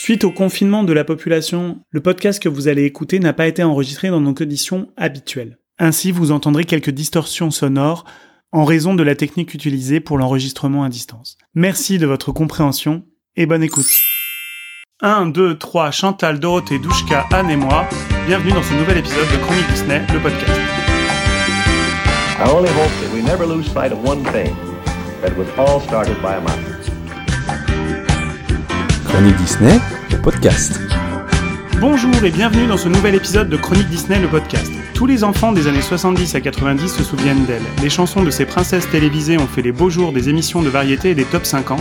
Suite au confinement de la population, le podcast que vous allez écouter n'a pas été enregistré dans nos conditions habituelles. Ainsi, vous entendrez quelques distorsions sonores en raison de la technique utilisée pour l'enregistrement à distance. Merci de votre compréhension et bonne écoute. 1, 2, 3, Chantal, Dorothée, Douchka, Anne et moi, bienvenue dans ce nouvel épisode de Chronique Disney, le podcast. Chronique Disney, le podcast. Bonjour et bienvenue dans ce nouvel épisode de Chronique Disney, le podcast. Tous les enfants des années 70 à 90 se souviennent d'elle. Les chansons de ces princesses télévisées ont fait les beaux jours des émissions de variété et des top 50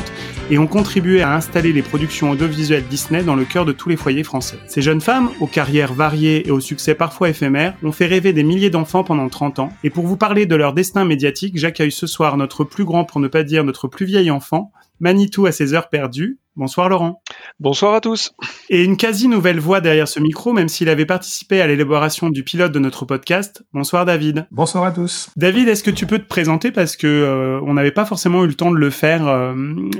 et ont contribué à installer les productions audiovisuelles Disney dans le cœur de tous les foyers français. Ces jeunes femmes, aux carrières variées et au succès parfois éphémère, ont fait rêver des milliers d'enfants pendant 30 ans. Et pour vous parler de leur destin médiatique, j'accueille ce soir notre plus grand, pour ne pas dire notre plus vieil enfant, Manitou à ses heures perdues. Bonsoir Laurent. Bonsoir à tous. Et une quasi nouvelle voix derrière ce micro, même s'il avait participé à l'élaboration du pilote de notre podcast. Bonsoir David. Bonsoir à tous. David, est-ce que tu peux te présenter parce que euh, on n'avait pas forcément eu le temps de le faire euh,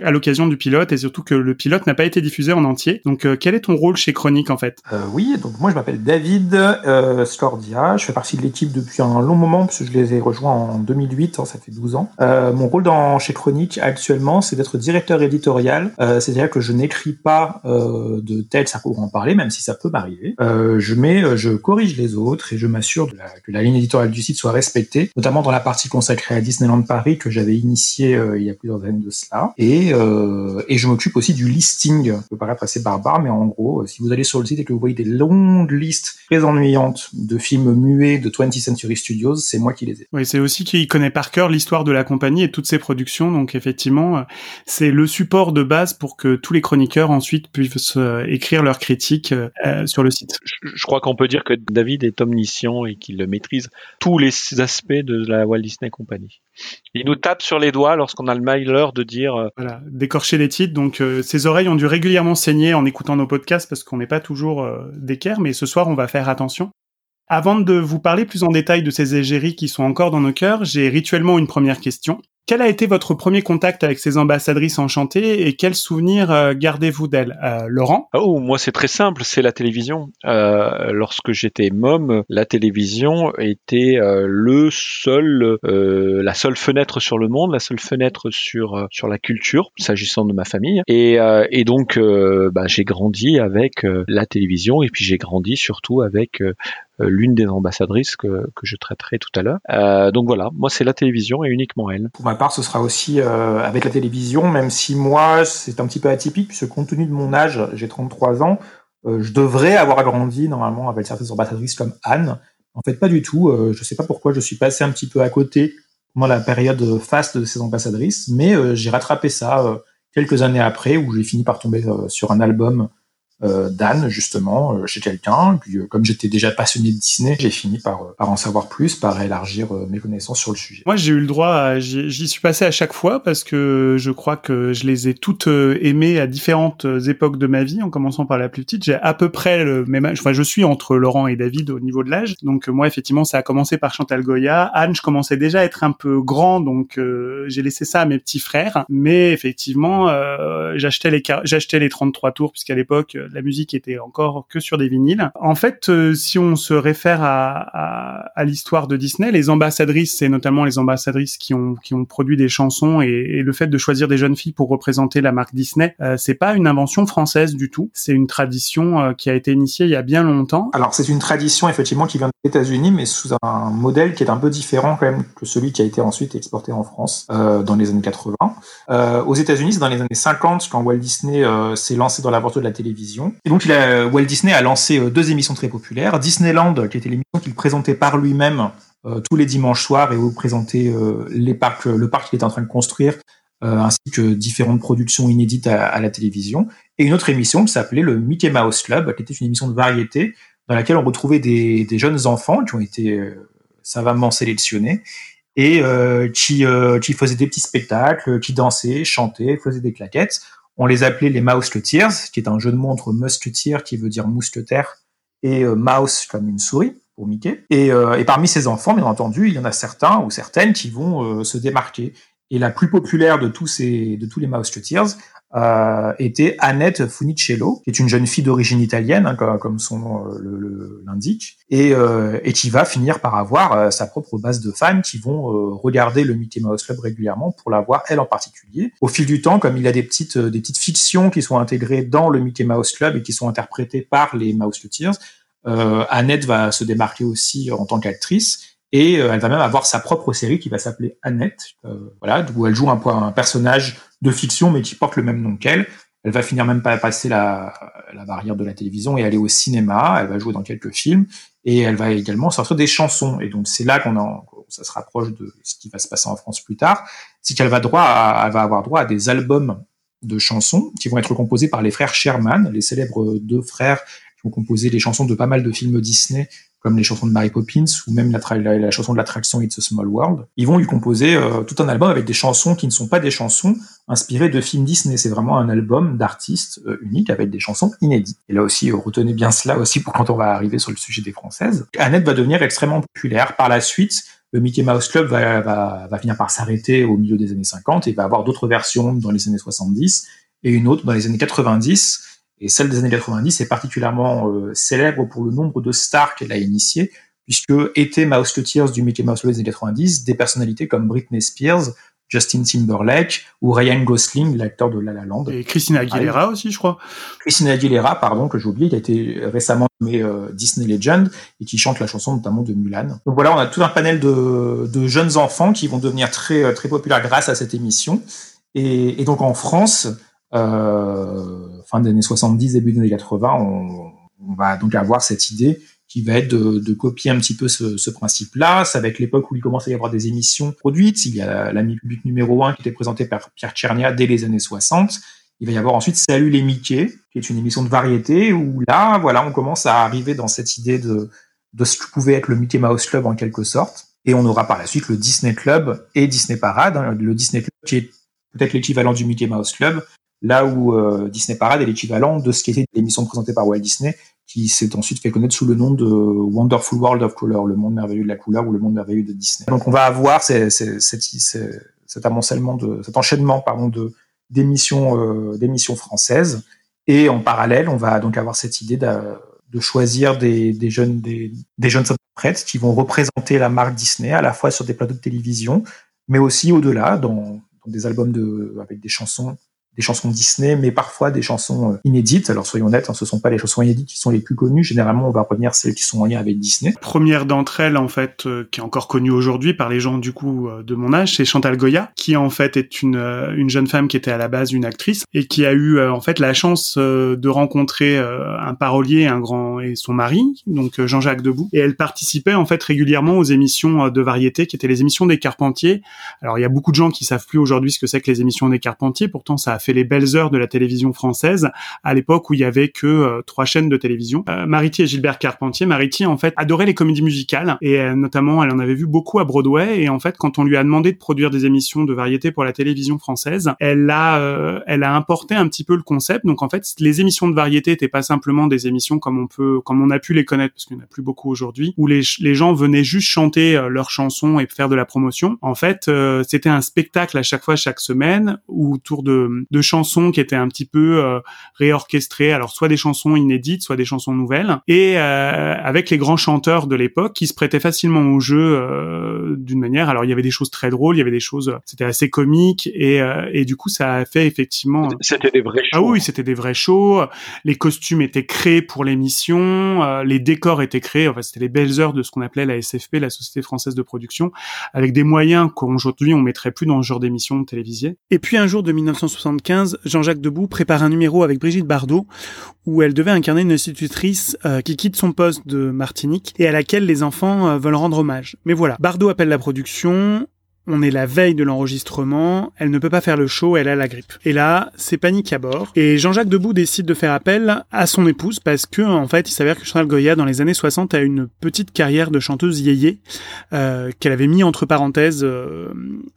à l'occasion du pilote et surtout que le pilote n'a pas été diffusé en entier. Donc euh, quel est ton rôle chez Chronique en fait? Euh, oui, donc moi je m'appelle David euh, Scordia, je fais partie de l'équipe depuis un long moment parce que je les ai rejoints en 2008, hein, ça fait 12 ans. Euh, mon rôle dans chez Chronique actuellement, c'est d'être directeur éditorial, euh, que je n'écris pas euh, de ça pour en parler, même si ça peut m'arriver. Euh, je mets, euh, je corrige les autres et je m'assure que la ligne éditoriale du site soit respectée, notamment dans la partie consacrée à Disneyland Paris que j'avais initiée euh, il y a plusieurs années de cela. Et, et je m'occupe aussi du listing. Ça peut paraître assez barbare, mais en gros, si vous allez sur le site et que vous voyez des longues listes très ennuyantes de films muets de 20th Century Studios, c'est moi qui les ai. Oui, c'est aussi qu'il connaît par cœur l'histoire de la compagnie et toutes ses productions. Donc effectivement, c'est le support de base pour que tous les chroniqueurs ensuite puissent euh, écrire leurs critiques euh, euh, sur le site. Je, je crois qu'on peut dire que David est omniscient et qu'il maîtrise tous les aspects de la Walt Disney Company. Il nous tape sur les doigts lorsqu'on a le malheur de dire Voilà, décorcher les titres. Donc euh, ses oreilles ont dû régulièrement saigner en écoutant nos podcasts parce qu'on n'est pas toujours euh, d'équerre, mais ce soir on va faire attention. Avant de vous parler plus en détail de ces égéries qui sont encore dans nos cœurs, j'ai rituellement une première question. Quel a été votre premier contact avec ces ambassadrices enchantées et quels souvenirs euh, gardez-vous d'elles Euh, Laurent? Oh, moi c'est très simple, c'est la télévision. Euh, lorsque j'étais môme, la télévision était euh, le seul, euh, la seule fenêtre sur le monde, la seule fenêtre sur euh, sur la culture, s'agissant de ma famille. Et, euh, et donc, euh, bah, j'ai grandi avec euh, la télévision et puis j'ai grandi surtout avec l'une des ambassadrices que, que je traiterai tout à l'heure. Euh, donc voilà, moi c'est la télévision et uniquement elle. Pour ma part, ce sera aussi euh, avec la télévision, même si moi, c'est un petit peu atypique, puisque compte tenu de mon âge, j'ai 33 ans, euh, je devrais avoir grandi normalement avec certaines ambassadrices comme Anne. En fait, pas du tout. Euh, je sais pas pourquoi je suis passé un petit peu à côté pendant la période faste de ces ambassadrices, mais j'ai rattrapé ça quelques années après, où j'ai fini par tomber sur un album euh, d'Anne, justement, euh, chez quelqu'un. Puis, euh, comme j'étais déjà passionné de Disney, j'ai fini par, euh, par en savoir plus, par élargir mes connaissances sur le sujet. Moi, j'ai eu le droit, j'y suis passé à chaque fois parce que je crois que je les ai toutes aimées à différentes époques de ma vie, en commençant par la plus petite. J'ai à peu près le même. Enfin, je suis entre Laurent et David au niveau de l'âge. Donc, moi, effectivement, ça a commencé par Chantal Goya. Anne, je commençais déjà à être un peu grand, donc j'ai laissé ça à mes petits frères. Mais effectivement, j'achetais les j'achetais les 33 tours puisqu'à l'époque, la musique était encore que sur des vinyles. En fait, euh, si on se réfère à, à, à l'histoire de Disney, les ambassadrices, c'est notamment les ambassadrices qui ont qui ont produit des chansons et, le fait de choisir des jeunes filles pour représenter la marque Disney, euh, c'est pas une invention française du tout. C'est une tradition euh, qui a été initiée il y a bien longtemps. Alors c'est une tradition effectivement qui vient des États-Unis, mais sous un modèle qui est un peu différent quand même que celui qui a été ensuite exporté en France dans les années 80. Euh, aux États-Unis, c'est dans les années 50 quand Walt Disney s'est lancé dans l'aventure de la télévision. Et donc a, Walt Disney a lancé euh, deux émissions très populaires. Disneyland, qui était l'émission qu'il présentait par lui-même euh, tous les dimanches soirs et où il présentait euh, les parcs, le parc qu'il était en train de construire, euh, ainsi que différentes productions inédites à, la télévision. Et une autre émission qui s'appelait le Mickey Mouse Club, qui était une émission de variété dans laquelle on retrouvait des, jeunes enfants qui ont été euh, savamment sélectionnés et euh, qui, euh, qui faisaient des petits spectacles, qui dansaient, chantaient, faisaient des claquettes. On les appelait les Mouseketeers, qui est un jeu de mots entre musketeer, qui veut dire mousquetaire, et euh, mouse comme une souris pour Mickey. Et, euh, et parmi ces enfants, bien entendu, il y en a certains ou certaines qui vont euh, se démarquer Et la plus populaire de tous ces, de tous les Mouseketeers euh, était Annette Funicello, qui est une jeune fille d'origine italienne, hein, comme, son nom euh, l'indique, et, euh, et qui va finir par avoir euh, sa propre base de fans qui vont euh, regarder le Mickey Mouse Club régulièrement pour la voir elle en particulier. Au fil du temps, comme il y a des petites, des petites fictions qui sont intégrées dans le Mickey Mouse Club et qui sont interprétées par les Mouseketeers, Annette va se démarquer aussi en tant qu'actrice et elle va même avoir sa propre série qui va s'appeler Annette, voilà, où elle joue un, un personnage de fiction, mais qui porte le même nom qu'elle. Elle va finir même pas passer la, la barrière de la télévision et aller au cinéma. Elle va jouer dans quelques films et elle va également sortir des chansons. Et donc c'est là qu'on en, ça se rapproche de ce qui va se passer en France plus tard, c'est qu'elle va droit, à, elle va avoir droit à des albums de chansons qui vont être composés par les frères Sherman, les célèbres deux frères qui ont composé les chansons de pas mal de films Disney comme les chansons de Mary Poppins ou même la, chanson de l'attraction It's a Small World, ils vont lui composer euh, tout un album avec des chansons qui ne sont pas des chansons inspirées de films Disney. C'est vraiment un album d'artistes euh, uniques avec des chansons inédites. Et là aussi, euh, retenez bien cela aussi pour quand on va arriver sur le sujet des françaises. Annette va devenir extrêmement populaire. Par la suite, le Mickey Mouse Club va, va, va finir par s'arrêter au milieu des années 50 et va avoir d'autres versions dans les années 70 et une autre dans les années 90 et celle des années 90 est particulièrement euh, célèbre pour le nombre de stars qu'elle a initiés, puisque étaient Mouseketeers du Mickey Mouse Club des années 90 des personnalités comme Britney Spears, Justin Timberlake ou Ryan Gosling, l'acteur de La La Land. Et Christina Aguilera aussi, je crois. Christina Aguilera, pardon, que j'ai oublié, qui a été récemment nommée euh, Disney Legend et qui chante la chanson notamment de Mulan. Donc voilà, on a tout un panel de, de jeunes enfants qui vont devenir très euh, très populaires grâce à cette émission. Et, et donc en France, fin des années 70, début des années 80, on, on, va donc avoir cette idée qui va être de, de copier un petit peu ce, ce principe-là. Va être l'époque où il commence à y avoir des émissions produites. Il y a l'ami public numéro 1 qui était présenté par Pierre Tchernia dès les années 60. Il va y avoir ensuite Salut les Mickey, qui est une émission de variété où là, voilà, on commence à arriver dans cette idée de, de ce que pouvait être le Mickey Mouse Club en quelque sorte. Et on aura par la suite le Disney Club et Disney Parade. Hein. le Disney Club qui est peut-être l'équivalent du Mickey Mouse Club, là où euh, Disney Parade est l'équivalent de ce qui était l'émission présentée par Walt Disney, qui s'est ensuite fait connaître sous le nom de Wonderful World of Color, le monde merveilleux de la couleur ou le monde merveilleux de Disney. Donc on va avoir cet amoncellement de, cet enchaînement pardon de d'émissions euh, d'émissions françaises et en parallèle on va donc avoir cette idée de, de choisir des, des jeunes des, jeunes interprètes qui vont représenter la marque Disney à la fois sur des plateaux de télévision mais aussi au-delà dans, dans des albums de avec des chansons des chansons Disney, mais parfois des chansons euh, inédites. Alors soyons honnêtes, hein, ce sont pas les chansons inédites qui sont les plus connues. Généralement, on va retenir celles qui sont en lien avec Disney. Première d'entre elles, en fait, euh, qui est encore connue aujourd'hui par les gens du coup euh, de mon âge, c'est Chantal Goya, qui en fait est une une jeune femme qui était à la base une actrice et qui a eu en fait la chance de rencontrer un parolier, un grand et son mari, donc Jean-Jacques Debout, et elle participait en fait régulièrement aux émissions de variété qui étaient les émissions des Carpentiers. Alors il y a beaucoup de gens qui savent plus aujourd'hui ce que c'est que les émissions des Carpentiers, pourtant ça a fait les belles heures de la télévision française à l'époque où il y avait que euh, trois chaînes de télévision. Euh, Mariti et Gilbert Carpentier, Mariti en fait adorait les comédies musicales et euh, notamment elle en avait vu beaucoup à Broadway et en fait quand on lui a demandé de produire des émissions de variété pour la télévision française, elle a euh, elle a importé un petit peu le concept. Donc en fait les émissions de variété étaient pas simplement des émissions comme on peut comme on a pu les connaître parce qu'il n'y en a plus beaucoup aujourd'hui où les les gens venaient juste chanter leurs chansons et faire de la promotion. En fait c'était un spectacle à chaque fois chaque semaine autour de de chansons qui étaient un petit peu euh, réorchestrées, alors soit des chansons inédites, soit des chansons nouvelles, et euh, avec les grands chanteurs de l'époque qui se prêtaient facilement au jeu euh, d'une manière. Alors il y avait des choses très drôles, il y avait des choses, c'était assez comique, et, et du coup ça a fait effectivement. C'était des vrais shows. Ah oui, c'était des vrais shows. Les costumes étaient créés pour l'émission, les décors étaient créés. Enfin, c'était les belles heures de ce qu'on appelait la SFP, la Société française de production, avec des moyens qu'aujourd'hui on mettrait plus dans ce genre d'émission télévisée. Et puis un jour de 1975 Jean-Jacques Debout prépare un numéro avec Brigitte Bardot où elle devait incarner une institutrice euh, qui quitte son poste de Martinique et à laquelle les enfants euh, veulent rendre hommage. Mais voilà, Bardot appelle la production, on est la veille de l'enregistrement, elle ne peut pas faire le show, elle a la grippe. Et là, c'est panique à bord. Et Jean-Jacques Debout décide de faire appel à son épouse parce que, en fait, il s'avère que Chantal Goya, dans les années 60, a une petite carrière de chanteuse yéyé euh, qu'elle avait mis entre parenthèses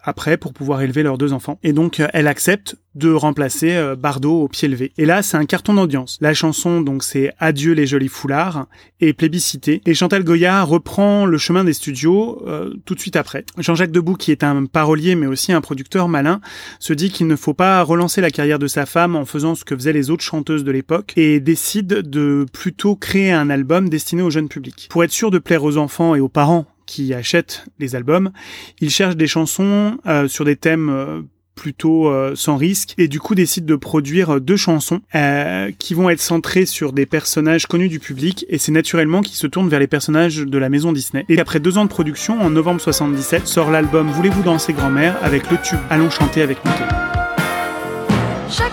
après pour pouvoir élever leurs deux enfants. Et donc, elle accepte de remplacer euh, Bardot au pied levé. Et là, c'est un carton d'audience. La chanson, donc, c'est Adieu les jolis foulards et plébiscité. Et Chantal Goya reprend le chemin des studios euh, tout de suite après. Jean-Jacques Debout, qui est un parolier mais aussi un producteur malin, se dit qu'il ne faut pas relancer la carrière de sa femme en faisant ce que faisaient les autres chanteuses de l'époque et décide de plutôt créer un album destiné au jeune public. Pour être sûr de plaire aux enfants et aux parents qui achètent les albums, il cherche des chansons euh, sur des thèmes plutôt euh, sans risque et du coup décide de produire euh, deux chansons euh, qui vont être centrées sur des personnages connus du public et c'est naturellement qui se tourne vers les personnages de la maison Disney. Et après deux ans de production, en novembre 77, sort l'album Voulez-vous danser grand-mère avec le tube Allons chanter avec Mickey.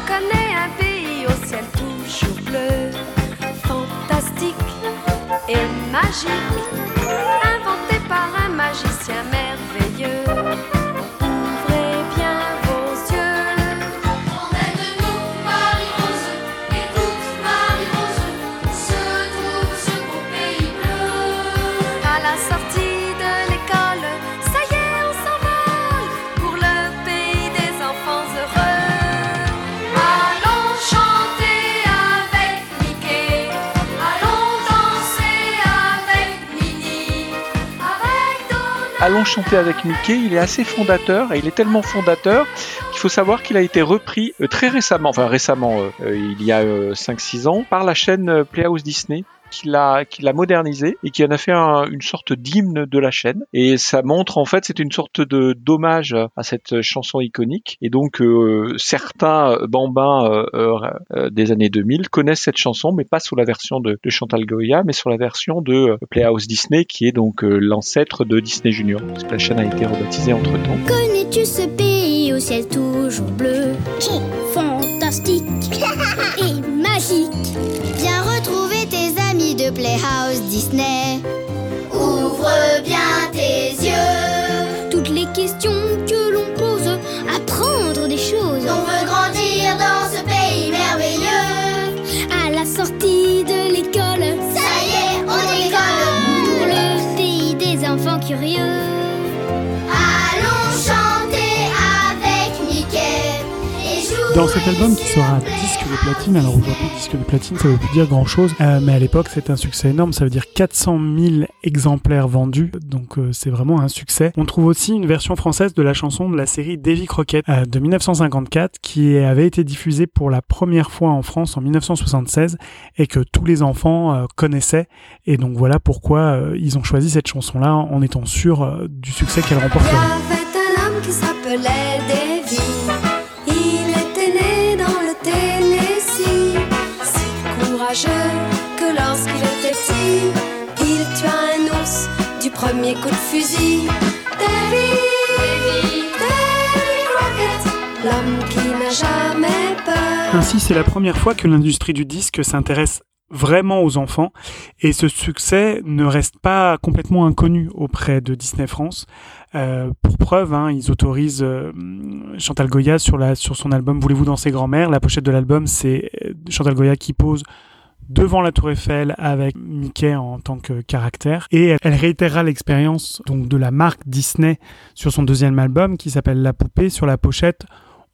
Un pays au ciel toujours bleu, fantastique et magique, inventé par un magicien chanter avec Mickey, il est assez fondateur et il est tellement fondateur qu'il faut savoir qu'il a été repris euh, très récemment, enfin récemment, euh, euh, il y a 5-6 ans, par la chaîne Playhouse Disney qui l'a modernisé et qui en a fait un- une sorte d'hymne de la chaîne. Et ça montre en fait c'est une sorte de d'hommage à cette chanson iconique. Et donc euh, certains bambins euh, euh, des années 2000 connaissent cette chanson mais pas sous la version de, Chantal Goya mais sur la version de Playhouse Disney qui est donc l'ancêtre de Disney Junior. Parce que la chaîne a été rebaptisée entre temps Connais-tu ce pays au ciel toujours bleu? Dans cet album qui sera disque de platine, alors aujourd'hui disque de platine ça veut plus dire grand chose, mais à l'époque c'est un succès énorme, ça veut dire 400 000 exemplaires vendus, donc euh, c'est vraiment un succès. On trouve aussi une version française de la chanson de la série Davy Crockett euh, de 1954 qui avait été diffusée pour la première fois en France en 1976 et que tous les enfants euh, connaissaient et donc voilà pourquoi euh, ils ont choisi cette chanson là en étant sûrs euh, du succès qu'elle remporterait. Ainsi, c'est la première fois que l'industrie du disque s'intéresse vraiment aux enfants et ce succès ne reste pas complètement inconnu auprès de Disney France. Euh, pour preuve, hein, ils autorisent euh, Chantal Goya sur son album Voulez-vous danser grand-mère. La pochette de l'album, c'est euh, Chantal Goya qui pose devant la Tour Eiffel avec Mickey en tant que caractère. Et elle, elle réitérera l'expérience donc de la marque Disney sur son deuxième album qui s'appelle La Poupée. Sur la pochette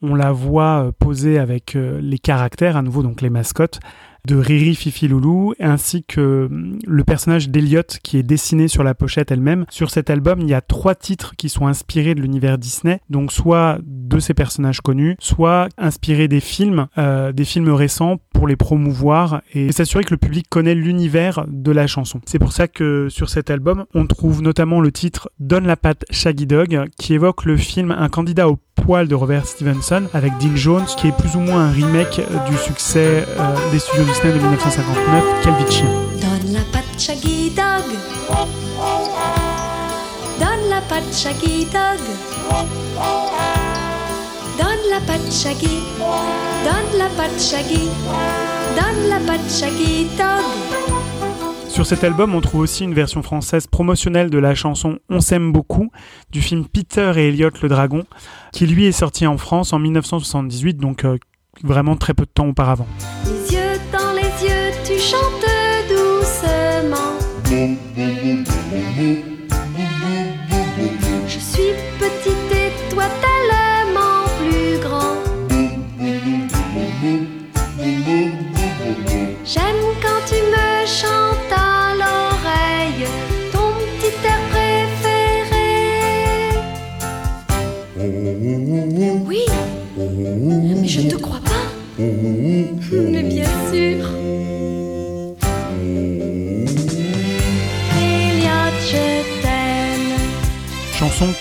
on la voit euh, poser avec euh, les caractères, à nouveau donc les mascottes, de Riri, Fifi, Loulou, ainsi que hum, le personnage d'Eliot qui est dessiné sur la pochette elle-même. Sur cet album, il y a trois titres qui sont inspirés de l'univers Disney, donc soit de ces personnages connus, soit inspirés des films, euh, des films récents pour les promouvoir et s'assurer que le public connaît l'univers de la chanson. C'est pour ça que sur cet album, on trouve notamment le titre Donne la patte Shaggy Dog, qui évoque le film Un candidat au poil de Robert Stevenson avec Dean Jones, qui est plus ou moins un remake du succès euh, des studios Disney de 1959, Quel vie de chien. Donne la patte Shaggy Dog. Donne la patte Shaggy Dog. Donne la patte Shaggy. Donne la patte Shaggy. Donne la patte Shaggy Dog. Sur cet album, on trouve aussi une version française promotionnelle de la chanson On s'aime beaucoup du film Peter et Elliot le dragon, qui lui est sorti en France en 1978, donc euh, vraiment très peu de temps auparavant. Les yeux chantes doucement.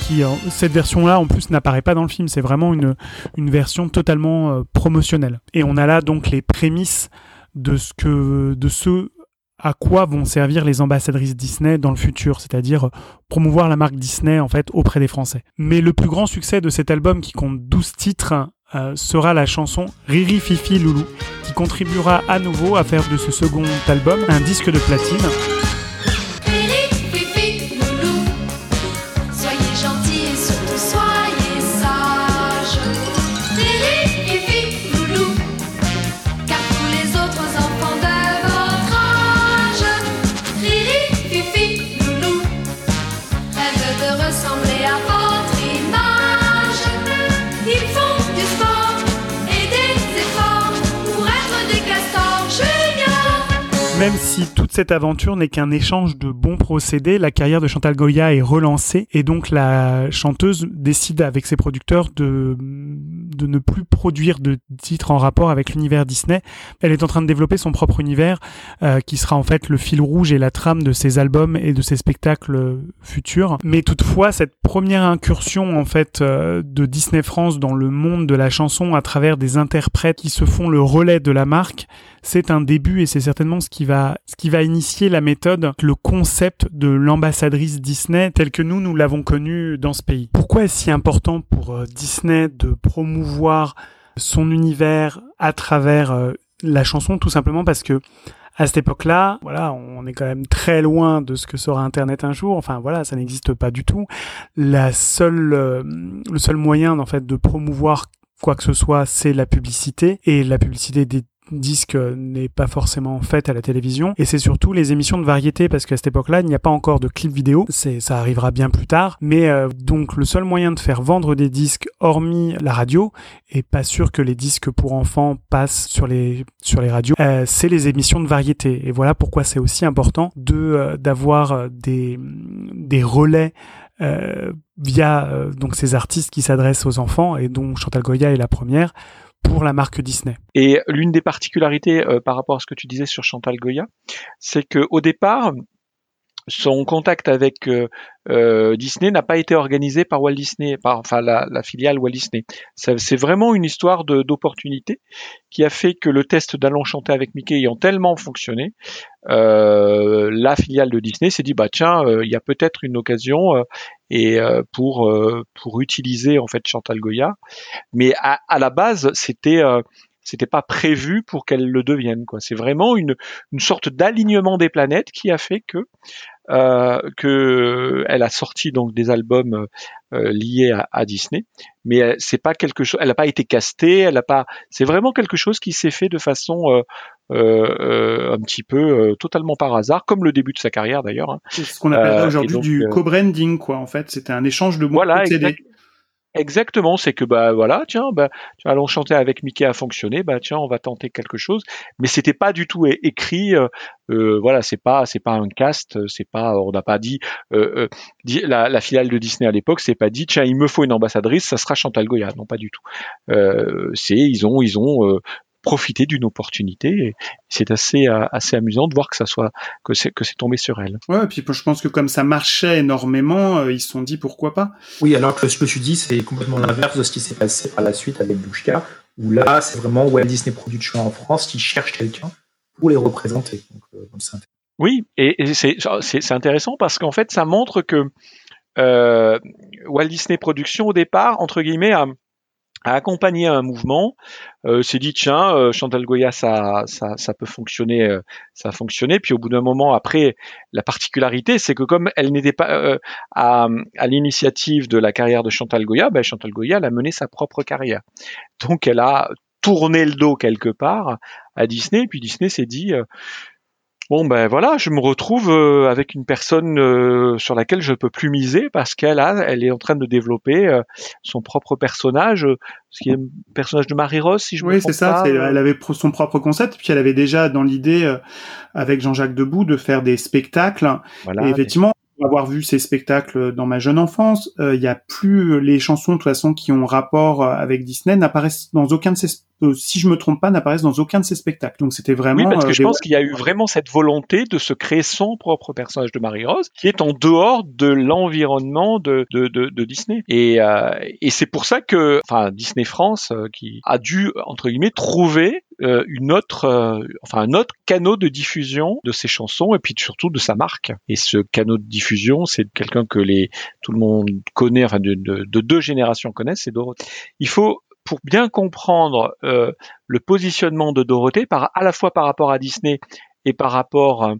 Qui, euh, cette version-là, en plus, n'apparaît pas dans le film. C'est vraiment une, version totalement euh, promotionnelle. Et on a là donc les prémices de ce à quoi vont servir les ambassadrices Disney dans le futur, c'est-à-dire euh, promouvoir la marque Disney en fait auprès des Français. Mais le plus grand succès de cet album qui compte 12 titres sera la chanson Riri Fifi Loulou qui contribuera à nouveau à faire de ce second album un disque de platine. Même si toute cette aventure n'est qu'un échange de bons procédés, la carrière de Chantal Goya est relancée et donc la chanteuse décide avec ses producteurs de, de ne plus produire de titres en rapport avec l'univers Disney. Elle est en train de développer son propre univers euh, qui sera en fait le fil rouge et la trame de ses albums et de ses spectacles futurs. Mais toutefois, cette première incursion en fait euh, de Disney France dans le monde de la chanson à travers des interprètes qui se font le relais de la marque, c'est un début et c'est certainement ce qui va ce qui va initier la méthode, le concept de l'ambassadrice Disney tel que nous nous l'avons connu dans ce pays. Pourquoi est-ce si important pour euh, Disney de promouvoir son univers à travers euh, la chanson tout simplement parce que à cette époque-là, voilà, on est quand même très loin de ce que sera Internet un jour. Enfin, voilà, ça n'existe pas du tout. La seule, euh, le seul moyen, en fait, de promouvoir quoi que ce soit, c'est la publicité. Et la publicité des disques n'est pas forcément faite à la télévision. Et c'est surtout les émissions de variété parce qu'à cette époque-là il n'y a pas encore de clip vidéo. C'est ça arrivera bien plus tard. Mais euh, donc le seul moyen de faire vendre des disques hormis la radio et pas sûr que les disques pour enfants passent sur les sur les radios euh, c'est les émissions de variété. Et voilà pourquoi c'est aussi important de euh, d'avoir euh, des des relais euh, via euh, donc ces artistes qui s'adressent aux enfants et dont Chantal Goya est la première pour la marque Disney. Et l'une des particularités euh, par rapport à ce que tu disais sur Chantal Goya, c'est que au départ, son contact avec euh, euh, Disney n'a pas été organisé par Walt Disney, par enfin la, la filiale Walt Disney. C'est vraiment une histoire d'opportunité qui a fait que le test d'Allons chanter avec Mickey ayant tellement fonctionné, euh, la filiale de Disney s'est dit bah tiens, euh, il y a peut-être une occasion euh, et pour pour utiliser en fait Chantal Goya, mais à, à la base c'était c'était pas prévu pour qu'elle le devienne quoi. C'est vraiment une une sorte d'alignement des planètes qui a fait que euh, que elle a sorti donc des albums euh, liés à, à Disney, mais elle- c'est pas quelque chose. Elle n'a pas été castée, elle a pas. C'est vraiment quelque chose qui s'est fait de façon euh, euh, euh, un petit peu euh, totalement par hasard, comme le début de sa carrière d'ailleurs. hein. C'est ce qu'on appelle Euh, aujourd'hui du euh, co-branding quoi en fait c'était un échange de bons Voilà, exactement. C'est que bah voilà, tiens, bah allons chanter avec Mickey a fonctionné, bah tiens, on va tenter quelque chose. Mais c'était pas du tout écrit. euh, euh, voilà, c'est pas c'est pas un cast, euh, c'est pas on n'a pas dit euh, euh, la, la filiale de Disney à l'époque, c'est pas dit tiens, il me faut une ambassadrice, ça sera Chantal Goya. Non, pas du tout. Euh, c'est ils ont ils ont profité d'une opportunité. et C'est assez euh, assez amusant de voir que ça soit que c'est que c'est tombé sur elle. Ouais, et puis je pense que comme ça marchait énormément, euh, ils se sont dit pourquoi pas. Oui, alors que ce que tu dis, c'est complètement l'inverse de ce qui s'est passé par la suite avec Douchka, où là, c'est vraiment Walt Disney Productions en France qui cherche quelqu'un pour les représenter. Donc, euh, donc Oui, et, et c'est c'est- c'est intéressant parce qu'en fait, ça montre que euh, Walt Disney Productions, au départ, entre guillemets, a, a accompagné un mouvement, euh, s'est dit tiens, euh, Chantal Goya, ça, ça, ça peut fonctionner, euh, ça a fonctionné. Puis au bout d'un moment, après, la particularité, c'est que comme elle n'était pas euh, à, à l'initiative de la carrière de Chantal Goya, ben, Chantal Goya, elle a mené sa propre carrière. Donc elle a tourné le dos quelque part à Disney, puis Disney s'est dit euh, Bon ben voilà, je me retrouve euh, avec une personne euh, sur laquelle je peux plus miser parce qu'elle a, elle est en train de développer euh, son propre personnage, euh, ce qui est un personnage de Marie-Rose, si je me Oui, trompe c'est ça. pas, c'est- euh. Elle avait son propre concept, puis elle avait déjà dans l'idée euh, avec Jean-Jacques Debout de faire des spectacles. Voilà, et effectivement, pour avoir vu ces spectacles dans ma jeune enfance, euh, il y a plus les chansons de toute façon qui ont rapport avec Disney n'apparaissent dans aucun de ces, euh, si je me trompe pas, n'apparaissent dans aucun de ces spectacles. Donc c'était vraiment. Oui, parce que euh, je pense qu'il y a eu vraiment cette volonté de se créer son propre personnage de Marie-Rose, qui est en dehors de l'environnement de, de, de, de Disney. Et, euh, et c'est pour ça que, enfin, Disney France, qui a dû entre guillemets trouver euh, une autre, euh, enfin, un autre canot de diffusion de ses chansons et puis surtout de sa marque. Et ce canot de diffusion, c'est quelqu'un que les tout le monde connaît, enfin, de, de, de deux générations connaissent, c'est Dorothée. Il faut pour bien comprendre euh, le positionnement de Dorothée, par, à la fois par rapport à Disney et par rapport euh,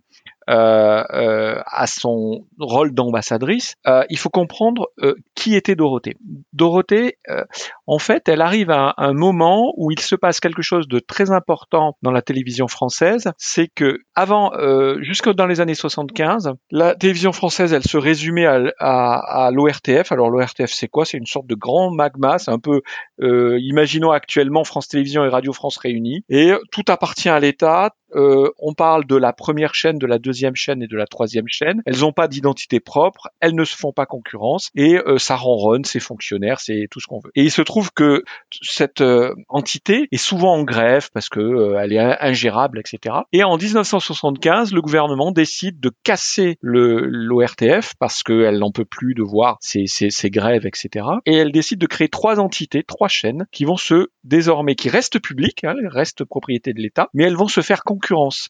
à son rôle d'ambassadrice, euh, il faut comprendre euh, qui était Dorothée. Dorothée, euh, en fait, elle arrive à un moment où il se passe quelque chose de très important dans la télévision française, c'est que avant, euh, jusque dans les années 75, la télévision française, elle se résumait à, à, à l'ORTF. Alors l'ORTF, c'est quoi? C'est une sorte de grand magma, c'est un peu, euh, imaginons actuellement France Télévisions et Radio France réunis, et tout appartient à l'État. Euh, on parle de la première chaîne, de la deuxième chaîne et de la troisième chaîne. Elles n'ont pas d'identité propre, elles ne se font pas concurrence et euh, ça ronronne, c'est fonctionnaire, c'est tout ce qu'on veut. Et il se trouve que cette euh, entité est souvent en grève parce que euh, elle est ingérable, etc. Et en 1975, le gouvernement décide de casser l'ORTF parce qu'elle n'en peut plus de voir ces, ces, ces grèves, etc. Et elle décide de créer trois entités, trois chaînes qui vont se désormais, qui restent publiques, hein, restent propriété de l'État, mais elles vont se faire concurrence.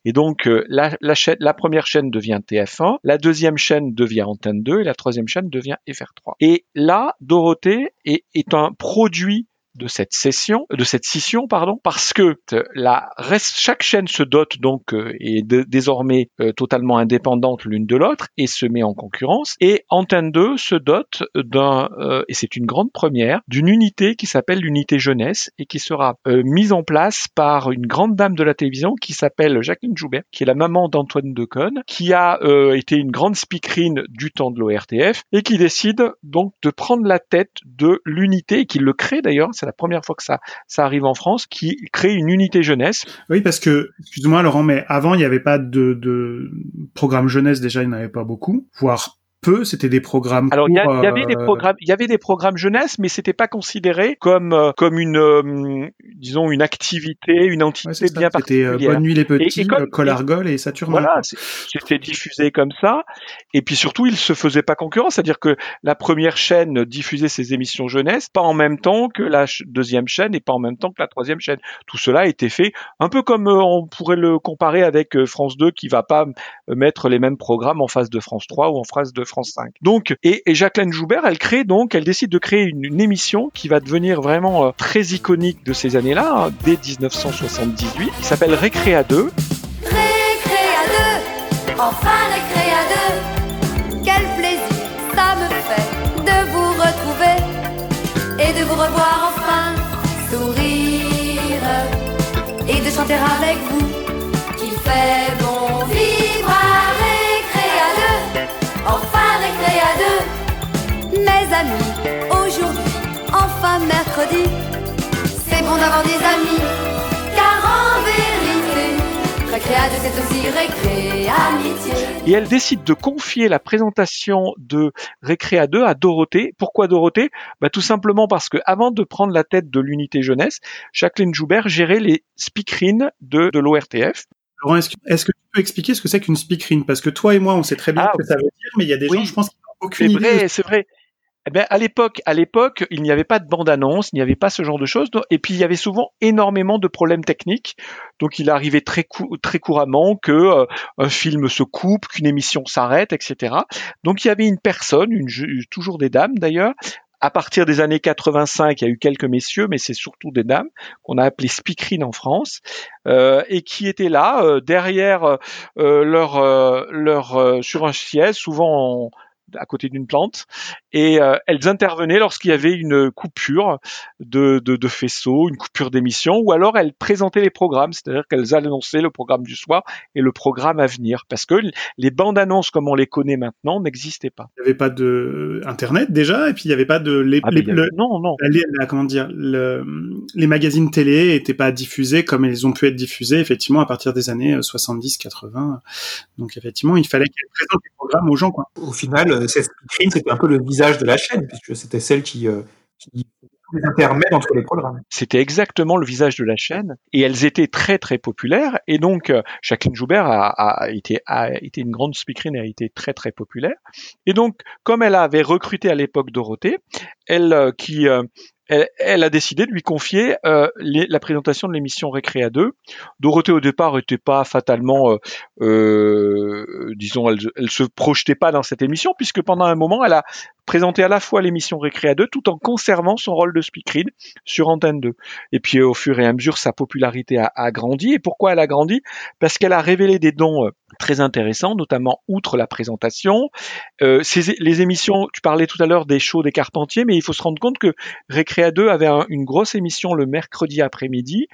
Et donc euh, la, la, chaîne, la première chaîne devient TF1, la deuxième chaîne devient Antenne 2 et la troisième chaîne devient FR3. Et là, Dorothée est, est un produit de cette session, de cette scission, pardon, parce que euh, la chaque chaîne se dote donc euh, est de, désormais euh, totalement indépendante l'une de l'autre et se met en concurrence. Et Antenne 2 se dote d'un, euh, et c'est une grande première, d'une unité qui s'appelle l'unité jeunesse et qui sera euh, mise en place par une grande dame de la télévision qui s'appelle Jacqueline Joubert, qui est la maman d'Antoine Decaune, qui a euh, été une grande speakerine du temps de l'ORTF et qui décide donc de prendre la tête de l'unité et qui le crée d'ailleurs c'est la première fois que ça, arrive en France, qui crée une unité jeunesse. Oui, parce que, excuse-moi Laurent, mais avant, il n'y avait pas de programme jeunesse, déjà, il n'y en avait pas beaucoup, voire peu, c'était des programmes. Alors il y, avait des euh, programmes, il y avait des programmes jeunesse, mais c'était pas considéré comme euh, comme une euh, disons une activité, une entité ouais, bien C'était particulière. Bonne nuit les petits, Et- et comme- Colargol et Saturnin. Voilà, c'était diffusé comme ça. Et puis surtout, il se faisait pas concurrence, c'est-à-dire que la première chaîne diffusait ses émissions jeunesse, pas en même temps que la deuxième chaîne et pas en même temps que la troisième chaîne. Tout cela a été fait un peu comme euh, on pourrait le comparer avec euh, France 2 qui va pas mettre les mêmes programmes en face de France 3 ou en face de France 5. Donc, et, et Jacqueline Joubert, elle crée donc, elle décide de créer une, une émission qui va devenir vraiment euh, très iconique de ces années-là, hein, dès 1978, qui s'appelle Récréa 2. Récré à deux, enfin récré à deux. Quel plaisir ça me fait de vous retrouver et de vous revoir enfin sourire et de chanter avec vous mercredi, c'est bon d'avoir des amis, car en vérité, récré à deux c'est aussi récré amitié. et elle décide de confier la présentation de Récréa 2 à Dorothée. Pourquoi Dorothée? Bah, Tout simplement parce que avant de prendre la tête de l'unité jeunesse, Jacqueline Joubert gérait les speakerines de, de l'ORTF. Laurent, est-ce que, tu peux expliquer ce que c'est qu'une speakerine? Parce que toi et moi, on sait très bien Ah, ce que ça veut dire, mais il y a des oui. gens, je pense, qui n'ont aucune C'est idée. vrai, c'est vrai. Eh bien, à l'époque, à l'époque, il n'y avait pas de bande-annonce, il n'y avait pas ce genre de choses, et puis il y avait souvent énormément de problèmes techniques. Donc, il arrivait très cou- très couramment que euh, un film se coupe, qu'une émission s'arrête, etc. Donc, il y avait une personne, toujours des dames d'ailleurs. À partir des années 85, il y a eu quelques messieurs, mais c'est surtout des dames qu'on a appelées speakerines en France, euh, et qui étaient là euh, derrière euh, leur euh, leur sur un siège, souvent en- à côté d'une plante, et euh, elles intervenaient lorsqu'il y avait une coupure de, de, de faisceau, une coupure d'émission, ou alors elles présentaient les programmes, c'est-à-dire qu'elles annonçaient le programme du soir et le programme à venir, parce que les bandes annonces comme on les connaît maintenant n'existaient pas. Il n'y avait pas de Internet déjà, et puis il n'y avait pas de... Les, Ah, les- avait- le- non, non. la- comment dire, le- les magazines télé n'étaient pas diffusés comme ils ont pu être diffusés effectivement à partir des années 70-80. Donc effectivement, il fallait qu'elle présente les programmes aux gens. Quoi. Au final, euh, cette speakerine, c'était un peu le visage de la chaîne, puisque c'était celle qui, euh, qui les entre les programmes. C'était exactement le visage de la chaîne et elles étaient très très populaires et donc euh, Jacqueline Joubert a, été a été une grande speakerine et a été très très populaire et donc comme elle avait recruté à l'époque Dorothée, elle euh, qui euh, elle, a décidé de lui confier euh, la présentation de l'émission Récréa 2. Dorothée au départ était pas fatalement, euh, euh, disons, elle, se projetait pas dans cette émission puisque pendant un moment elle a présenté à la fois l'émission Récréa 2 tout en conservant son rôle de speakerine sur Antenne 2. Et puis au fur et à mesure sa popularité a, a grandi. Et pourquoi elle a grandi? Parce qu'elle a révélé des dons euh, très intéressants, notamment outre la présentation. Euh, les émissions, tu parlais tout à l'heure des shows des Carpentiers, mais il faut se rendre compte que Récréa 2 avait un- une grosse émission le mercredi après-midi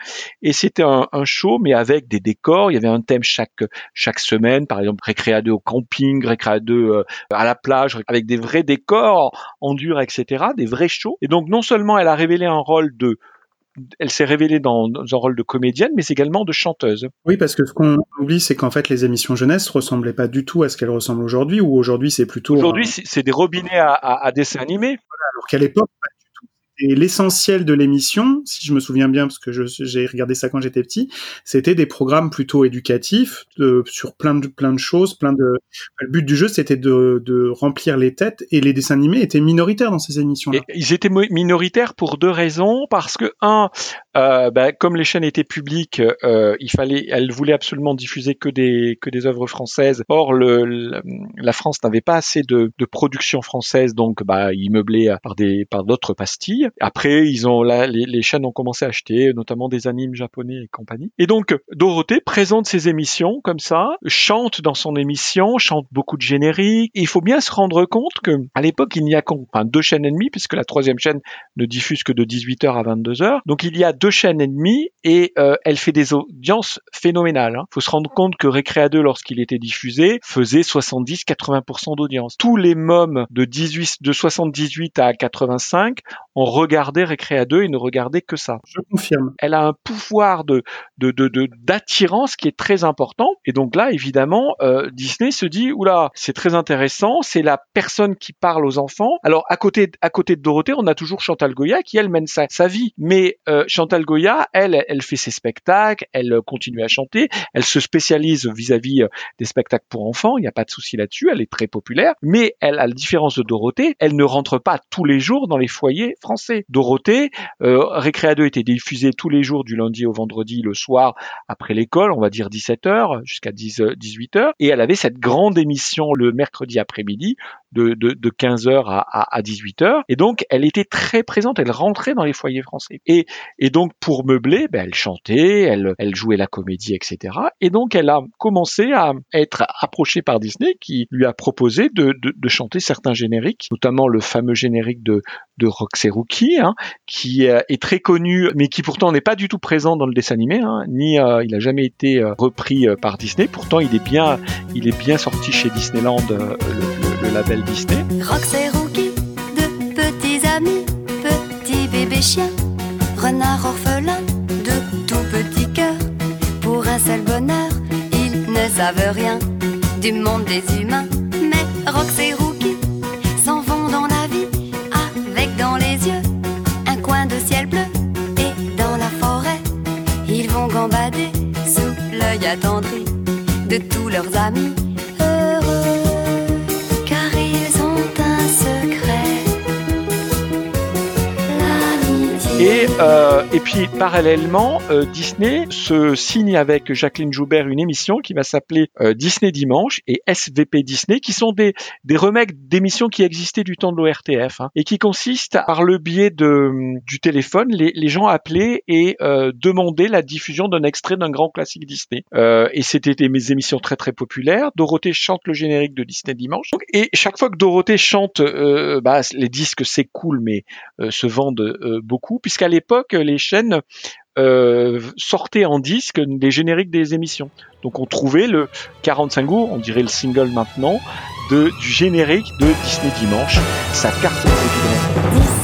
et c'était un, un show mais avec des décors, il y avait un thème chaque chaque semaine, par exemple Récréa 2 au camping, Récréa 2 euh, à la plage avec des vrais décors en dur etc, des vrais shows. Et donc non seulement elle a révélé un rôle de elle s'est révélée dans, dans un rôle de comédienne, mais également de chanteuse. Oui, parce que ce qu'on oublie, c'est qu'en fait, les émissions jeunesse ressemblaient pas du tout à ce qu'elles ressemblent aujourd'hui, ou aujourd'hui, c'est plutôt... Aujourd'hui, un- c'est des robinets à, à, à dessin animé. alors qu'à l'époque, Et l'essentiel de l'émission, si je me souviens bien, parce que j'ai regardé ça quand j'étais petit, c'était des programmes plutôt éducatifs sur plein de plein de choses, plein de. Le but du jeu, c'était de, remplir les têtes, et les dessins animés étaient minoritaires dans ces émissions-là. Ils étaient minoritaires pour deux raisons. Parce que un, euh, bah, comme les chaînes étaient publiques, euh, il fallait, elles voulaient absolument diffuser que des que des œuvres françaises. Or, la France n'avait pas assez de, de production française, donc bah, ils meublaient par des par d'autres pastilles. Après, ils ont là, les, les chaînes ont commencé à acheter, notamment des animes japonais et compagnie. Et donc, Dorothée présente ses émissions comme ça, chante dans son émission, chante beaucoup de génériques. Il faut bien se rendre compte que à l'époque, il n'y a enfin, deux chaînes et demie, puisque la troisième chaîne ne diffuse que de 18h à 22h. Donc il y a deux chaînes et demie et euh, elle fait des audiences phénoménales. Il faut se rendre compte que Récréa 2, lorsqu'il était diffusé, faisait 70-80% d'audience. Tous les mômes de 18, de 78 à 85 ont regardé Récréa 2 et ne regardaient que ça. Je confirme. Elle a un pouvoir de de de de- d'attirance qui est très important. Et donc là, évidemment, euh, Disney se dit oula, c'est très intéressant. C'est la personne qui parle aux enfants. Alors à côté à côté de Dorothée, on a toujours Chantal Goya qui elle mène sa, sa vie. Mais euh, Chantal Goya, elle, elle fait ses spectacles, elle continue à chanter, elle se spécialise vis-à-vis euh, des spectacles pour enfants. Il n'y a pas de souci là-dessus. Elle est très populaire. Mais elle, à la différence de Dorothée, elle ne rentre pas tous les jours dans les foyers français. Dorothée, euh, Récréa 2 était diffusé tous les jours du lundi au vendredi le soir après l'école, on va dire 17h jusqu'à 10, euh, 18h. Et elle avait cette grande émission le mercredi après-midi de, de, de 15h à, à, à 18h. Et donc, elle était très présente, elle rentrait dans les foyers français. Et, et donc, pour meubler, ben, elle chantait, elle, elle jouait la comédie, etc. Et donc, elle a commencé à être approchée par Disney qui lui a proposé de, de, de chanter certains génériques, notamment le fameux générique de, de Roxy Rookie, hein, qui euh, est très connu, mais qui pourtant n'est pas du tout présent dans le dessin animé, hein, ni euh, il a jamais été euh, repris euh, par Disney. Pourtant, il est bien, il est bien sorti chez Disneyland, euh, le- le label. Rox et Rookie, deux petits amis, petits bébés chiens, renard orphelin, de tout petits cœurs. Pour un seul bonheur, ils ne savent rien du monde des humains. Mais Rox et Rookie s'en vont dans la vie avec dans les yeux un coin de ciel bleu. Et dans la forêt, ils vont gambader sous l'œil attendri de tous leurs amis. Et, euh, puis parallèlement, euh, Disney se signe avec Jacqueline Joubert une émission qui va s'appeler euh, Disney Dimanche et SVP Disney, qui sont des, des d'émissions qui existaient du temps de l'ORTF hein, et qui consistent par le biais de, du téléphone, les, les gens appelaient et euh, demandaient la diffusion d'un extrait d'un grand classique Disney. Euh, et c'était des émissions très très populaires. Dorothée chante le générique de Disney Dimanche. Et chaque fois que Dorothée chante, euh, bah, les disques c'est cool, mais euh, se vendent beaucoup, puisqu'à l'époque, les chaînes euh, sortaient en disque les génériques des émissions. Donc on trouvait le 45 goûts, on dirait le single maintenant, du générique de Disney Dimanche. Ça carte évidemment.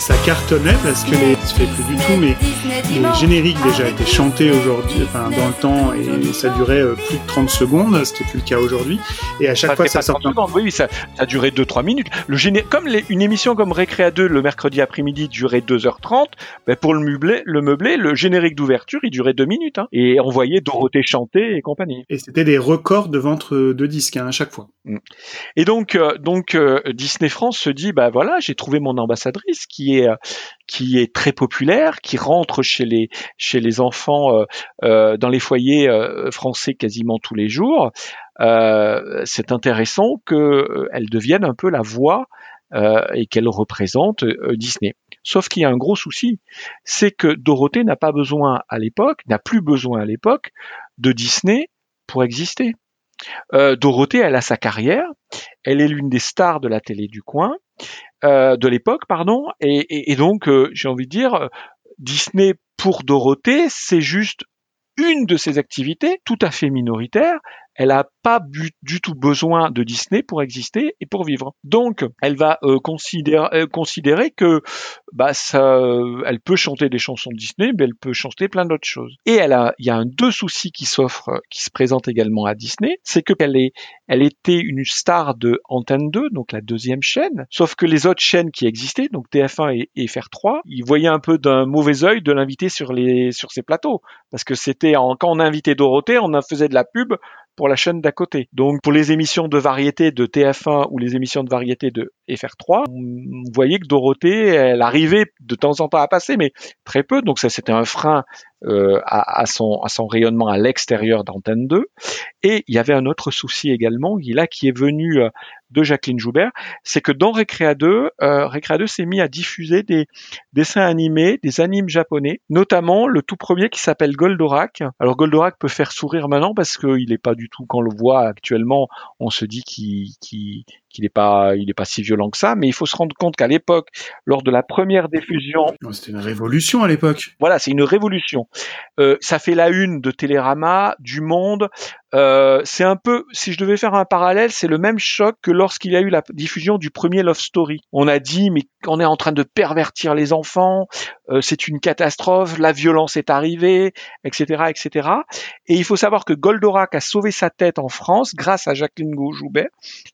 Ça cartonnait parce que les, se fait plus du tout, mais les génériques déjà étaient chantés aujourd'hui, enfin dans le temps, et ça durait euh, plus de 30 secondes, ce qui est plus le cas aujourd'hui. Et à chaque Ça fois, ça pas 30 sortait. un- Oui, ça, ça durait 2-3 minutes. Le géné... Comme les- une émission comme Récréa 2 le mercredi après-midi durait 2h30, ben pour le meubler, le meubler, le générique d'ouverture, il durait 2 minutes. hein. Et on voyait Dorothée chanter et compagnie. Et c'était des records de vente de disques hein, à chaque fois. Et donc, euh, donc euh, Disney France se dit, bah voilà, j'ai trouvé mon ambassadrice qui euh, qui est très populaire, qui rentre chez les chez les enfants euh, euh, dans les foyers français quasiment tous les jours. C'est intéressant que euh, elle devienne un peu la voix et qu'elle représente Disney. Sauf qu'il y a un gros souci, c'est que Dorothée n'a pas besoin à l'époque, n'a plus besoin à l'époque de Disney pour exister. Euh, Dorothée, elle a sa carrière, elle est l'une des stars de la télé du coin, euh, de l'époque, pardon, et, donc euh, j'ai envie de dire, euh, Disney pour Dorothée, c'est juste une de ses activités, tout à fait minoritaire. Elle n'a pas du tout besoin de Disney pour exister et pour vivre. Donc, elle va euh, considérer, euh, considérer que bah ça, euh, elle peut chanter des chansons de Disney, mais elle peut chanter plein d'autres choses. Et elle a, il y a un deux soucis qui s'offrent, qui se présentent également à Disney, c'est que elle est, elle était une star de Antenne 2, donc la deuxième chaîne, sauf que les autres chaînes qui existaient, donc TF1 et, et FR3, ils voyaient un peu d'un mauvais œil de l'inviter sur les, sur ces plateaux, parce que c'était quand on invitait Dorothée, on faisait de la pub pour la chaîne d'à côté. Donc pour les émissions de variété de TF1 ou les émissions de variété de FR3, on voyait que Dorothée, elle arrivait de temps en temps à passer, mais très peu. Donc ça, c'était un frein euh, à, à son, à son rayonnement à l'extérieur d'Antenne 2. Et il y avait un autre souci également, qui là qui est venu euh, de Jacqueline Joubert, c'est que dans Récréa 2, euh, Récréa 2 s'est mis à diffuser des dessins animés, des animes japonais, notamment le tout premier qui s'appelle Goldorak. Alors Goldorak peut faire sourire maintenant parce qu'il n'est pas du tout, quand on le voit actuellement, on se dit qu'il qu'il qu'il n'est pas, il est pas si violent que ça, mais il faut se rendre compte qu'à l'époque, lors de la première diffusion, Non, C'était une révolution à l'époque. voilà, c'est une révolution. Euh, ça fait la une de Télérama, du Monde. Euh, c'est un peu, si je devais faire un parallèle, c'est le même choc que lorsqu'il y a eu la diffusion du premier Love Story. On a dit, mais on est en train de pervertir les enfants, euh, c'est une catastrophe, la violence est arrivée, etc., etc. Et il faut savoir que Goldorak a sauvé sa tête en France grâce à Jacqueline Joubert,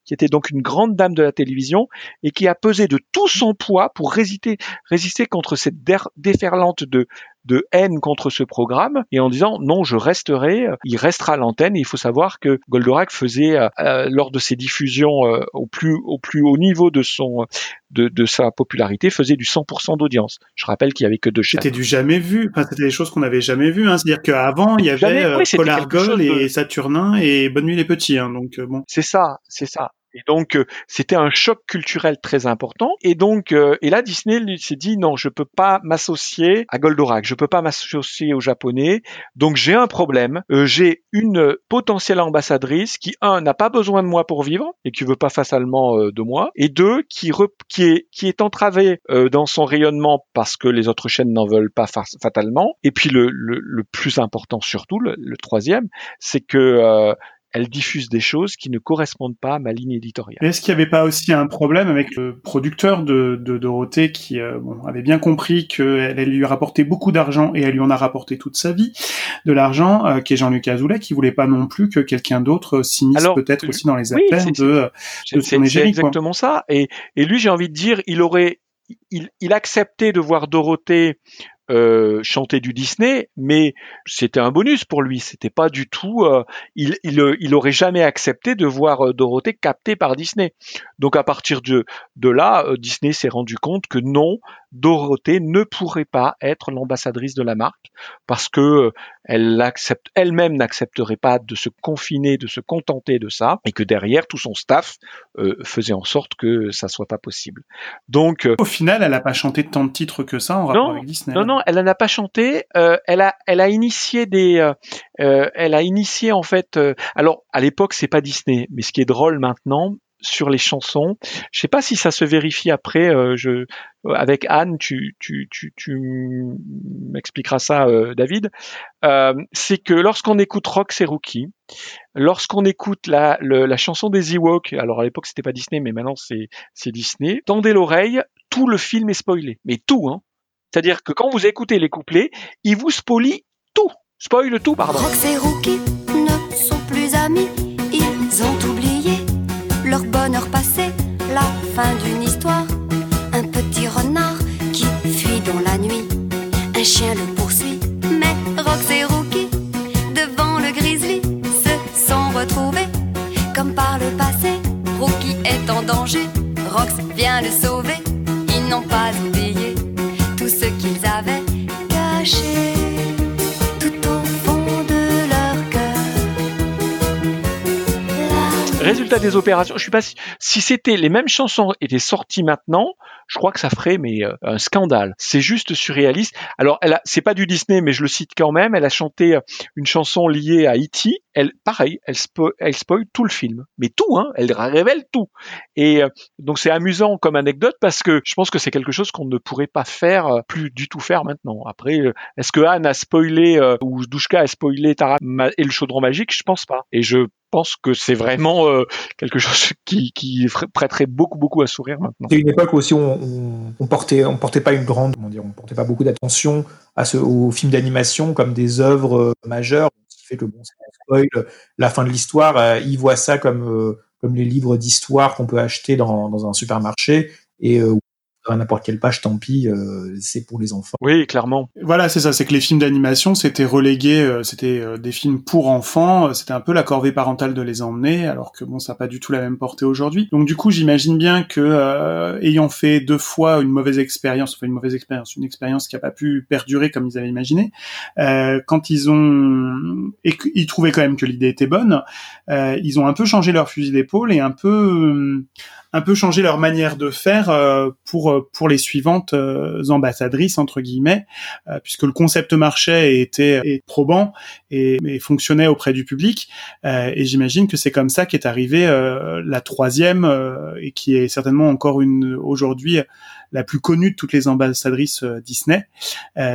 qui était donc une grande dame de la télévision et qui a pesé de tout son poids pour résister, résister contre cette déferlante de de haine contre ce programme et en disant non je resterai, euh, il restera à l'antenne. Il faut savoir que Goldorak faisait euh, euh, lors de ses diffusions euh, au plus au plus haut niveau de son de, de sa popularité faisait du 100% d'audience. Je rappelle qu'il y avait que deux chaînes. C'était du jamais vu. Enfin, c'était des choses qu'on n'avait jamais vues. Hein. C'est-à-dire qu'avant, il y avait Jamais, euh, oui, Argol de- et Saturnin et Bonne nuit les petits. Hein. Donc bon. C'est ça, c'est ça. Et donc euh, c'était un choc culturel très important. Et donc euh, et là Disney s'est dit non, je peux pas m'associer à Goldorak, je peux pas m'associer aux Japonais. Donc j'ai un problème. Euh, j'ai une potentielle ambassadrice qui un n'a pas besoin de moi pour vivre et qui veut pas fatalement euh, de moi, et deux qui rep- qui est qui est entravée dans son rayonnement parce que les autres chaînes n'en veulent pas fa- fatalement. Et puis le, le, plus important surtout, le, le troisième, c'est que elle diffuse des choses qui ne correspondent pas à ma ligne éditoriale. Est-ce qu'il n'y avait pas aussi un problème avec le producteur de, de Dorothée qui euh, bon, avait bien compris qu'elle elle lui rapportait beaucoup d'argent et elle lui en a rapporté toute sa vie de l'argent, euh, qui est Jean-Luc Azoulay, qui voulait pas non plus que quelqu'un d'autre s'immisce peut-être aussi dans les affaires de, son c'est- quoi. exactement ça. Et, et lui, j'ai envie de dire, il aurait, il, il acceptait de voir Dorothée euh, chanter du Disney, mais c'était un bonus pour lui. C'était pas du tout. euh, il, il, euh, il aurait jamais accepté de voir euh, Dorothée captée par Disney. Donc à partir de, de là, euh, Disney s'est rendu compte que non, Dorothée ne pourrait pas être l'ambassadrice de la marque parce que euh, elle accepte, elle-même n'accepterait pas de se confiner, de se contenter de ça, et que derrière tout son staff euh, faisait en sorte que ça soit pas possible. Donc euh, Au final, elle a pas chanté tant de titres que ça en rapport Non, avec Disney. non, non, elle n'en a pas chanté. euh, elle a, elle a initié des, euh, euh, elle a initié en fait. euh, alors à l'époque c'est pas Disney, mais ce qui est drôle maintenant sur les chansons, je sais pas si ça se vérifie après. euh, avec Anne, tu, tu, tu, tu m'expliqueras ça, euh, David. Euh, c'est que lorsqu'on écoute Rock, c'est Rookie. Lorsqu'on écoute la, chanson des Ewoks, alors à l'époque c'était pas Disney, mais maintenant c'est Disney. Tendez l'oreille, tout le film est spoilé. Mais tout, hein. C'est-à-dire que quand vous écoutez les couplets, ils vous spoilent tout. Spoil tout, pardon. Rookie passé, la fin d'une histoire. Un petit renard qui fuit dans la nuit, un chien le poursuit, mais Rox et Rookie, devant le grizzly, se sont retrouvés. Comme par le passé, Rookie est en danger, Rox vient le sauver, ils n'ont pas oublié Résultat des opérations, je suis pas si, si c'était les mêmes chansons étaient sorties maintenant, je crois que ça ferait mais euh, un scandale. C'est juste surréaliste. Alors elle a, c'est pas du Disney mais je le cite quand même, elle a chanté euh, une chanson liée à E.T. Elle pareil, elle spo, elle spoil tout le film. Mais tout hein, elle révèle tout. Et euh, donc c'est amusant comme anecdote parce que je pense que c'est quelque chose qu'on ne pourrait pas faire euh, plus du tout faire maintenant. Après euh, est-ce que Anne a spoilé euh, ou Douchka a spoilé Tara et le chaudron magique? Je pense pas. Et je pense que c'est vraiment euh, quelque chose qui, prêterait beaucoup beaucoup à sourire maintenant. C'est une époque aussi où on, on, portait, on portait pas une grande, on portait pas beaucoup d'attention à ce, aux films d'animation comme des œuvres euh, majeures, ce qui fait que bon, ça spoil la fin de l'histoire. Euh, ils voient ça comme euh, comme les livres d'histoire qu'on peut acheter dans, dans un supermarché et euh, à n'importe quelle page, tant pis, euh, c'est pour les enfants. Oui, clairement. Voilà, c'est ça, c'est que les films d'animation, c'était relégué, euh, c'était euh, des films pour enfants, euh, c'était un peu la corvée parentale de les emmener, alors que bon, ça n'a pas du tout la même portée aujourd'hui. Donc du coup, j'imagine bien que, euh, ayant fait deux fois une mauvaise expérience, enfin une mauvaise expérience, une expérience qui a pas pu perdurer comme ils avaient imaginé, euh, quand ils ont, et qu'ils trouvaient quand même que l'idée était bonne, euh, ils ont un peu changé leur fusil d'épaule et un peu, euh, un peu changé leur manière de faire euh, pour euh, pour les suivantes euh, ambassadrices entre guillemets, euh, puisque le concept marchait et était et probant et, et fonctionnait auprès du public. Et j'imagine que c'est comme ça qu'est arrivée la troisième et qui est certainement encore une aujourd'hui la plus connue de toutes les ambassadrices Disney,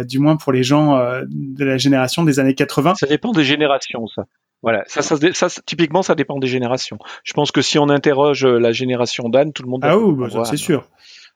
du moins pour les gens de la génération des années 80. Ça dépend des générations, ça. Voilà, ça, ça, ça, ça, typiquement, ça dépend des générations. Je pense que si on interroge la génération d'Anne, tout le monde. Ah oui, bah, c'est sûr.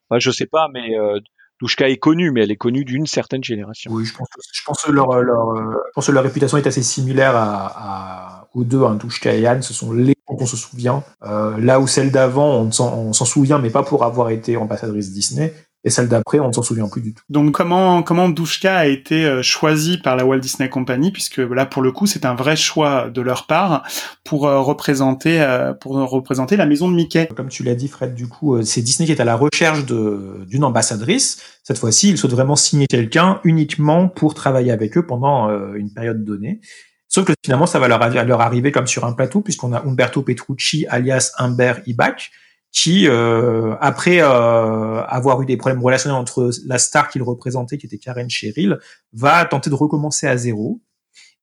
Enfin, je sais pas, mais euh, Douchka est connue, mais elle est connue d'une certaine génération. Oui, je pense, je pense que leur, leur, euh, je pense que leur réputation est assez similaire à, à, aux deux, hein, Douchka et Yann. Ce sont les gens qu'on se souvient. Euh, là où celle d'avant, on s'en souvient, mais pas pour avoir été ambassadrice Disney. Et celle d'après, on ne s'en souvient plus du tout. Donc comment comment Douchka a été euh, choisi par la Walt Disney Company puisque là pour le coup c'est un vrai choix de leur part pour euh, représenter euh, pour représenter la maison de Mickey. Comme tu l'as dit, Fred, du coup, c'est Disney qui est à la recherche de- d'une ambassadrice. Cette fois-ci, ils souhaitent vraiment signer quelqu'un uniquement pour travailler avec eux pendant euh, une période donnée. Sauf que finalement, ça va leur, leur arriver comme sur un plateau, puisqu'on a Umberto Petrucci, alias Humbert Ibach, qui, euh, après euh, avoir eu des problèmes relationnels entre la star qu'il représentait, qui était Karen Cheryl, va tenter de recommencer à zéro.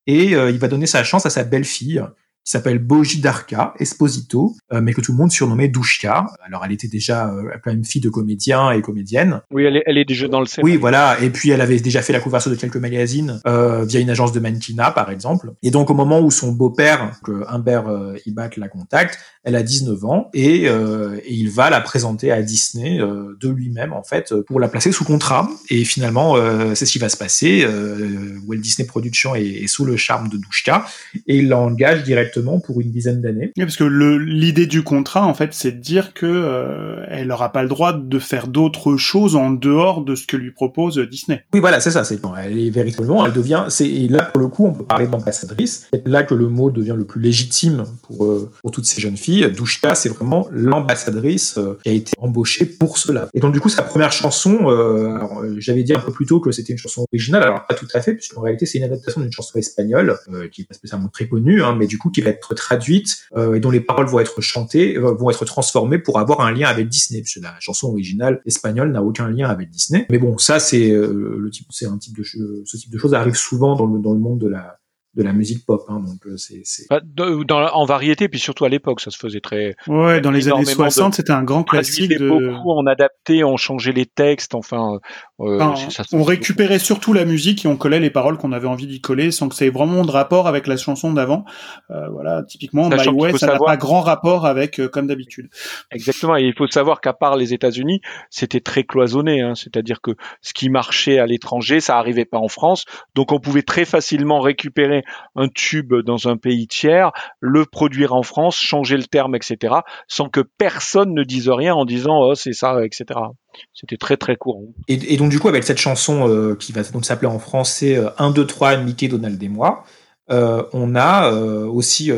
Et euh, il va donner sa chance à sa belle-fille, qui s'appelle Boji Darka Esposito, euh, mais que tout le monde surnommait Douchka. Alors elle était déjà euh, quand même fille de comédien et comédienne. Oui, elle est, elle est déjà dans le scénario. Oui, voilà. Et puis elle avait déjà fait la couverture de quelques magazines euh, via une agence de mannequinat, par exemple. Et donc au moment où son beau-père, que Humbert euh, Ibach, la contacte, elle a 19 ans et, euh, et il va la présenter à Disney euh, de lui-même en fait pour la placer sous contrat. Et finalement, euh, c'est ce qui va se passer. Euh, Walt Disney Productions est, est sous le charme de Douchka et il l'engage directement pour une dizaine d'années. Oui, parce que l'idée du contrat en fait c'est de dire que euh, elle aura pas le droit de faire d'autres choses en dehors de ce que lui propose Disney. Oui, voilà, c'est ça. C'est bon, elle est véritablement, elle devient. C'est là pour le coup, on peut parler d'ambassadrice. C'est là que le mot devient le plus légitime pour euh, pour toutes ces jeunes filles. Douchka, c'est vraiment l'ambassadrice euh, qui a été embauchée pour cela. Et donc du coup, sa première chanson, j'avais dit un peu plus tôt que c'était une chanson originale. Alors pas tout à fait, puisqu'en réalité, c'est une adaptation d'une chanson espagnole qui est pas spécialement très connue, hein, mais du coup qui être traduite euh, et dont les paroles vont être chantées, euh, vont être transformées pour avoir un lien avec Disney, puisque la chanson originale espagnole n'a aucun lien avec Disney. Mais bon, ça c'est euh, le type, c'est un type de, ce type de choses arrive souvent dans le dans le monde de la de la musique pop, hein, donc euh, c'est c'est Enfin, de- dans, en variété, puis surtout à l'époque, ça se faisait très. Ouais, dans les années Énormément de- 60 c'était un grand classique traduisait de. beaucoup, on adaptait, on changeait les textes, enfin, euh, Enfin, c'est ça- on récupérait surtout la musique et on collait les paroles qu'on avait envie d'y coller sans que ça ait vraiment de rapport avec la chanson d'avant. Euh, voilà, typiquement, My Way, faut ça n'a savoir- pas grand rapport avec euh, comme d'habitude. Exactement, et il faut savoir qu'à part les États-Unis, c'était très cloisonné, hein. c'est-à-dire que ce qui marchait à l'étranger, ça arrivait pas en France, donc on pouvait très facilement récupérer un tube dans un pays tiers, le produire en France, changer le terme, etc., sans que personne ne dise rien en disant oh c'est ça, etc. C'était très très courant. Et, donc du coup avec cette chanson euh, qui va donc s'appeler en français euh, 1, 2, 3, Mickey, Donald et moi, euh, on a euh, aussi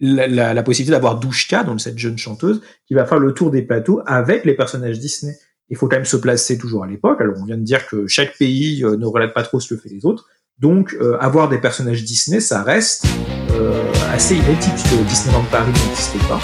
la, possibilité d'avoir Douchka, donc cette jeune chanteuse, qui va faire le tour des plateaux avec les personnages Disney. Il faut quand même se placer toujours à l'époque. Alors on vient de dire que chaque pays ne relate pas trop ce que fait les autres. Donc euh, avoir des personnages Disney, ça reste euh, assez inédit puisque Disneyland Paris n'existait pas.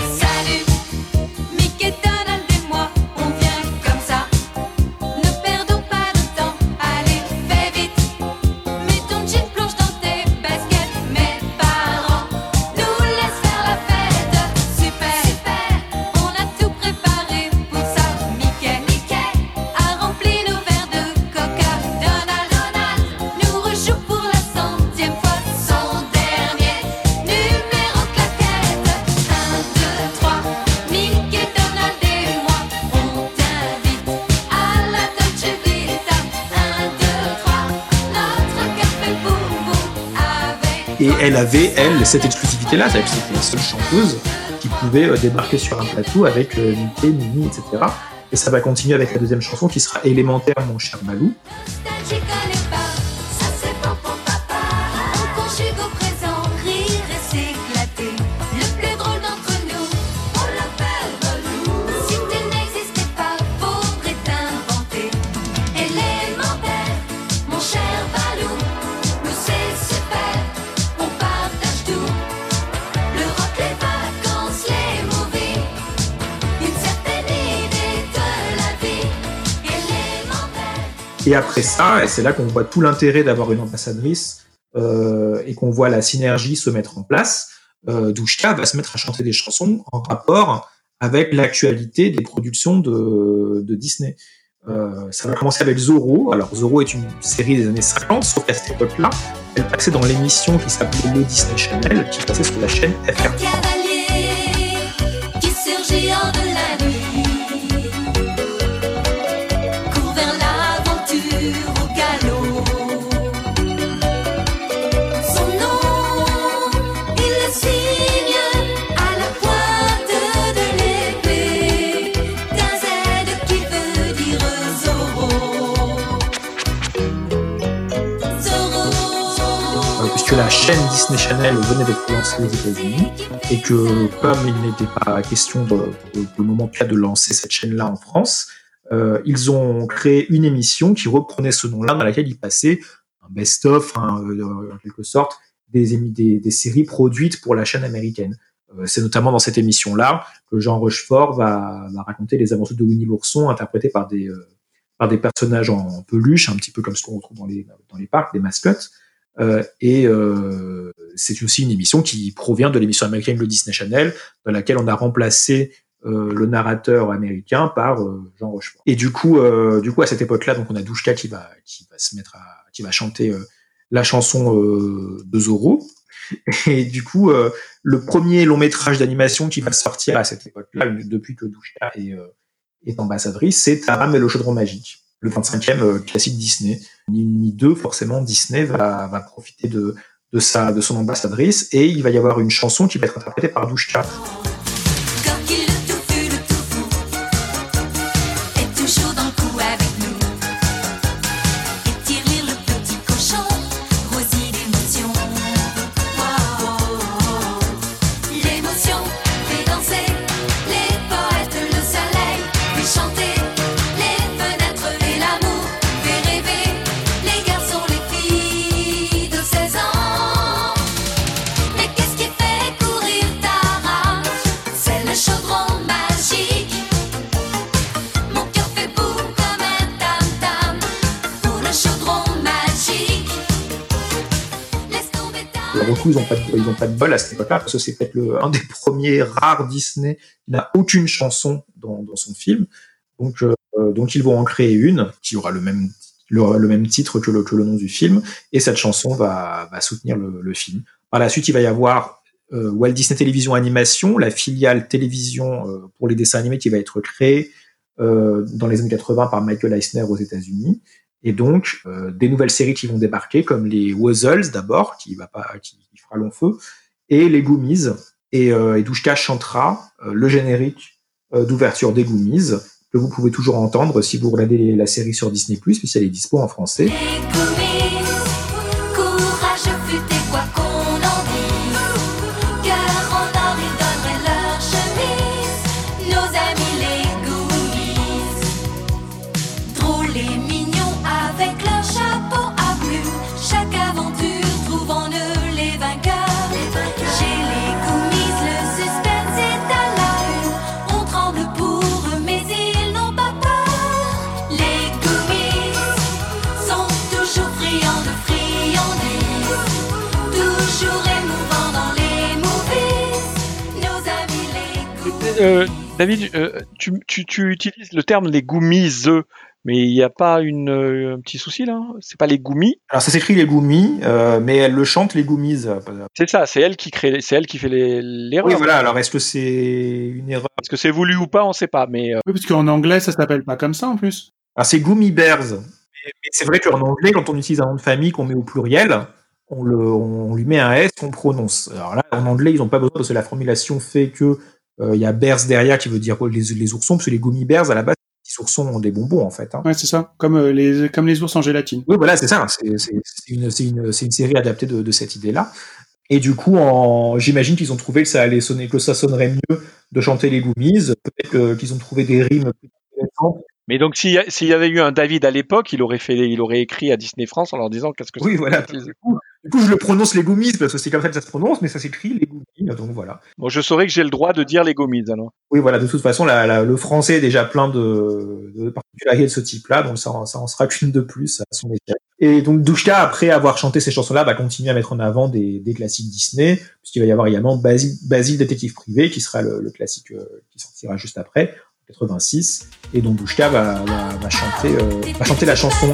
Elle avait, elle, cette exclusivité-là, c'est-à-dire que c'était la seule chanteuse qui pouvait euh, débarquer sur un plateau avec euh, Mickey, Minnie, etc. Et ça va continuer avec la deuxième chanson qui sera élémentaire, mon cher Malou. Et après ça, et c'est là qu'on voit tout l'intérêt d'avoir une ambassadrice euh, et qu'on voit la synergie se mettre en place, euh, Douchka va se mettre à chanter des chansons en rapport avec l'actualité des productions de, Disney. Euh, ça va commencer avec Zorro. Alors Zorro est une série des années 50, sauf qu'à cette époque-là, elle passait dans l'émission qui s'appelait le Disney Channel, qui passait sur la chaîne FR3. Puisque la chaîne Disney Channel venait d'être lancée aux États-Unis et que comme il n'était pas question de, de- le moment de lancer cette chaîne-là en France, euh, ils ont créé une émission qui reprenait ce nom-là dans laquelle ils passaient un best-of, hein, euh, en quelque sorte, des, séries produites pour la chaîne américaine. Euh, C'est notamment dans cette émission-là que Jean Rochefort va, raconter les aventures de Winnie l'ourson interprétées par des, par des personnages en peluche, un petit peu comme ce qu'on retrouve dans les, dans les parcs, des mascottes. Euh, et euh, c'est aussi une émission qui provient de l'émission américaine Le Disney Channel, dans laquelle on a remplacé euh, le narrateur américain par euh, Jean Rochefort. Et du coup, euh, du coup, à cette époque-là, donc on a Douchka qui va qui va se mettre à qui va chanter euh, la chanson de Zorro. Et du coup, le premier long métrage d'animation qui va sortir à cette époque-là, depuis que Douchka est, est ambassadrice, c'est Taram et le chaudron magique, le 25e euh, classique Disney. Ni ni deux, forcément, Disney va, va profiter de, de, sa, de son ambassadrice et il va y avoir une chanson qui va être interprétée par Douchka. Pas de, bol à cette époque-là parce que c'est peut-être le- un des premiers rares Disney qui n'a aucune chanson dans, dans son film. Donc, euh, donc ils vont en créer une qui aura le même le, même titre que le, que le nom du film, et cette chanson va, va soutenir le, le film. Par la suite, il va y avoir euh, Walt Disney Télévision Animation, la filiale télévision euh, pour les dessins animés qui va être créée euh, dans les années 80 par Michael Eisner aux États-Unis. Et donc, euh, des nouvelles séries qui vont débarquer, comme les Wuzzles d'abord, qui va pas, qui fera long feu, et les Goomies. Et, euh, et Douchka chantera euh, le générique euh, d'ouverture des Goomies, que vous pouvez toujours entendre si vous regardez la série sur Disney+, puisqu'elle est dispo en français. Euh, David, euh, tu, tu, tu utilises le terme les goumis, mais il n'y a pas une, euh, un petit souci là C'est pas les goumis? Alors ça s'écrit les Goomies, euh, mais elle le chante les Goomies. euh, C'est ça, c'est elle qui crée, c'est elle qui fait les- l'erreur. Oui, voilà. Alors est-ce que c'est une erreur? Est-ce que c'est voulu ou pas, on sait pas, mais euh, Oui, parce qu'en anglais, ça s'appelle pas comme ça en plus. Alors c'est Goomy Bears. Mais, mais c'est vrai qu'en anglais, quand on utilise un nom de famille qu'on met au pluriel, on, le, on lui met un S qu'on prononce. Alors là, en anglais, ils n'ont pas besoin parce que la formulation fait que il y a bears derrière qui veut dire les, les oursons, parce que les Goomy Bears à la base, les oursons ont des bonbons en fait. hein. Ouais, c'est ça. Comme euh, les comme les ours en gélatine. Oui, voilà, c'est ça. C'est une, c'est une, c'est une série adaptée de, de cette idée-là. Et du coup, j'imagine qu'ils ont trouvé que ça allait sonner, que ça sonnerait mieux de chanter les Goomies. Peut-être qu'ils ont trouvé des rimes plus intéressantes. mais donc s'il y, a- s'il y avait eu un David à l'époque, il aurait fait, il aurait écrit à Disney France en leur disant qu'est-ce que Oui, c'est voilà. utilisez. Du coup, je le prononce les Goomies parce que c'est comme ça que ça se prononce, mais ça s'écrit les Goomies. Donc voilà. Bon, je saurais que j'ai le droit de dire les gommises alors. Oui, voilà. De toute façon, la- la- le français est déjà plein de, de particularités de ce type-là, donc ça, en- ça en sera qu'une de plus à son échelle. Et donc Douchka, après avoir chanté ces chansons-là, va continuer à mettre en avant des, des classiques Disney, puisqu'il va y avoir également Basile, Basile détective privé, qui sera le, le classique euh, qui sortira juste après, en 86, et donc Douchka va, va, va chanter, euh, va chanter la chanson.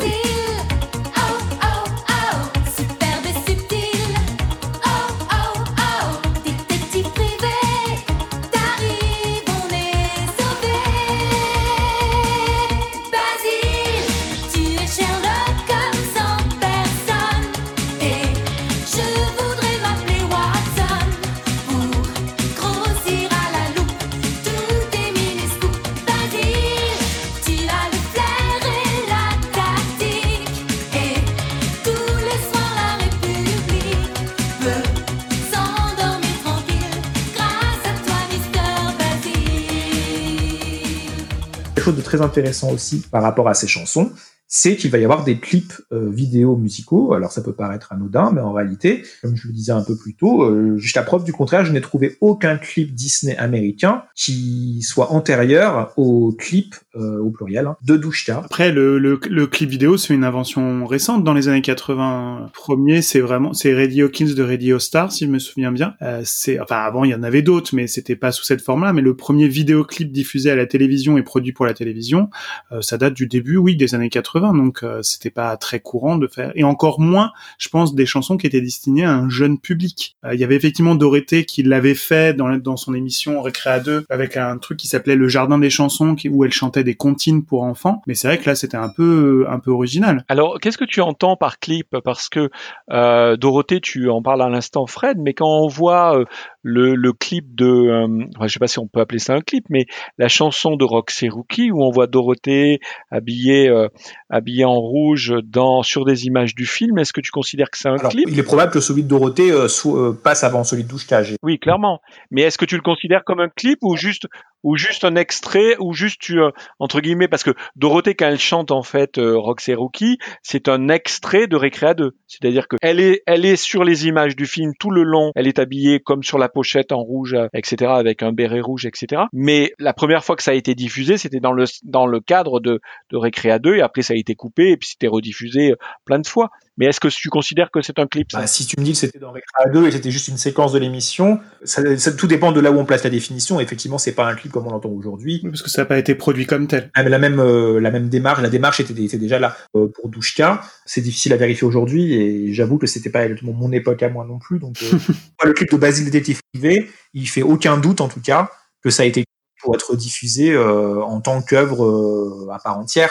Très intéressant aussi par rapport à ces chansons, c'est qu'il va y avoir des clips euh, vidéo musicaux. Alors ça peut paraître anodin, mais en réalité, comme je le disais un peu plus tôt, euh, jusqu'à preuve du contraire, je n'ai trouvé aucun clip Disney américain qui soit antérieur au clip, euh, au pluriel, hein, de Douchka. Après, le, le, le clip vidéo, c'est une invention récente dans les années 80. Premier, c'est vraiment, c'est Reddy Hawkins de Radio Star, si je me souviens bien. Euh, c'est, enfin, avant, il y en avait d'autres, mais c'était pas sous cette forme-là. Mais le premier vidéoclip diffusé à la télévision et produit pour la télévision, euh, ça date du début, oui, des années 80. Donc, euh, c'était pas très courant de faire, et encore moins, je pense, des chansons qui étaient destinées à un jeune public. Euh, Il y avait effectivement Dorothée qui l'avait fait dans, son émission Récréa 2 avec un truc qui s'appelait Le Jardin des chansons, où elle chantait des comptines pour enfants. Mais c'est vrai que là, c'était un peu, un peu original. Alors, qu'est-ce que tu entends par clip? Parce que euh, Dorothée, tu en parles à l'instant, Fred, mais quand on voit euh, le, le clip de, euh, enfin, je sais pas si on peut appeler ça un clip, mais la chanson de Roxy Rookie où on voit Dorothée habillée, euh, habillée en rouge dans sur des images du film, est-ce que tu considères que c'est un Alors, clip? il est probable que celui de Dorothée euh, euh, passe avant celui de Douchka. J'ai- Oui, clairement. Mais est-ce que tu le considères comme un clip ou juste ou juste un extrait ou juste tu euh, entre guillemets parce que Dorothée quand elle chante en fait euh, Roxy Rookie, c'est un extrait de Récréa 2. C'est-à-dire que elle est elle est sur les images du film tout le long, elle est habillée comme sur la pochette en rouge euh, etc avec un béret rouge etc. Mais la première fois que ça a été diffusé, c'était dans le dans le cadre de de Récréa 2 et après ça a été coupé et puis c'était rediffusé euh, plein de fois. Mais est-ce que tu considères que c'est un clip ça? Bah, si tu me dis que c'était dans Recra 2 et c'était juste une séquence de l'émission, ça, ça- tout dépend de là où on place la définition. Effectivement, c'est pas un clip comme on l'entend aujourd'hui. Parce que ça n'a pas été produit comme tel. Ah, mais la même euh, la même démarche, la démarche était, était déjà là euh, pour Douchka. C'est difficile à vérifier aujourd'hui et j'avoue que c'était pas mon, mon époque à moi non plus. Donc euh, le clip de Basile détective privé, il fait aucun doute en tout cas que ça a été pour être diffusé euh, en tant qu'œuvre euh, à part entière.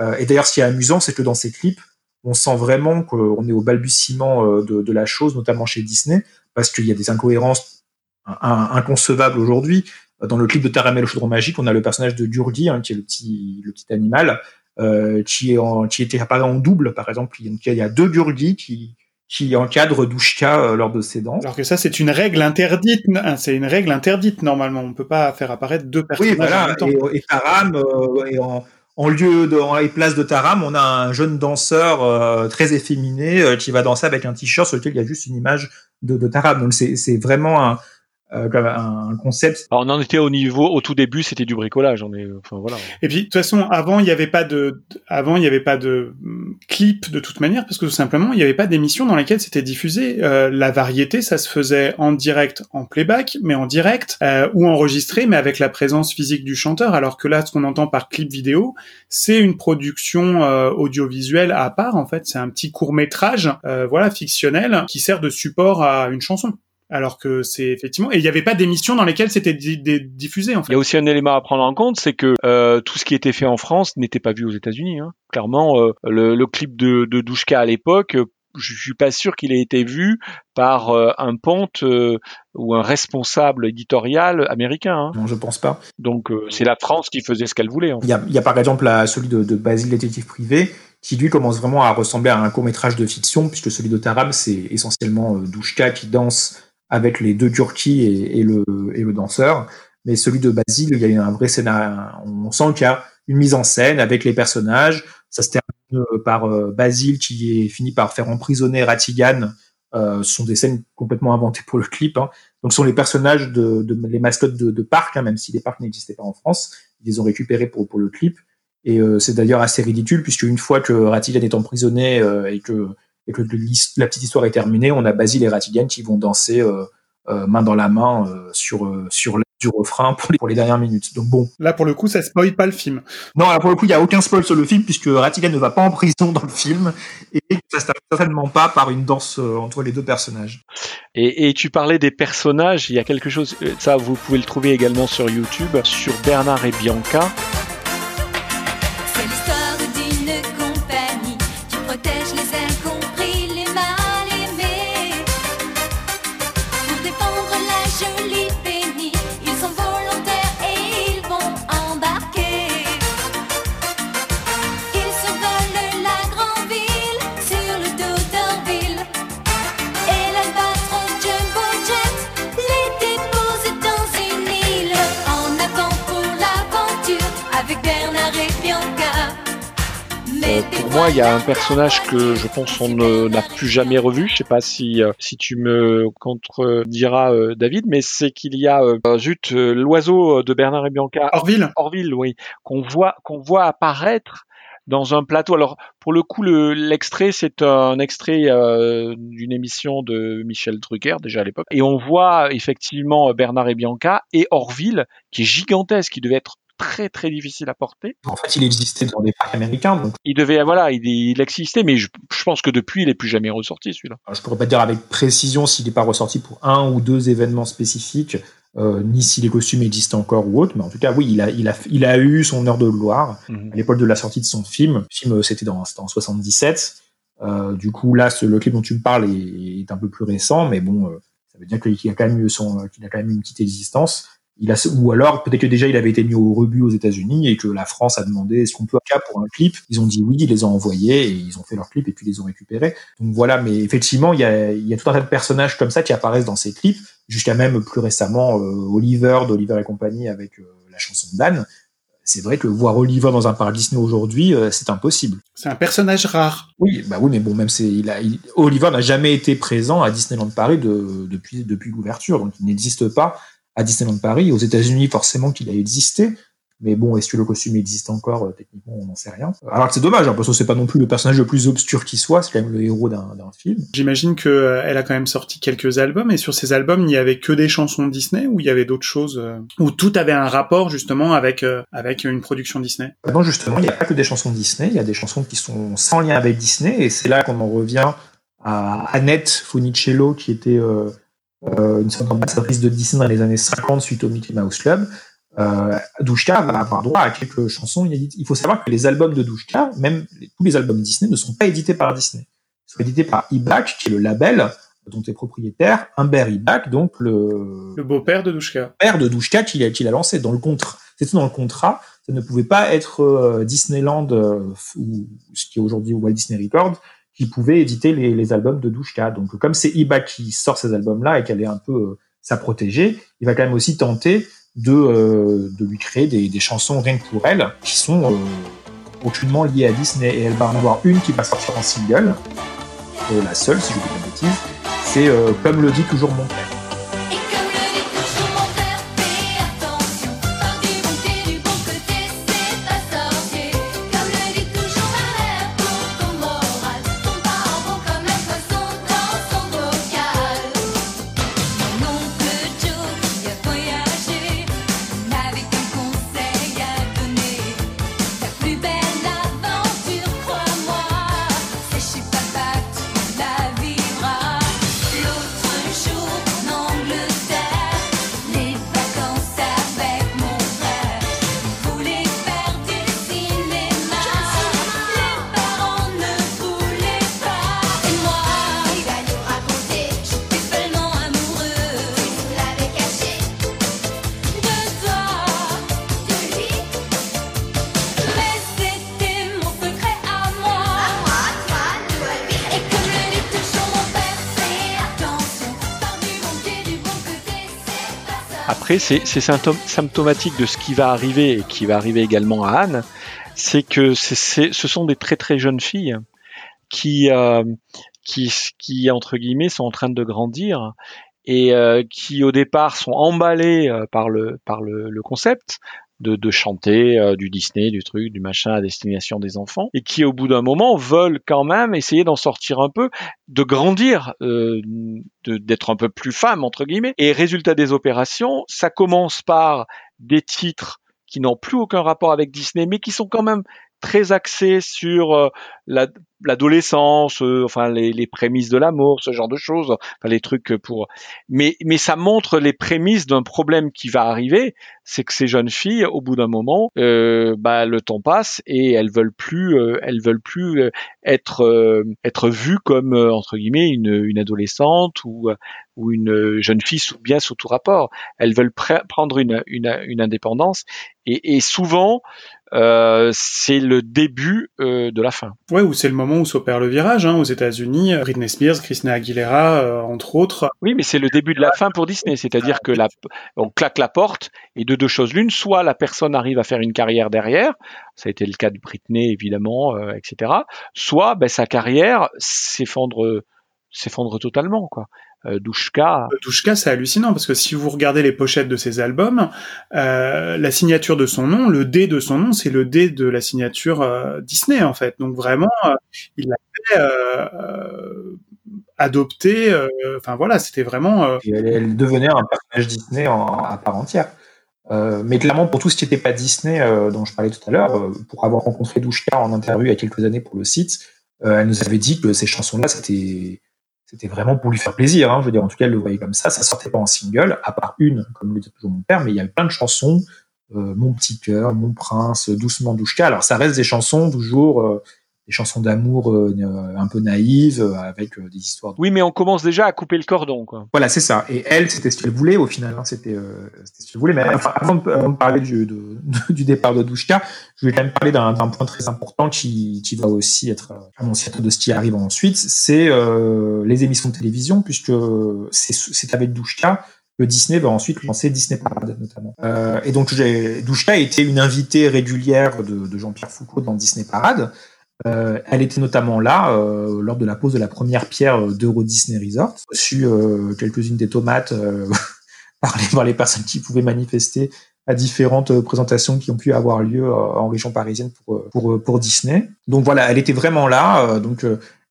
Euh, et d'ailleurs, ce qui est amusant, c'est que dans ces clips, on sent vraiment qu'on est au balbutiement euh, de, de la chose, notamment chez Disney, parce qu'il y a des incohérences in- in- inconcevables aujourd'hui. Dans le clip de Taramel au chaudron magique, on a le personnage de Durgi, hein, qui est le petit, le petit animal, euh, qui, est en, qui était apparu en double, par exemple. Il y a- deux Durgi qui, qui encadrent Douchka euh, lors de ses danses. Alors que ça, c'est une règle interdite. hein, C'est une règle interdite normalement. On peut pas faire apparaître deux personnages Oui, en voilà. même temps. Et, et Taram, euh, et en, en lieu de, en place de Taram, on a un jeune danseur euh, très efféminé euh, qui va danser avec un t-shirt sur lequel il y a juste une image de, de Taram. Donc c'est vraiment un, un concept. Alors, on en était au niveau, au tout début, c'était du bricolage. On est, enfin voilà. Et puis, de toute façon, avant, il n'y avait pas de, avant, il n'y avait pas de clip de toute manière, parce que tout simplement, il n'y avait pas d'émission dans laquelle c'était diffusé. Euh, la variété, ça se faisait en direct, en playback, mais en direct, euh, ou enregistré, mais avec la présence physique du chanteur. Alors que là, ce qu'on entend par clip vidéo, c'est une production euh, audiovisuelle à part. En fait, c'est un petit court métrage, euh, voilà, fictionnel, qui sert de support à une chanson. Alors que c'est effectivement, et il n'y avait pas d'émission dans lesquelles c'était di- di- diffusé en Il fait. y a aussi un élément à prendre en compte, c'est que euh, tout ce qui était fait en France n'était pas vu aux États-Unis. Hein. Clairement, euh, le, le clip de, de Douchka à l'époque, je suis pas sûr qu'il ait été vu par euh, un ponte euh, ou un responsable éditorial américain. Hein. Non, je pense pas. Donc euh, c'est la France qui faisait ce qu'elle voulait. En fait. Il y a, il y a par exemple la, celui de, de Basile détective privé qui lui commence vraiment à ressembler à un court métrage de fiction puisque celui de Taram c'est essentiellement euh, Douchka qui danse avec les deux Turquis et, le, danseur. Mais celui de Basile, il y a un vrai scénario. On sent qu'il y a une mise en scène avec les personnages. Ça se termine euh, par euh, Basile qui est fini par faire emprisonner Ratigan. Euh, ce sont des scènes complètement inventées pour le clip. Hein. Donc, ce sont les personnages de, les mascottes de, de parcs, hein, même si les parcs n'existaient pas en France. Ils les ont récupérés pour, le clip. Et c'est d'ailleurs assez ridicule puisque une fois que Ratigan est emprisonné et que et que la petite histoire est terminée, on a Basile et Ratigan qui vont danser euh, euh, main dans la main euh, sur euh, sur l'air du refrain pour les, pour les dernières minutes. Donc bon, Là, pour le coup, ça spoil pas le film. non, alors pour le coup, il n'y a aucun spoil sur le film puisque Ratigan ne va pas en prison dans le film et ça se termine certainement pas par une danse euh, entre les deux personnages. Et, et tu parlais des personnages. Il y a quelque chose. Ça, vous pouvez le trouver également sur YouTube, sur Bernard et Bianca. Moi, il y a un personnage que je pense on ne- n'a plus jamais revu. Je sais pas si euh, si tu me contrediras, euh, David, mais c'est qu'il y a euh, zut euh, l'oiseau de Bernard et Bianca, Orville. Orville, oui, qu'on voit qu'on voit apparaître dans un plateau. Alors pour le coup, le- l'extrait c'est un extrait euh, d'une émission de Michel Drucker déjà à l'époque, et on voit effectivement Bernard et Bianca et Orville qui est gigantesque, qui devait être très très difficile à porter. En fait, il existait dans des parcs américains, donc Il devait, voilà, il, il existait, mais je, je pense que depuis, il est plus jamais ressorti celui-là. je pourrais pas dire avec précision s'il n'est pas ressorti pour un ou deux événements spécifiques, euh, ni si les costumes existent encore ou autre, mais en tout cas, oui, il a, il a, il a eu son heure de gloire. à l'époque de la sortie de son film. Le film, euh, c'était dans, en 77. Euh, du coup, là, ce- le clip dont tu me parles est, est un peu plus récent, mais bon, euh, ça veut dire qu'il a quand même eu son, qu'il a quand même eu une petite existence. Il a, ou alors, peut-être que déjà il avait été mis au rebut aux États-Unis et que la France a demandé est-ce qu'on peut un pour un clip? Ils ont dit oui, ils les ont envoyés et ils ont fait leur clip et puis ils les ont récupérés. Donc voilà, mais effectivement, il y a, il y a tout un tas de personnages comme ça qui apparaissent dans ces clips, jusqu'à même plus récemment euh, Oliver d'Oliver et compagnie avec euh, la chanson d'Anne. C'est vrai que voir Oliver dans un parc Disney aujourd'hui, euh, c'est impossible. C'est un personnage rare. Oui, bah oui, mais bon, même c'est, il a, il- Oliver n'a jamais été présent à Disneyland Paris de, depuis, depuis l'ouverture, donc il n'existe pas à Disneyland Paris. Aux États-Unis, forcément qu'il a existé, Mais bon, est-ce que le costume existe encore? Euh, Techniquement, on n'en sait rien. Alors que c'est dommage, hein, parce que c'est pas non plus le personnage le plus obscur qui soit, c'est quand même le héros d'un film. J'imagine que euh, elle a quand même sorti quelques albums et sur ces albums il n'y avait que des chansons Disney ou il y avait d'autres choses euh, où tout avait un rapport justement avec euh, avec une production Disney? Non, justement, il n'y a pas que des chansons Disney, il y a des chansons qui sont sans lien avec Disney, et c'est là qu'on en revient à Annette Funicello, qui était euh, une sorte d'ambassadrice de Disney dans les années 50 suite au Mickey Mouse Club. Euh, Douchka va avoir droit à quelques chansons inédites. Il faut savoir que les albums de Douchka, même tous les albums Disney, ne sont pas édités par Disney. Ils sont édités par Ibach, qui est le label dont est propriétaire Humbert Ibach, donc le, Le beau-père de Douchka. père de Douchka qui qui l'a lancé dans le contrat. C'était dans le contrat. Ça ne pouvait pas être euh, Disneyland euh, ou ce qui est aujourd'hui Walt Disney Records qui pouvait éditer les, albums de Douchka. Donc comme c'est Iba qui sort ces albums-là et qu'elle est un peu euh, sa protégée, il va quand même aussi tenter de, euh, de lui créer des, chansons rien que pour elle qui sont euh, aucunement liées à Disney. Et elle va en avoir une qui va sortir en single, euh, la seule si je ne dis pas de bêtises. C'est euh, Comme le dit toujours mon père. Après, c'est symptomatique de ce qui va arriver et qui va arriver également à Anne, c'est que ce sont des très très jeunes filles qui, euh, qui, qui entre guillemets, sont en train de grandir et euh, qui au départ sont emballées euh, par le par le, le concept de, de chanter euh, du Disney, du truc, du machin à destination des enfants, et qui au bout d'un moment veulent quand même essayer d'en sortir un peu, de grandir, euh, d'être un peu plus femme entre guillemets. Et résultat des opérations, ça commence par des titres qui n'ont plus aucun rapport avec Disney, mais qui sont quand même très axés sur euh, la- l'adolescence, euh, enfin les, les prémices de l'amour, ce genre de choses, enfin les trucs pour. Mais mais ça montre les prémices d'un problème qui va arriver, c'est que ces jeunes filles, au bout d'un moment, euh, bah le temps passe et elles veulent plus, euh, elles veulent plus euh, être euh, être vues comme entre guillemets une, une adolescente ou ou une jeune fille sous, bien sous tout rapport. Elles veulent pre- prendre une, une, une indépendance et, et souvent c'est le début de la fin. Ouais, ou c'est le moment où s'opère le virage. Hein, aux États-Unis, Britney Spears, Christina Aguilera, euh, entre autres. Oui, mais c'est le début de la fin pour Disney, c'est-à-dire que on claque la porte et de deux choses l'une, soit la personne arrive à faire une carrière derrière, ça a été le cas de Britney évidemment, euh, etc. Soit ben, sa carrière s'effondre, s'effondre totalement quoi. Euh, Douchka, Douchka, c'est hallucinant parce que si vous regardez les pochettes de ses albums, euh, la signature de son nom, le D de son nom, c'est le D de la signature euh, Disney en fait. Donc vraiment, euh, il l'avait euh, euh, adopté. euh, Enfin voilà, c'était vraiment. euh, elle, elle devenait un personnage Disney en, à part entière. Euh, mais clairement, pour tout ce qui n'était pas Disney, euh, dont je parlais tout à l'heure, euh, pour avoir rencontré Douchka en interview il y a quelques années pour le site, euh, elle nous avait dit que ces chansons-là, c'était c'était vraiment pour lui faire plaisir. Hein. Je veux dire, en tout cas, elle le voyait comme ça. Ça sortait pas en single, à part une, comme le dit toujours mon père, mais il y avait plein de chansons. euh, mon petit cœur, mon prince, doucement Douchka. Alors ça reste des chansons toujours euh, des chansons d'amour euh, un peu naïves euh, avec euh, des histoires. De... oui, mais on commence déjà à couper le cordon quoi. Voilà, c'est ça. Et elle, c'était ce qu'elle voulait au final. Hein. C'était euh, c'était ce qu'elle voulait. Mais enfin, avant, de, avant de parler du, de, du départ de Douchka, je vais quand même parler d'un d'un point très important qui, qui va aussi être euh, annonciateur de ce qui arrive ensuite. C'est euh, les émissions de télévision, puisque c'est c'est avec Douchka que Disney va ensuite lancer Disney Parade notamment. Euh, et donc Douchka a été une invitée régulière de, de Jean-Pierre Foucault dans Disney Parade. Euh, elle était notamment là euh, lors de la pose de la première pierre euh, d'Euro Disney Resort. Reçu euh, quelques-unes des tomates euh, par, les, par les personnes qui pouvaient manifester à différentes euh, présentations qui ont pu avoir lieu en région parisienne pour, pour, pour Disney. Donc voilà, elle était vraiment là. Donc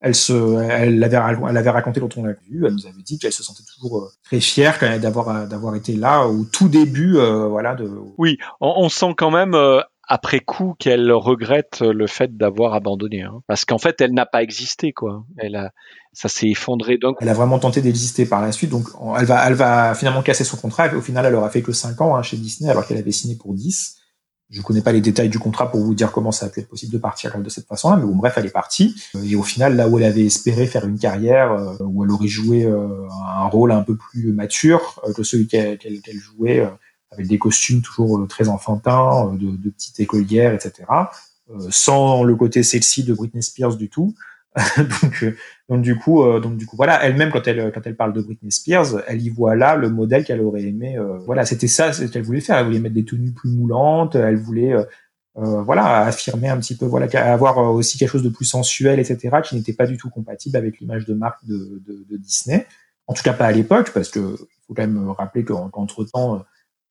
elle se, elle avait, elle avait raconté quand on l'a vu. Elle nous avait dit qu'elle se sentait toujours très fière d'avoir d'avoir été là au tout début, euh, voilà, de, Oui, on, on sent quand même euh, après coup qu'elle regrette le fait d'avoir abandonné, hein. parce qu'en fait, elle n'a pas existé, quoi. Elle a, ça s'est effondré coup. Elle a vraiment tenté d'exister par la suite, donc on- elle va, elle va finalement casser son contrat. Au final, elle aura fait que 5 ans hein, chez Disney, alors qu'elle avait signé pour 10. Je connais pas les détails du contrat pour vous dire comment ça a pu être possible de partir de cette façon-là, mais bon, bref, elle est partie. Et au final, là où elle avait espéré faire une carrière, euh, où elle aurait joué euh, un rôle un peu plus mature euh, que celui qu'elle jouait, euh, avec des costumes toujours euh, très enfantins, euh, de, de petites écolières, etc., euh, sans le côté sexy de Britney Spears du tout. donc, donc du coup, donc du coup, voilà, elle-même quand elle quand elle parle de Britney Spears, elle y voit là le modèle qu'elle aurait aimé. voilà, c'était ça, ce qu'elle voulait faire. Elle voulait mettre des tenues plus moulantes. Elle voulait, voilà, affirmer un petit peu, voilà, avoir aussi quelque chose de plus sensuel, etc., qui n'était pas du tout compatible avec l'image de marque de, Disney. En tout cas, pas à l'époque, parce que il faut quand même rappeler qu'en- qu'entre temps.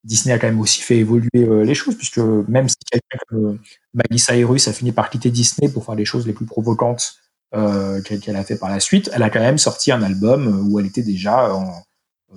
Disney a quand même aussi fait évoluer euh, les choses, puisque même si quelqu'un comme euh, Miley Cyrus a fini par quitter Disney pour faire les choses les plus provocantes euh, qu'elle a fait par la suite, elle a quand même sorti un album où elle était déjà en-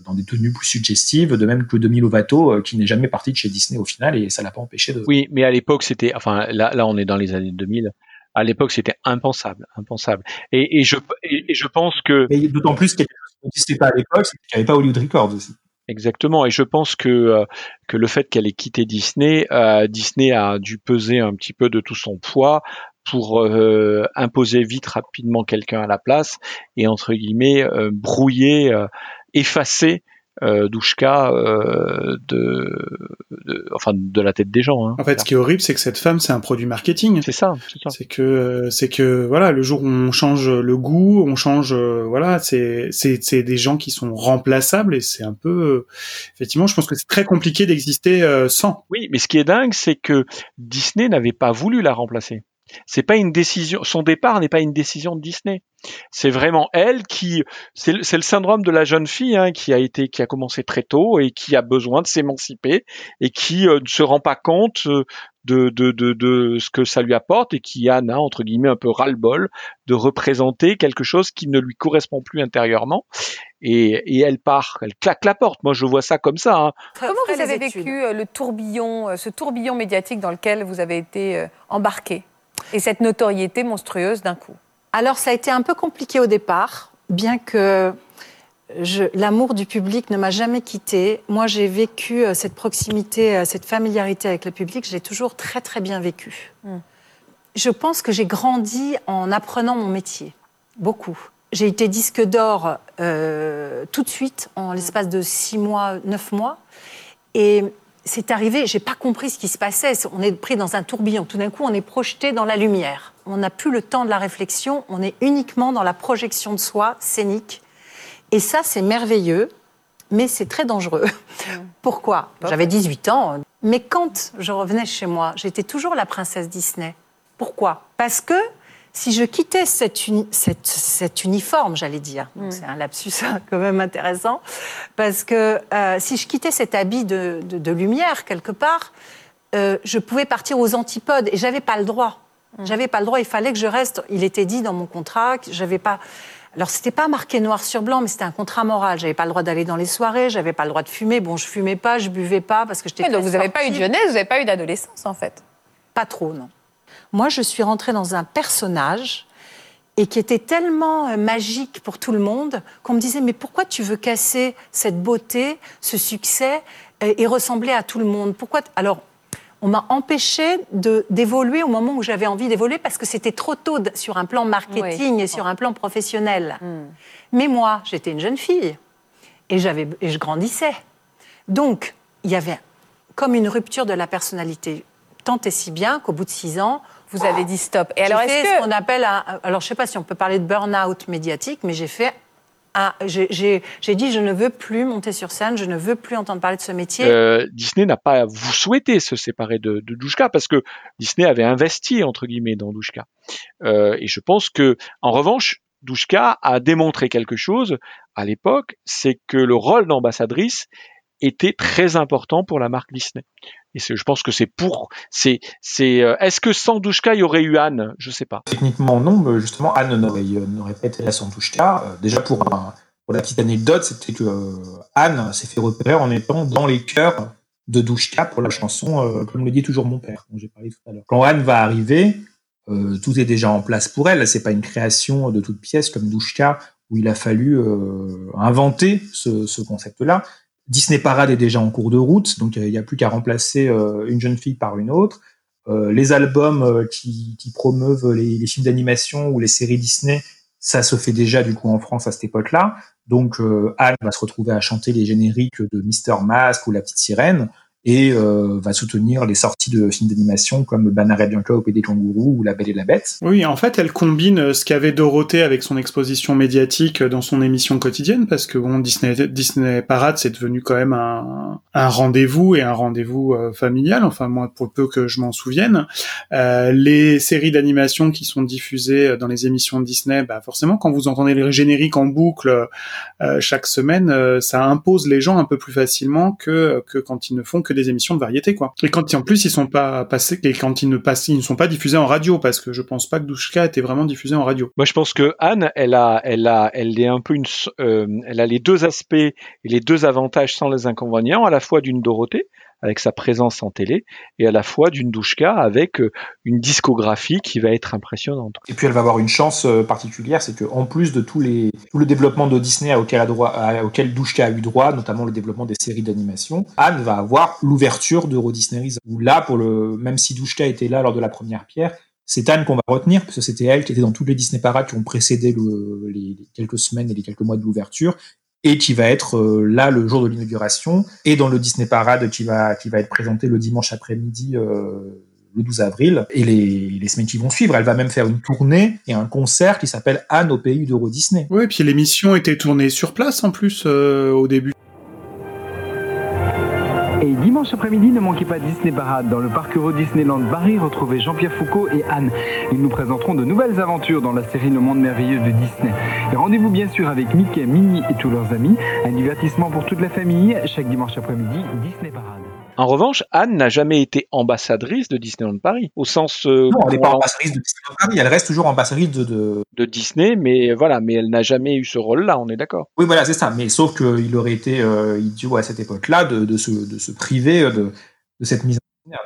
dans des tenues plus suggestives, de même que Demi Lovato, qui n'est jamais partie de chez Disney au final, et ça l'a pas empêché de. Oui, mais à l'époque, c'était, enfin, là, là, on est dans les années 2000. À l'époque, c'était impensable, impensable. Et, et je, et, et je pense que Mais d'autant plus qu'il y a quelque chose qui n'existait pas à l'époque, c'est qu'il n'y avait pas Hollywood Records aussi. Exactement, et je pense que euh, que le fait qu'elle ait quitté Disney, euh, Disney a dû peser un petit peu de tout son poids pour euh, imposer vite, rapidement quelqu'un à la place et entre guillemets brouiller, effacer euh, Douchka euh, de, de, enfin de la tête des gens. Hein. En fait, ce qui est horrible, c'est que cette femme, c'est un produit marketing. c'est ça, c'est que c'est que voilà, le jour où on change le goût, on change euh, voilà, c'est c'est c'est des gens qui sont remplaçables et c'est un peu effectivement, je pense que c'est très compliqué d'exister euh, sans. Oui, mais ce qui est dingue, c'est que Disney n'avait pas voulu la remplacer. C'est pas une décision. Son départ n'est pas une décision de Disney. C'est vraiment elle qui. C'est le, syndrome de la jeune fille hein, qui a été, qui a commencé très tôt et qui a besoin de s'émanciper et qui euh, ne se rend pas compte euh, de, de, de, de ce que ça lui apporte et qui en a entre guillemets un peu ras-le-bol de représenter quelque chose qui ne lui correspond plus intérieurement. Et, et elle part, elle claque la porte. Moi, je vois ça comme ça. hein. Comment vous avez vécu euh, le tourbillon, ce tourbillon médiatique dans lequel vous avez été embarqué? Et cette notoriété monstrueuse d'un coup Alors, ça a été un peu compliqué au départ, bien que je- l'amour du public ne m'a jamais quitté. Moi, j'ai vécu euh, cette proximité, euh, cette familiarité avec le public, j'ai toujours très, très bien vécu. Mm. Je pense que j'ai grandi en apprenant mon métier, beaucoup. J'ai été disque d'or euh, tout de suite, en l'espace de six mois, neuf mois. Et c'est arrivé, j'ai pas compris ce qui se passait. On est pris dans un tourbillon. Tout d'un coup, on est projeté dans la lumière. On n'a plus le temps de la réflexion. On est uniquement dans la projection de soi scénique. Et ça, c'est merveilleux, mais c'est très dangereux. Pourquoi J'avais 18 ans. Mais quand je revenais chez moi, j'étais toujours la princesse Disney. Pourquoi? Parce que si je quittais cet, uni- cette- cet uniforme, j'allais dire, donc c'est un lapsus quand même intéressant, parce que euh, si je quittais cet habit de, de- de lumière quelque part, euh, je pouvais partir aux antipodes et j'avais pas le droit. J'avais pas le droit. Il fallait que je reste. Il était dit dans mon contrat que j'avais pas. Alors c'était pas marqué noir sur blanc, mais c'était un contrat moral. J'avais pas le droit d'aller dans les soirées, j'avais pas le droit de fumer. Bon, je fumais pas, je buvais pas parce que j'étais. Donc vous n'avez pas eu de jeunesse, vous n'avez pas eu d'adolescence en fait. Pas trop, non. Moi, je suis rentrée dans un personnage et qui était tellement euh, magique pour tout le monde qu'on me disait mais pourquoi tu veux casser cette beauté, ce succès euh, et ressembler à tout le monde? Pourquoi Alors, on m'a empêché d'évoluer au moment où j'avais envie d'évoluer parce que c'était trop tôt sur un plan marketing Oui. et sur un plan professionnel. Mais moi, j'étais une jeune fille et j'avais et je grandissais. Donc, il y avait comme une rupture de la personnalité, tant et si bien qu'au bout de six ans, Vous avez dit stop. Et alors fait est-ce ce qu'on appelle un. Alors, je sais pas si on peut parler de burn-out médiatique, mais j'ai fait. un- j'ai- J'ai j'ai dit, je ne veux plus monter sur scène, je ne veux plus entendre parler de ce métier. Euh, Disney n'a pas vous souhaité se séparer de, de Douchka parce que Disney avait investi entre guillemets dans Douchka. Euh, et je pense que, en revanche, Douchka a démontré quelque chose à l'époque, c'est que le rôle d'ambassadrice était très important pour la marque Disney. Et je pense que c'est pour, euh, est-ce que sans Douchka il y aurait eu Anne? Je sais pas. Techniquement, non, mais justement, Anne n'aurait euh, pas été là sans Douchka. Euh, déjà, pour, la petite anecdote, c'était que Anne s'est fait repérer en étant dans les chœurs de Douchka pour la chanson euh, Comme le dit toujours mon père, dont j'ai parlé tout à l'heure. Quand Anne va arriver, tout est déjà en place pour elle. C'est pas une création de toute pièce comme Douchka où il a fallu inventer ce concept-là. Disney Parade est déjà en cours de route, donc euh, il n'y a plus qu'à remplacer euh, une jeune fille par une autre. Euh, les albums qui, promeuvent les, les films d'animation ou les séries Disney, ça se fait déjà du coup en France à cette époque-là. Donc euh, Anne va se retrouver à chanter les génériques de Mister Mask ou La Petite Sirène et euh, va soutenir les sorties de films d'animation comme Banana et Bianca au des Kangourous ou La Belle et la Bête. Oui, en fait, elle combine euh, ce qu'avait Dorothée avec son exposition médiatique euh, dans son émission quotidienne, parce que bon, Disney, Disney Parade, c'est devenu quand même un, un rendez-vous et un rendez-vous euh, familial. Enfin, moi, pour peu que je m'en souvienne, Euh, les séries d'animation qui sont diffusées dans les émissions Disney, bah forcément, quand vous entendez les génériques en boucle chaque semaine, ça impose les gens un peu plus facilement que que quand ils ne font que des émissions de variété, quoi. Et quand en plus ils sont pas passés, et quand ils ne passent, ils ne sont pas diffusés en radio, parce que je pense pas que Douchka était vraiment diffusé en radio. Moi, je pense que Anne, elle a, elle a, elle est un peu une, euh, elle a les deux aspects et les deux avantages sans les inconvénients, à la fois d'une Dorothée avec sa présence en télé et à la fois d'une Douchka avec euh, une discographie qui va être impressionnante. Et puis elle va avoir une chance euh, particulière, c'est que en plus de tous les tout le développement de Disney auquel, a droit, auquel Douchka a eu droit, notamment le développement des séries d'animation, Anne va avoir l'ouverture d'Euro Disney's. Où là, pour le même si Douchka était là lors de la première pierre, c'est Anne qu'on va retenir parce que c'était elle qui était dans toutes les Disney Parades qui ont précédé le- les, les quelques semaines et les quelques mois de l'ouverture et qui va être euh, là le jour de l'inauguration et dans le Disney Parade qui va qui va être présenté le dimanche après-midi euh, le 12 avril et les, les semaines qui vont suivre. Elle va même faire une tournée et un concert qui s'appelle Anne au pays d'Euro Disney. Oui, puis l'émission était tournée sur place en plus euh, au début. Et dimanche après-midi, ne manquez pas Disney Parade dans le parc Euro Disneyland Paris. Retrouvez Jean-Pierre Foucault et Anne. Ils nous présenteront de nouvelles aventures dans la série Le Monde Merveilleux de Disney. Rendez-vous bien sûr avec Mickey, Minnie et tous leurs amis. Un divertissement pour toute la famille chaque dimanche après-midi, Disney Parade. En revanche, Anne n'a jamais été ambassadrice de Disneyland Paris, au sens euh, Non, elle n'est pas ambassadrice de Disneyland Paris, elle reste toujours ambassadrice de, de... de Disney, mais voilà, mais elle n'a jamais eu ce rôle-là, on est d'accord. Oui, voilà, c'est ça. Mais sauf qu'il aurait été euh, idiot à cette époque-là de, de, se, de se priver de, de cette mise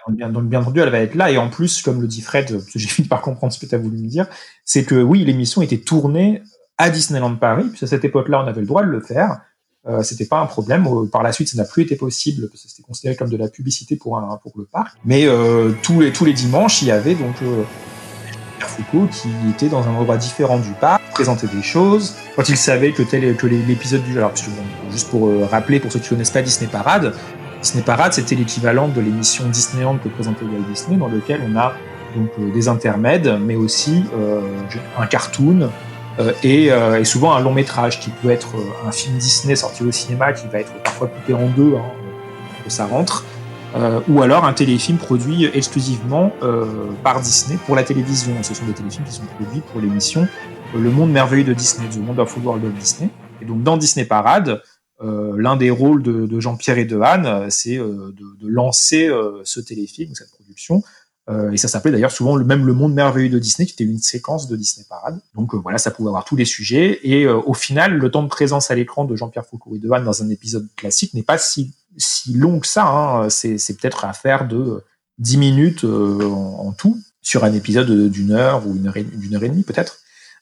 en bien, le bien entendu, elle va être là. Et en plus, comme le dit Fred, parce que j'ai fini par comprendre ce que tu as voulu me dire, c'est que oui, l'émission était tournée à Disneyland Paris. Puis à cette époque-là, on avait le droit de le faire. Euh, c'était pas un problème. Euh, Par la suite, ça n'a plus été possible parce que c'était considéré comme de la publicité pour un pour le parc. Mais euh, tous les tous les dimanches, il y avait donc euh, Foucault qui était dans un endroit différent du parc, présentait des choses. Quand il savait que tel que l'épisode du alors juste pour euh, rappeler pour ceux qui connaissent pas Disney Parade, Disney Parade c'était l'équivalent de l'émission Disneyland que présentait Walt Disney dans lequel on a donc euh, des intermèdes, mais aussi un cartoon et, euh, et souvent un long métrage qui peut être euh, un film Disney sorti au cinéma qui va être parfois coupé en deux, hein, que ça rentre, euh, ou alors un téléfilm produit exclusivement euh, par Disney pour la télévision. Ce sont des téléfilms qui sont produits pour l'émission euh, Le Monde Merveilleux de Disney, The Wonderful World of Disney. Et donc dans Disney Parade, euh, l'un des rôles de, de Jean-Pierre et de Anne, euh, c'est euh, de, de lancer euh, ce téléfilm, cette production. Euh, et ça s'appelait d'ailleurs souvent le même Le Monde Merveilleux de Disney, qui était une séquence de Disney Parade. Donc euh, voilà, ça pouvait avoir tous les sujets. Et euh, au final, le temps de présence à l'écran de Jean-Pierre Foucault et de Anne dans un épisode classique n'est pas si, si long que ça. Hein. C'est, c'est peut-être à faire de 10 minutes en, en tout sur un épisode d'une heure ou une heure et, d'une heure et demie peut-être.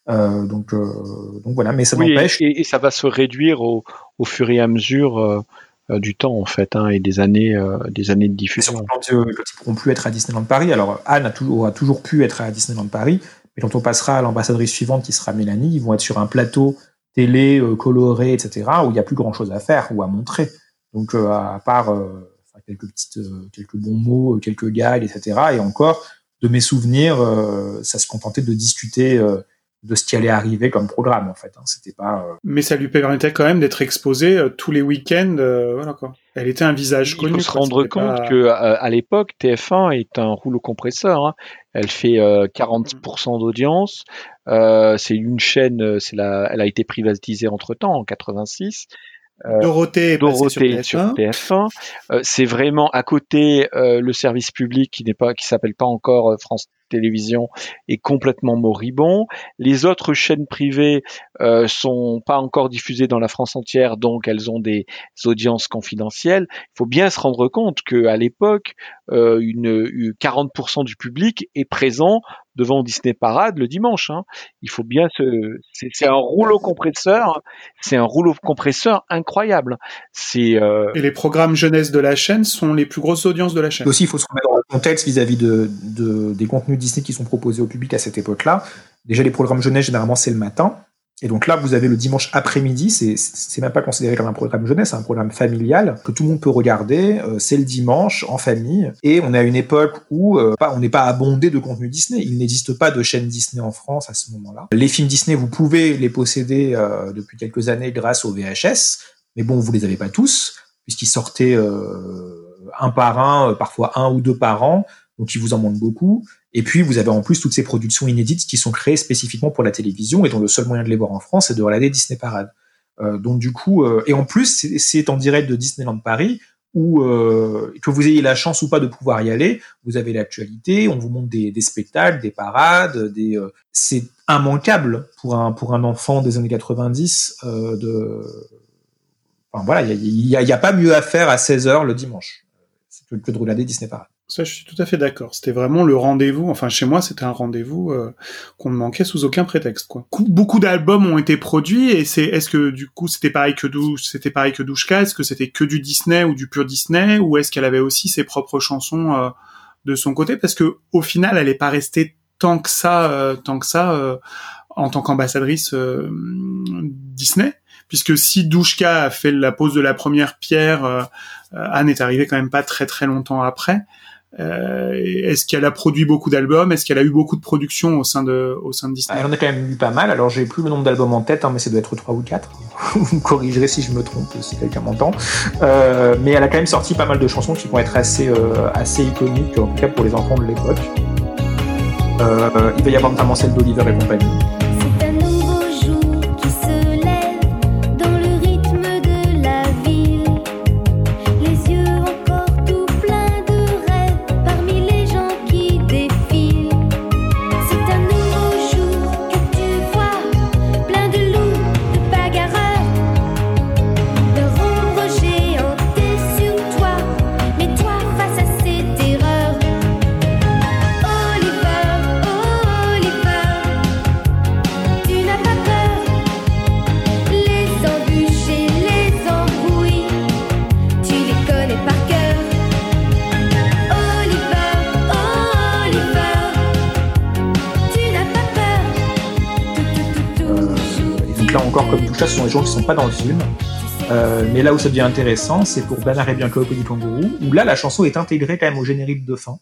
Euh, donc, euh, donc voilà, mais ça Oui, n'empêche. et, et ça va se réduire au, au fur et à mesure euh, du temps en fait, hein, et des années, euh, des années de diffusion. quand, euh, quand ils pourront plus être à Disneyland Paris. Alors Anne a toujours, aura toujours pu être à Disneyland Paris, mais quand on passera à l'ambassadrice suivante qui sera Mélanie, ils vont être sur un plateau télé euh, coloré, etc., où il n'y a plus grand chose à faire ou à montrer. Donc euh, à part euh, quelques petites, euh, quelques bons mots, euh, quelques guides, etc. Et encore, de mes souvenirs, euh, ça se contentait de discuter euh, de ce qui allait arriver comme programme en fait. Hein. C'était pas euh, Mais ça lui permettait quand même d'être exposée euh, tous les week-ends. euh, voilà quoi. Elle était un visage Il connu. faut se quoi, rendre compte pas- que euh, à l'époque, TF1 est un rouleau compresseur. hein. Elle fait euh, 40% d'audience. Euh, c'est une chaîne, euh, c'est la, elle a été privatisée entre temps en 86. Dorothée est passée Dorothée sur sur TF1. TF1. Euh, c'est vraiment à côté euh, le service public qui n'est pas, qui s'appelle pas encore euh, France Télévisions est complètement moribond. Les autres chaînes privées euh, sont pas encore diffusées dans la France entière, donc elles ont des audiences confidentielles. Il faut bien se rendre compte que à l'époque, euh, une, une 40% du public est présent devant Disney Parade le dimanche. hein. Il faut bien se, c'est c'est un rouleau compresseur, c'est un rouleau compresseur incroyable. C'est euh, Et les programmes jeunesse de la chaîne sont les plus grosses audiences de la chaîne. Aussi, il faut se remettre dans le contexte vis-à-vis de, de- des contenus Disney qui sont proposés au public à cette époque-là. Déjà, les programmes jeunesse, généralement, c'est le matin. Et donc là, vous avez le dimanche après-midi, c'est même pas considéré comme un programme jeunesse, c'est un programme familial que tout le monde peut regarder. euh, c'est le dimanche en famille, et on est à une époque où euh, on n'est pas abondé de contenu Disney. Il n'existe pas de chaîne Disney en France à ce moment-là. Les films Disney, vous pouvez les posséder euh, depuis quelques années grâce au VHS, mais bon, vous les avez pas tous puisqu'ils sortaient euh, un par un, euh, parfois un ou deux par an, donc il vous en manque beaucoup. Et puis vous avez en plus toutes ces productions inédites qui sont créées spécifiquement pour la télévision et dont le seul moyen de les voir en France, c'est de regarder Disney Parade. Euh, donc du coup, euh, et en plus c'est- en direct de Disneyland Paris où euh, que vous ayez la chance ou pas de pouvoir y aller, vous avez l'actualité, on vous montre des, spectacles, des parades, des euh, c'est immanquable pour un pour un enfant des années 90 euh, de Enfin voilà, il n'y a, il y a pas mieux à faire à 16h le dimanche que, que de regarder Disney Parade. Ça, je suis tout à fait d'accord. C'était vraiment le rendez-vous. Enfin, chez moi, c'était un rendez-vous euh, qu'on ne manquait sous aucun prétexte. Beaucoup d'albums ont été produits et c'est. Est-ce que du coup, c'était pareil que Dou- c'était pareil que Douchka? Est-ce que c'était que du Disney ou du pur Disney? Ou est-ce qu'elle avait aussi ses propres chansons euh, de son côté? Parce que au final, elle n'est pas restée tant que ça, euh, tant que ça, en tant qu'ambassadrice Disney. Puisque si Douchka a fait la pose de la première pierre, Anne est arrivée quand même pas très très longtemps après. Euh, Est-ce qu'elle a produit beaucoup d'albums? Est-ce qu'elle a eu beaucoup de productions au sein de, au sein de Disney? Elle en a quand même eu pas mal, alors j'ai plus le nombre d'albums en tête, hein, mais ça doit être 3 ou 4. Vous me corrigerez si je me trompe, si quelqu'un m'entend. Euh, mais elle a quand même sorti pas mal de chansons qui vont être assez, euh, assez iconiques, en tout cas pour les enfants de l'époque. Euh, il va y avoir notamment celle d'Oliver et compagnie. Encore, comme tout ça, ce sont des gens qui sont pas dans le film. Euh, mais là où ça devient intéressant, c'est pour Bernard et Bianca au Petit Kangourou, où là la chanson est intégrée quand même au générique de fin.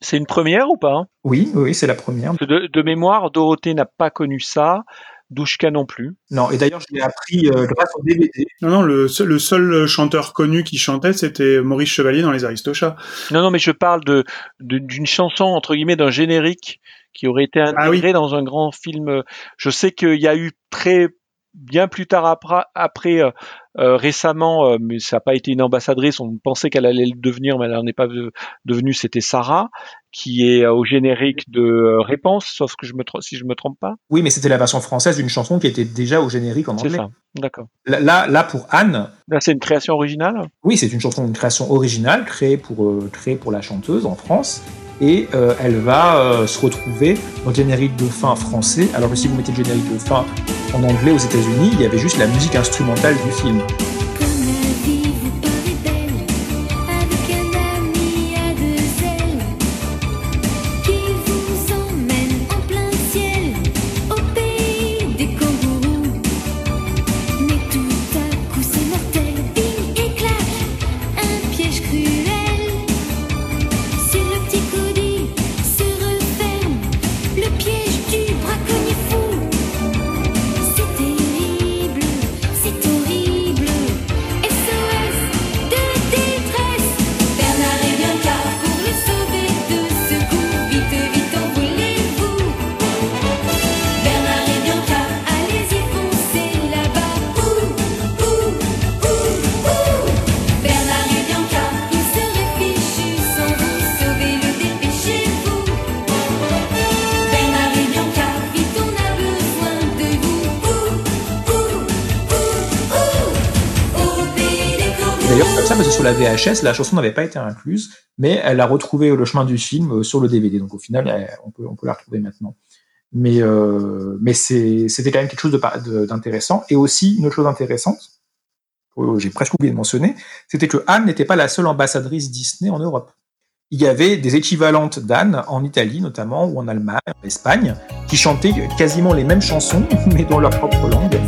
c'est une première ou pas hein? Oui, oui, c'est la première. De, de mémoire, Dorothée n'a pas connu ça, Douchka non plus. Non, et d'ailleurs je l'ai appris euh, grâce au DVD. Non, non, le seul, le seul chanteur connu qui chantait, c'était Maurice Chevalier dans Les Aristochats. Non, non, mais je parle de de- d'une chanson entre guillemets d'un générique qui aurait été intégré dans un grand film. Je sais qu'il y a eu très bien plus tard après, après euh, euh, récemment, euh, mais ça n'a pas été une ambassadrice. On pensait qu'elle allait le devenir, mais elle n'en est pas de- devenue. C'était Sarah qui est euh, au générique de Réponse, sauf que je me si je me trompe pas. Oui, mais c'était la version française d'une chanson qui était déjà au générique en C'est anglais. ça. D'accord. Là, là, pour Anne, Là, c'est une création originale? oui, c'est une chanson, une création originale créée pour, créée pour la chanteuse en France. Et euh, elle va euh, se retrouver dans le générique de fin français. Alors que si vous mettez le générique de fin en anglais aux États-Unis, il y avait juste la musique instrumentale du film. La VHS, la chanson n'avait pas été incluse, mais elle a retrouvé le chemin du film euh, sur le DVD. Donc au final, on peut, la retrouver maintenant. Mais, euh, mais c'était quand même quelque chose d'intéressant. Et aussi, une autre chose intéressante, que j'ai presque oublié de mentionner, c'était que Anne n'était pas la seule ambassadrice Disney en Europe. Il y avait des équivalentes d'Anne en Italie notamment, ou en Allemagne, en Espagne, qui chantaient quasiment les mêmes chansons, mais dans leur propre langue.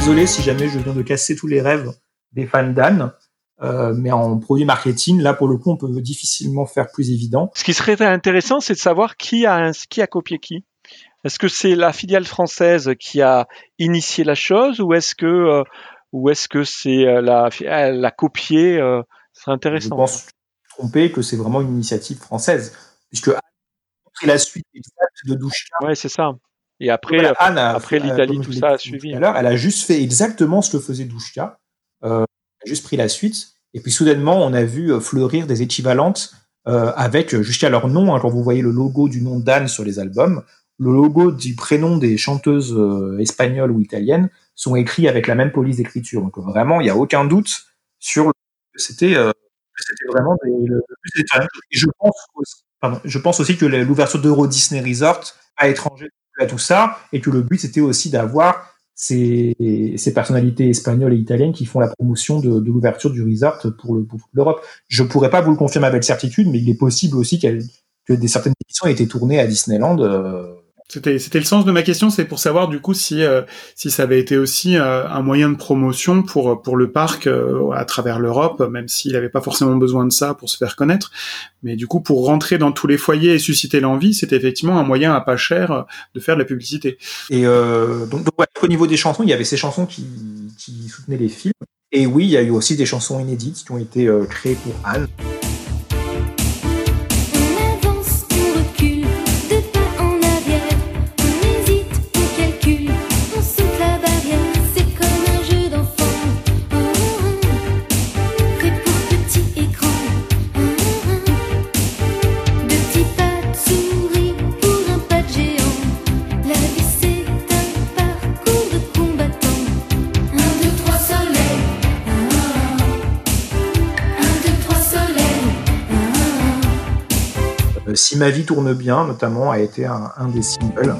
Désolé si jamais je viens de casser tous les rêves des fans d'Anne, euh, mais en produit marketing, là pour le coup, on peut difficilement faire plus évident. Ce qui serait intéressant, c'est de savoir qui a, qui a copié qui. Est-ce que c'est la filiale française qui a initié la chose ou est-ce que euh, ou est-ce que c'est euh, la l'a copié euh, Ce serait Je intéressant. pense tromper que c'est vraiment une initiative française, puisque pris la suite exacte de Douchka. Ouais, c'est ça. Et après, Voilà, Anne a après euh, l'Italie, tout ça a suivi. À l'heure, elle a juste fait exactement ce que faisait Douchka. Euh, elle a juste pris la suite. Et puis soudainement, on a vu euh, fleurir des équivalentes euh, avec euh, jusqu'à leur nom. hein, quand vous voyez le logo du nom d'Anne sur les albums, le logo du prénom des chanteuses euh, espagnoles ou italiennes sont écrits avec la même police d'écriture. Donc vraiment, il n'y a aucun doute sur le que c'était euh, c'était vraiment des, le, plus. Et je pense aussi, pardon, je pense aussi que l'ouverture d'Euro Disney Resort à étranger tout ça et que le but c'était aussi d'avoir ces, ces personnalités espagnoles et italiennes qui font la promotion de, l'ouverture du resort pour l'Europe. Je pourrais pas vous le confirmer avec certitude, mais il est possible aussi que des certaines émissions aient été tournées à Disneyland. euh, C'était, le sens de ma question, c'est pour savoir du coup si euh, si ça avait été aussi euh, un moyen de promotion pour pour le parc euh, à travers l'Europe, même s'il n'avait pas forcément besoin de ça pour se faire connaître. Mais du coup, pour rentrer dans tous les foyers et susciter l'envie, c'était effectivement un moyen à pas cher euh, de faire de la publicité. Et euh, donc, donc, au niveau des chansons, il y avait ces chansons qui, qui soutenaient les films. Et oui, il y a eu aussi des chansons inédites qui ont été euh, créées pour Anne. Ma vie tourne bien, notamment, a été un, un des singles.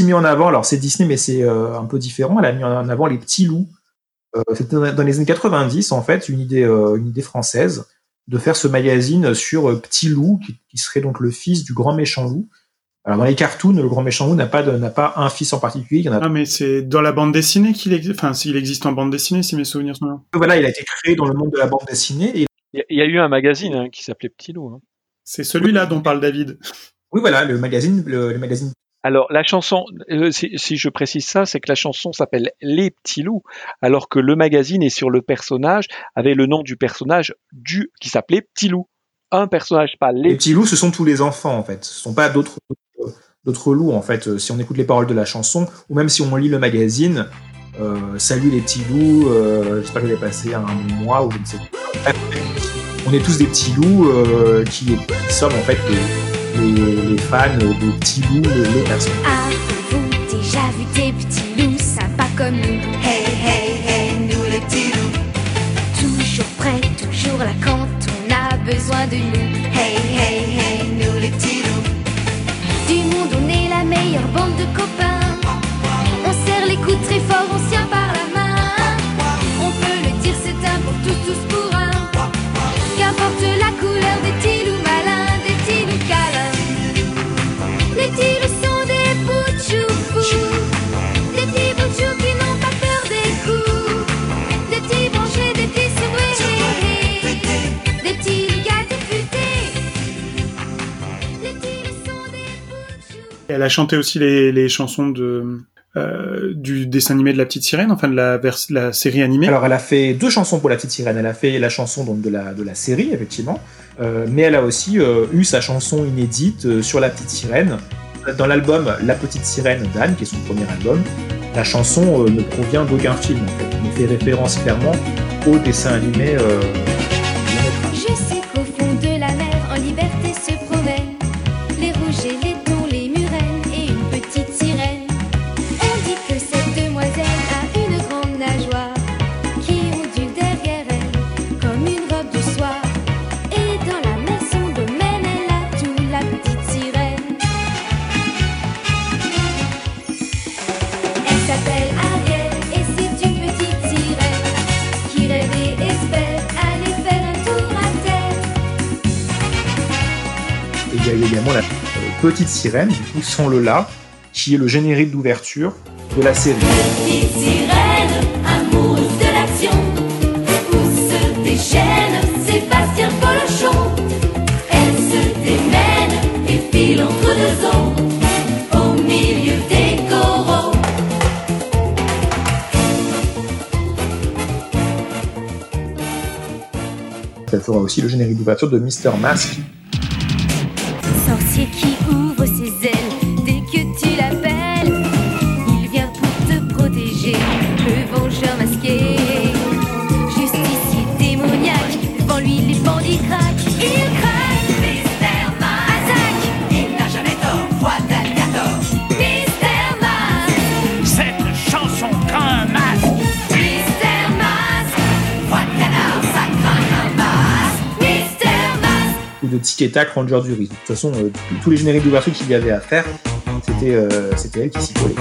Aussi mis en avant, alors c'est Disney, mais c'est euh, un peu différent, elle a mis en avant les petits loups. Euh, C'était dans les années 90, en fait, une idée, euh, une idée française de faire ce magazine sur euh, Petit Loup, qui, qui serait donc le fils du grand méchant loup. Alors dans les cartoons, le grand méchant loup n'a pas, de- n'a pas un fils en particulier, il y en a Ah mais c'est dans la bande dessinée qu'il existe, enfin s'il existe en bande dessinée, si mes souvenirs sont là. Voilà, il a été créé dans le monde de la bande dessinée. Et Il y, a- il y a eu un magazine hein, qui s'appelait Petit Loup. hein. C'est celui-là dont parle David. oui, voilà, le magazine, le, le magazine Alors la chanson, euh, si, je précise ça, c'est que la chanson s'appelle Les Petits Loups, alors que le magazine est sur le personnage avait le nom du personnage du qui s'appelait Petit Loup. Un personnage, pas Les les. petits loups, ce sont tous les enfants, en fait. Ce sont pas d'autres d'autres loups, en fait. Euh, Si on écoute les paroles de la chanson, ou même si on lit le magazine, euh, salut les petits loups, euh, j'espère que vous avez passé un mois ou je ne sais. On est tous des petits loups euh, qui, qui sommes en fait les, fans des petits loups, les, les personnes. Avez-vous déjà vu des petits loups sympas comme nous? Hey, hey, hey, nous les petits loups. Toujours prêts, toujours là quand on a besoin de nous. Hey, hey, hey, nous les petits loups. Du monde, on est la meilleure bande de copains. On serre les coudes très fort, Elle a chanté aussi les, les chansons de euh, du dessin animé de la petite sirène, enfin de la, vers, la série animée. Alors, elle a fait deux chansons pour la petite sirène. Elle a fait la chanson donc, de, la, de la série, effectivement. Euh, mais elle a aussi euh, eu sa chanson inédite sur la petite sirène. Dans l'album La petite sirène d'Anne, qui est son premier album, la chanson ne provient d'aucun film, en fait, fait référence clairement au dessin animé. Petite sirène, du coup, sans le là, qui est le générique d'ouverture de la série. Petite sirène, amoureuse de l'action, pousse des chaînes, Sébastien Polochon. Elle se démène et file entre deux eaux, au milieu des coraux. Elle fera aussi le générique d'ouverture de Mister Mask. Et Tac Ranger du risque. De toute façon, euh, tous les génériques d'ouverture qu'il y avait à faire, c'était euh, elle qui s'y collait.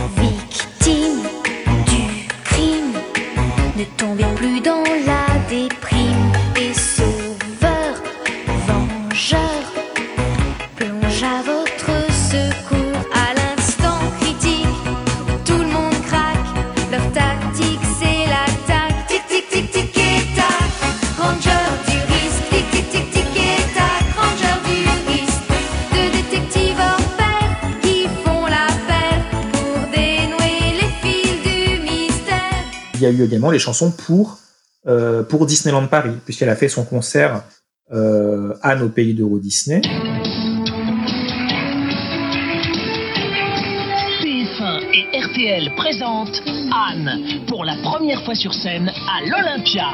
Également les chansons pour, euh, pour Disneyland Paris, puisqu'elle a fait son concert euh, Anne au pays d'Euro Disney. TF1 et RTL présentent Anne pour la première fois sur scène à l'Olympia.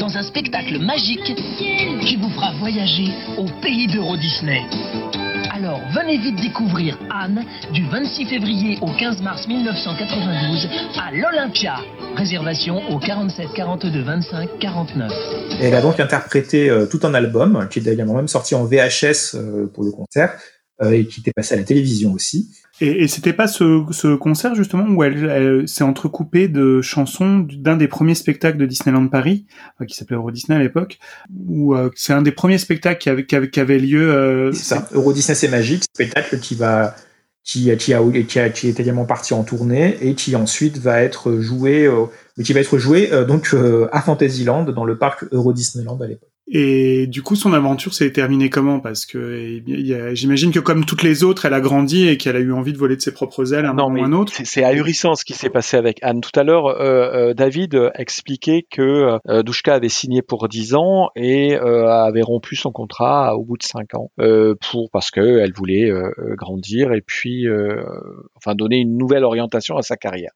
Dans un spectacle magique qui vous fera voyager au pays d'Euro Disney. Venez vite découvrir Anne du 26 février au 15 mars 1992 à l'Olympia. Réservation au 47 42 25 49. Et elle a donc interprété euh, tout un album, qui est également même sorti en VHS euh, pour le concert, euh, et qui était passé à la télévision aussi. Et, et c'était pas ce, ce concert justement où elle, elle s'est entrecoupée de chansons d'un des premiers spectacles de Disneyland Paris, euh, qui s'appelait Euro Disney à l'époque, où euh, c'est un des premiers spectacles qui avait, qui avait, qui avait lieu. euh, C'est ça, Euro Disney c'est magique, spectacle qui va qui, qui, a, qui, a, qui est également parti en tournée et qui ensuite va être joué, euh, qui va être joué euh, donc euh, à Fantasyland dans le parc Euro Disneyland à l'époque. Et du coup, son aventure s'est terminée comment? Parce que a- j'imagine que comme toutes les autres, elle a grandi et qu'elle a eu envie de voler de ses propres ailes un Non, moment ou un autre. c'est- ahurissant ce qui s'est passé avec Anne. Tout à l'heure, euh, euh, David expliquait que euh, Douchka avait signé pour 10 ans et euh, avait rompu son contrat au bout de 5 ans euh, pour parce que elle voulait grandir et puis euh, enfin donner une nouvelle orientation à sa carrière.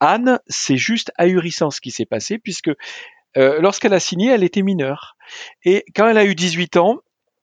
Anne, c'est juste ahurissant ce qui s'est passé puisque euh, lorsqu'elle a signé, elle était mineure et quand elle a eu 18 ans,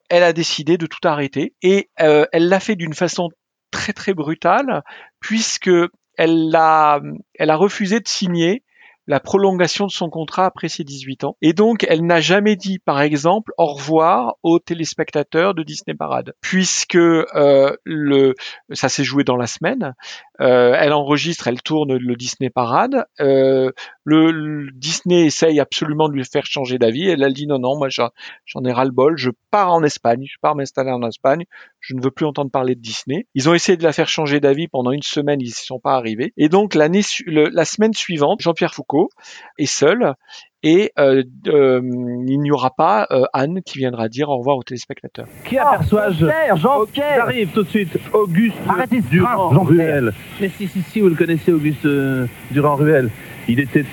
elle a décidé de tout arrêter et euh, elle l'a fait d'une façon très très brutale puisque elle a, elle a refusé de signer la prolongation de son contrat après ses 18 ans. Et donc, elle n'a jamais dit, par exemple, au revoir aux téléspectateurs de Disney Parade, puisque euh, le, ça s'est joué dans la semaine. Euh, elle enregistre, elle tourne le Disney Parade. Euh, le, Disney essaye absolument de lui faire changer d'avis. Elle a dit non, non, moi j'en ai ras le bol. Je pars en Espagne. Je pars m'installer en Espagne. Je ne veux plus entendre parler de Disney. Ils ont essayé de la faire changer d'avis pendant une semaine. Ils n'y sont pas arrivés. Et donc l'année, la semaine suivante, Jean-Pierre Foucault est seul. Et euh, euh, il n'y aura pas euh, Anne qui viendra dire au revoir aux téléspectateurs. Qui aperçois-je? Jean-Pierre, Jean-Pierre. J'arrive tout de suite. Auguste Arrêtez ce Durand train, Jean-Pierre. Ruel. Mais si, si, si, vous le connaissez, Auguste euh, Durand Ruel. Il était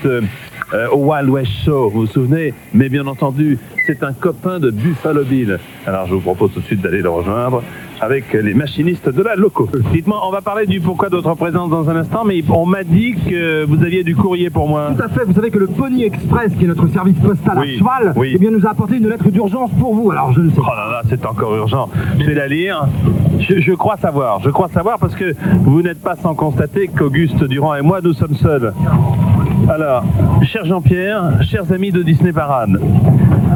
euh, au Wild West Show, vous vous souvenez Mais bien entendu, c'est un copain de Buffalo Bill. Alors je vous propose tout de suite d'aller le rejoindre avec les machinistes de la loco. Dites-moi, on va parler du pourquoi de votre présence dans un instant, mais on m'a dit que vous aviez du courrier pour moi. Tout à fait, vous savez que le Pony Express, qui est notre service postal Oui, à cheval, oui. eh bien, nous a apporté une lettre d'urgence pour vous. Alors, je ne sais Oh là là, c'est encore urgent. Je vais la lire. Je, je crois savoir, je crois savoir parce que vous n'êtes pas sans constater qu'Auguste Durand et moi, nous sommes seuls. Alors, cher Jean-Pierre, chers amis de Disney Parade,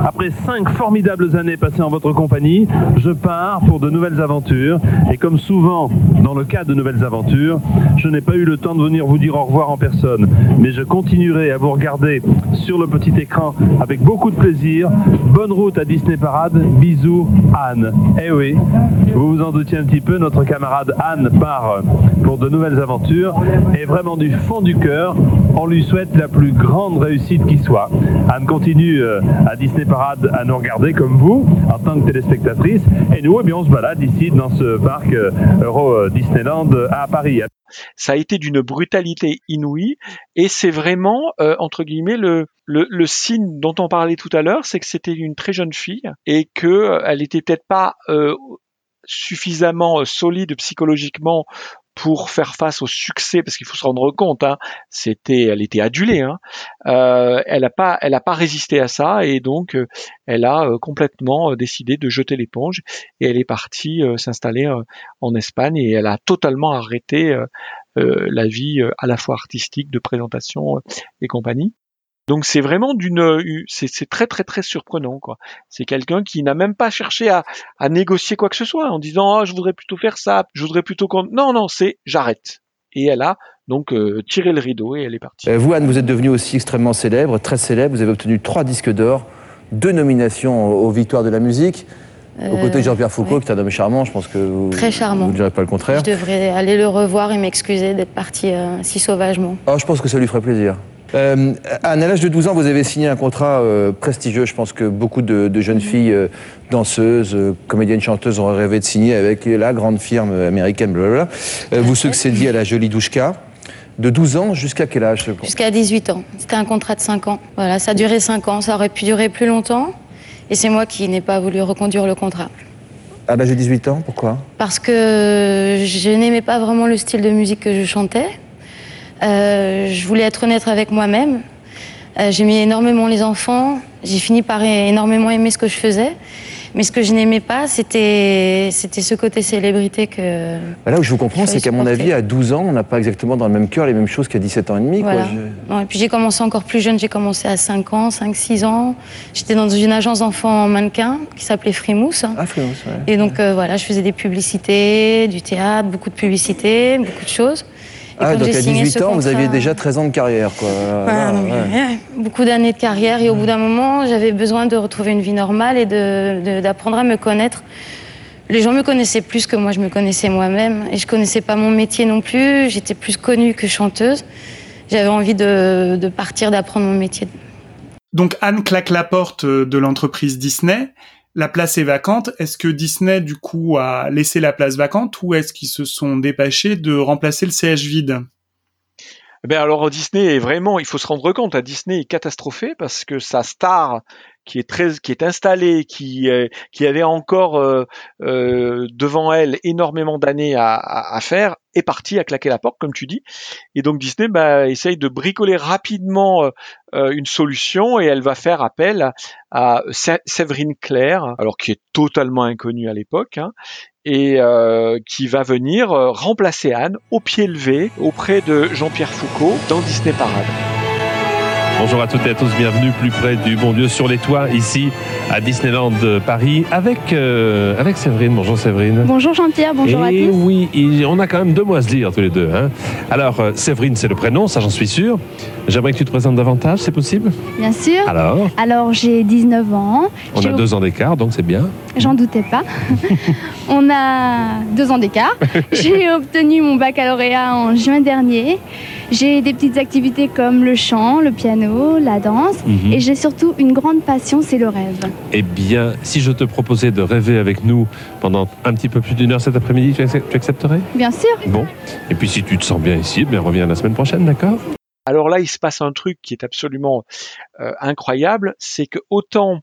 après cinq formidables années passées en votre compagnie, je pars pour de nouvelles aventures. Et comme souvent dans le cas de nouvelles aventures, je n'ai pas eu le temps de venir vous dire au revoir en personne. Mais je continuerai à vous regarder sur le petit écran avec beaucoup de plaisir. Bonne route à Disney Parade. Bisous, Anne. Eh oui, vous vous en doutiez un petit peu, notre camarade Anne part pour de nouvelles aventures. Et vraiment du fond du cœur, on lui souhaite la plus grande réussite qui soit. Anne continue euh, à Disney Parade à nous regarder comme vous, en tant que téléspectatrice. Et nous, eh bien, on se balade ici dans ce parc euh, Euro euh, Disneyland à Paris. Ça a été d'une brutalité inouïe et c'est vraiment entre guillemets le, le signe dont on parlait tout à l'heure, c'est que c'était une très jeune fille et que euh, elle était peut-être pas suffisamment solide psychologiquement pour faire face au succès, parce qu'il faut se rendre compte, hein, c'était, elle était adulée, hein, euh, elle n'a pas, elle a pas résisté à ça et donc euh, elle a euh, complètement décidé de jeter l'éponge et elle est partie s'installer en Espagne et elle a totalement arrêté la vie à la fois artistique, de présentation et compagnie. Donc c'est vraiment d'une, euh, c'est très très très surprenant quoi. C'est quelqu'un qui n'a même pas cherché à, à négocier quoi que ce soit en disant oh, je voudrais plutôt faire ça, je voudrais plutôt qu'on non non c'est j'arrête. Et elle a donc euh, tiré le rideau et elle est partie. Euh, Vous, Anne, vous êtes devenue aussi extrêmement célèbre, très célèbre. Vous avez obtenu trois disques d'or, deux nominations aux Victoires de la musique. Aux Euh, côtés de Jean-Pierre Foucault, qui est un homme charmant, je pense que vous Très charmant. vous ne direz pas le contraire. Je devrais aller le revoir et m'excuser d'être partie euh, si sauvagement. Oh, je pense que ça lui ferait plaisir. Euh, Anne, à l'âge de 12 ans, vous avez signé un contrat euh, prestigieux. Je pense que beaucoup de, de jeunes filles euh, danseuses, euh, comédiennes, chanteuses auraient rêvé de signer avec la grande firme américaine, blablabla. Vous succédiez à la jolie Douchka. De 12 ans jusqu'à quel âge Jusqu'à 18 ans. C'était un contrat de 5 ans. Voilà, ça a duré 5 ans. Ça aurait pu durer plus longtemps. Et c'est moi qui n'ai pas voulu reconduire le contrat. À l'âge de 18 ans, pourquoi? Parce que je n'aimais pas vraiment le style de musique que je chantais. Euh, je voulais être honnête avec moi-même. Euh, J'aimais énormément les enfants. J'ai fini par énormément aimer ce que je faisais. Mais ce que je n'aimais pas, c'était ce côté célébrité que. Bah Là où je vous comprends, c'est qu'à mon avis, à 12 ans, on n'a pas exactement dans le même cœur les mêmes choses qu'à 17 ans et demi. quoi. Voilà. Je- Non, et puis j'ai commencé encore plus jeune, j'ai commencé à 5 ans, 5-6 ans. J'étais dans une agence d'enfants mannequins qui s'appelait Frimousse. Ah, Frimousse, ouais. Et donc euh, voilà, je faisais des publicités, du théâtre, beaucoup de publicités, beaucoup de choses. Et Ah, donc à signé 18 ce ans, vous aviez déjà 13 ans de carrière. Quoi. Ouais, Là, non, mais, ouais. ouais, beaucoup d'années de carrière et au bout d'un moment, j'avais besoin de retrouver une vie normale et de- de- d'apprendre à me connaître. Les gens me connaissaient plus que moi, je me connaissais moi-même et je connaissais pas mon métier non plus. J'étais plus connue que chanteuse. J'avais envie de, de partir, d'apprendre mon métier. donc Anne claque la porte euh, de l'entreprise Disney. La place est vacante. Est-ce que Disney du coup a laissé la place vacante ou est-ce qu'ils se sont dépêchés de remplacer le siège vide? Eh Ben alors Disney est vraiment, il faut se rendre compte, à Disney est catastrophé parce que sa star qui est très, qui est installée, qui euh, qui avait encore euh, euh, devant elle énormément d'années à, à, faire, est partie à claquer la porte, comme tu dis. Et donc Disney bah, essaye de bricoler rapidement euh, euh, une solution et elle va faire appel à, à Sé- Séverine Claire, alors qui est totalement inconnue à l'époque. hein, et euh, qui va venir euh, remplacer Anne au pied levé auprès de Jean-Pierre Foucault dans Disney Parade. Bonjour à toutes et à tous, bienvenue plus près du bon Dieu sur les toits ici à Disneyland Paris avec, euh, avec Séverine. Bonjour Séverine. Bonjour Jean-Pierre, bonjour à Et tous. oui, et on a quand même deux mots à se dire tous les deux. hein. Alors, euh, Séverine, c'est le prénom, ça j'en suis sûr. J'aimerais que tu te présentes davantage, c'est possible? Bien sûr. Alors? Alors j'ai 19 ans. On a deux ans d'écart, donc c'est bien. J'en doutais pas. On a deux ans d'écart. J'ai obtenu mon baccalauréat en juin dernier. J'ai des petites activités comme le chant, le piano, la danse. Mhm. Et j'ai surtout une grande passion, c'est le rêve. Eh bien, si je te proposais de rêver avec nous pendant un petit peu plus d'une heure cet après-midi, tu, accep- tu accepterais? Bien sûr. Bon. Et puis si tu te sens bien ici, ben reviens la semaine prochaine, d'accord? Alors là, il se passe un truc qui est absolument euh, incroyable, c'est que autant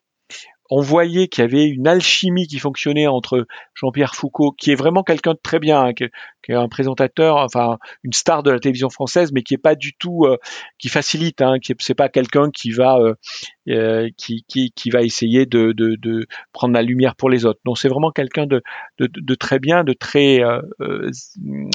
on voyait qu'il y avait une alchimie qui fonctionnait entre Jean-Pierre Foucault, qui est vraiment quelqu'un de très bien, hein, qui est un présentateur, enfin une star de la télévision française, mais qui est pas du tout, euh, qui facilite, hein, qui est- c'est pas quelqu'un qui va, euh, euh, qui, qui, qui va essayer de, de, de prendre la lumière pour les autres. Non, c'est vraiment quelqu'un de, de, de très bien, de très euh, euh,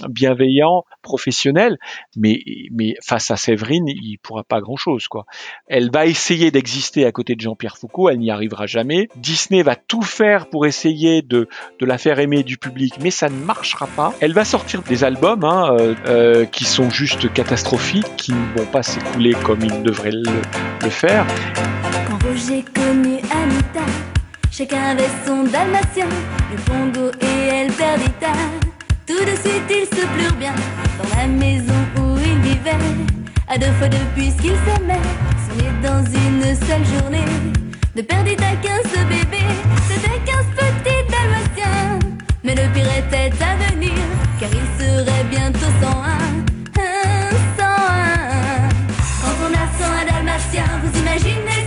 bienveillant, professionnel, mais, mais face à Séverine, il pourra pas grand chose, quoi. Elle va essayer d'exister à côté de Jean-Pierre Foucault, elle n'y arrivera jamais. Disney va tout faire pour essayer de, de la faire aimer du public, mais ça ne marchera pas. Elle va sortir des albums hein, euh, euh, qui sont juste catastrophiques, qui ne vont pas s'écouler comme ils devraient le, le faire. Quand Roger connut Anita, chacun avait son dalmatien, le Pongo et elle perdita. Tout de suite ils se plurent bien dans la maison où ils vivaient. À deux fois depuis qu'ils s'aimaient, sont nés dans une seule journée. De Perdita qu'un ce bébé, c'était quinze petits dalmatiens. Mais le pire était à venir, car il serait bientôt 101. Un, 101. Quand on a 101 dalmatiens, vous imaginez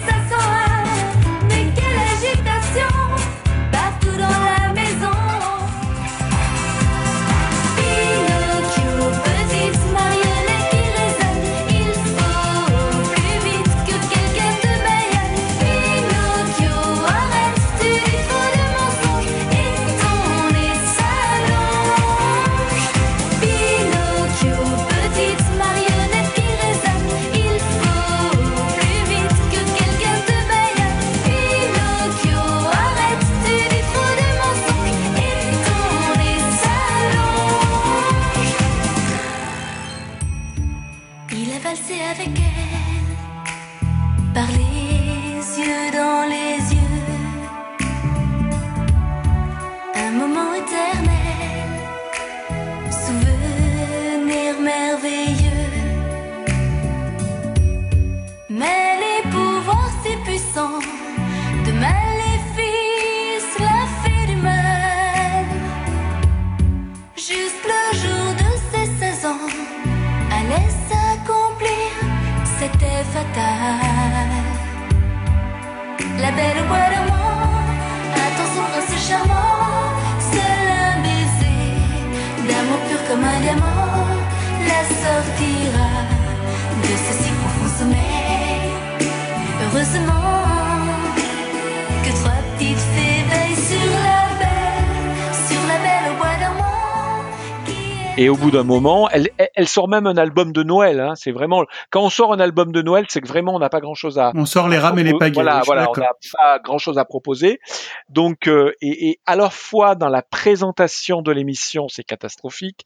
Et au bout d'un moment, elle, elle, elle sort même un album de Noël. Hein. C'est vraiment quand on sort un album de Noël, c'est que vraiment on n'a pas grand chose à. On sort les rames et les pagaies. Voilà, voilà, on n'a pas grand chose à proposer. Donc, euh, et, et à la fois dans la présentation de l'émission, c'est catastrophique.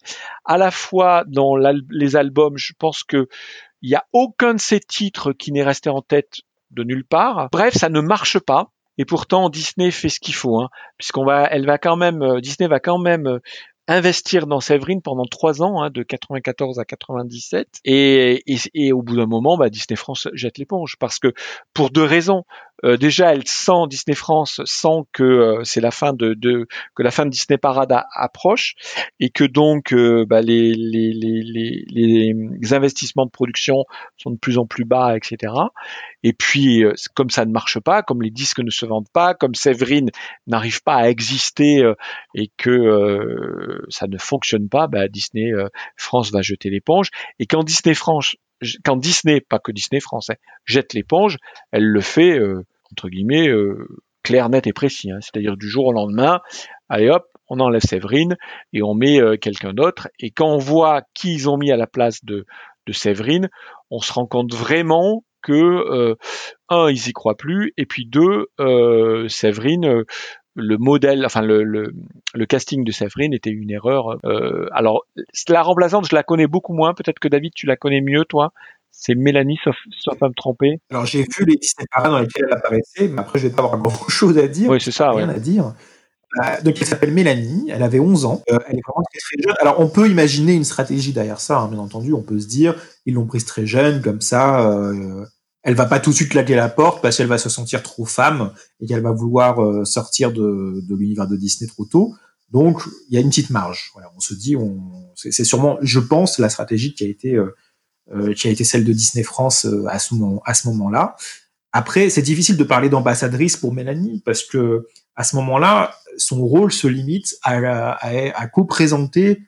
À la fois dans les albums, je pense que il y a aucun de ces titres qui n'est resté en tête de nulle part. Bref, ça ne marche pas. Et pourtant, Disney fait ce qu'il faut, hein, puisqu'on va, elle va quand même, euh, Disney va quand même euh, investir dans Séverine pendant trois ans, hein, de 94 à 97, et, et, et au bout d'un moment, bah, Disney France jette l'éponge parce que pour deux raisons. Euh, déjà, elle sent Disney France sent que euh, c'est la fin de, de que la fin de Disney Parade a- approche et que donc euh, bah, les, les, les, les, investissements de production sont de plus en plus bas, etc. Et puis, euh, comme ça ne marche pas, comme les disques ne se vendent pas, comme Séverine n'arrive pas à exister euh, et que euh, ça ne fonctionne pas, bah, Disney France va jeter l'éponge. Et quand Disney France, quand Disney, pas que Disney France, hein, jette l'éponge, elle le fait euh, entre guillemets euh, clair, net et précis. hein. C'est-à-dire du jour au lendemain, allez hop, on enlève Séverine et on met euh, quelqu'un d'autre. Et quand on voit qui ils ont mis à la place de, Séverine, on se rend compte vraiment que euh, un, ils y croient plus, et puis deux, Séverine, le modèle, enfin le, casting de Séverine était une erreur. Alors la remplaçante, je la connais beaucoup moins. Peut-être que David, tu la connais mieux, toi. C'est Mélanie, sauf, sauf à me tromper. Alors j'ai vu les Disney Parades dans lesquels elle apparaissait, mais après je vais pas avoir grand chose à dire. Oui, c'est ça. Rien Ouais. à dire. Euh, donc elle s'appelle Mélanie, elle avait 11 ans, Euh, elle est vraiment très, très jeune. Alors on peut imaginer une stratégie derrière ça, hein, bien entendu, on peut se dire, ils l'ont prise très jeune, comme ça, euh, elle va pas tout de suite claquer la porte parce qu'elle va se sentir trop femme et qu'elle va vouloir euh, sortir de, de l'univers de Disney trop tôt. Donc il y a une petite marge. Voilà, on se dit, on, c'est sûrement, je pense, la stratégie qui a été qui a été celle de Disney France euh, à ce moment moment-là. Après, c'est difficile de parler d'ambassadrice pour Mélanie parce que à ce moment-là, son rôle se limite à, à, à co-présenter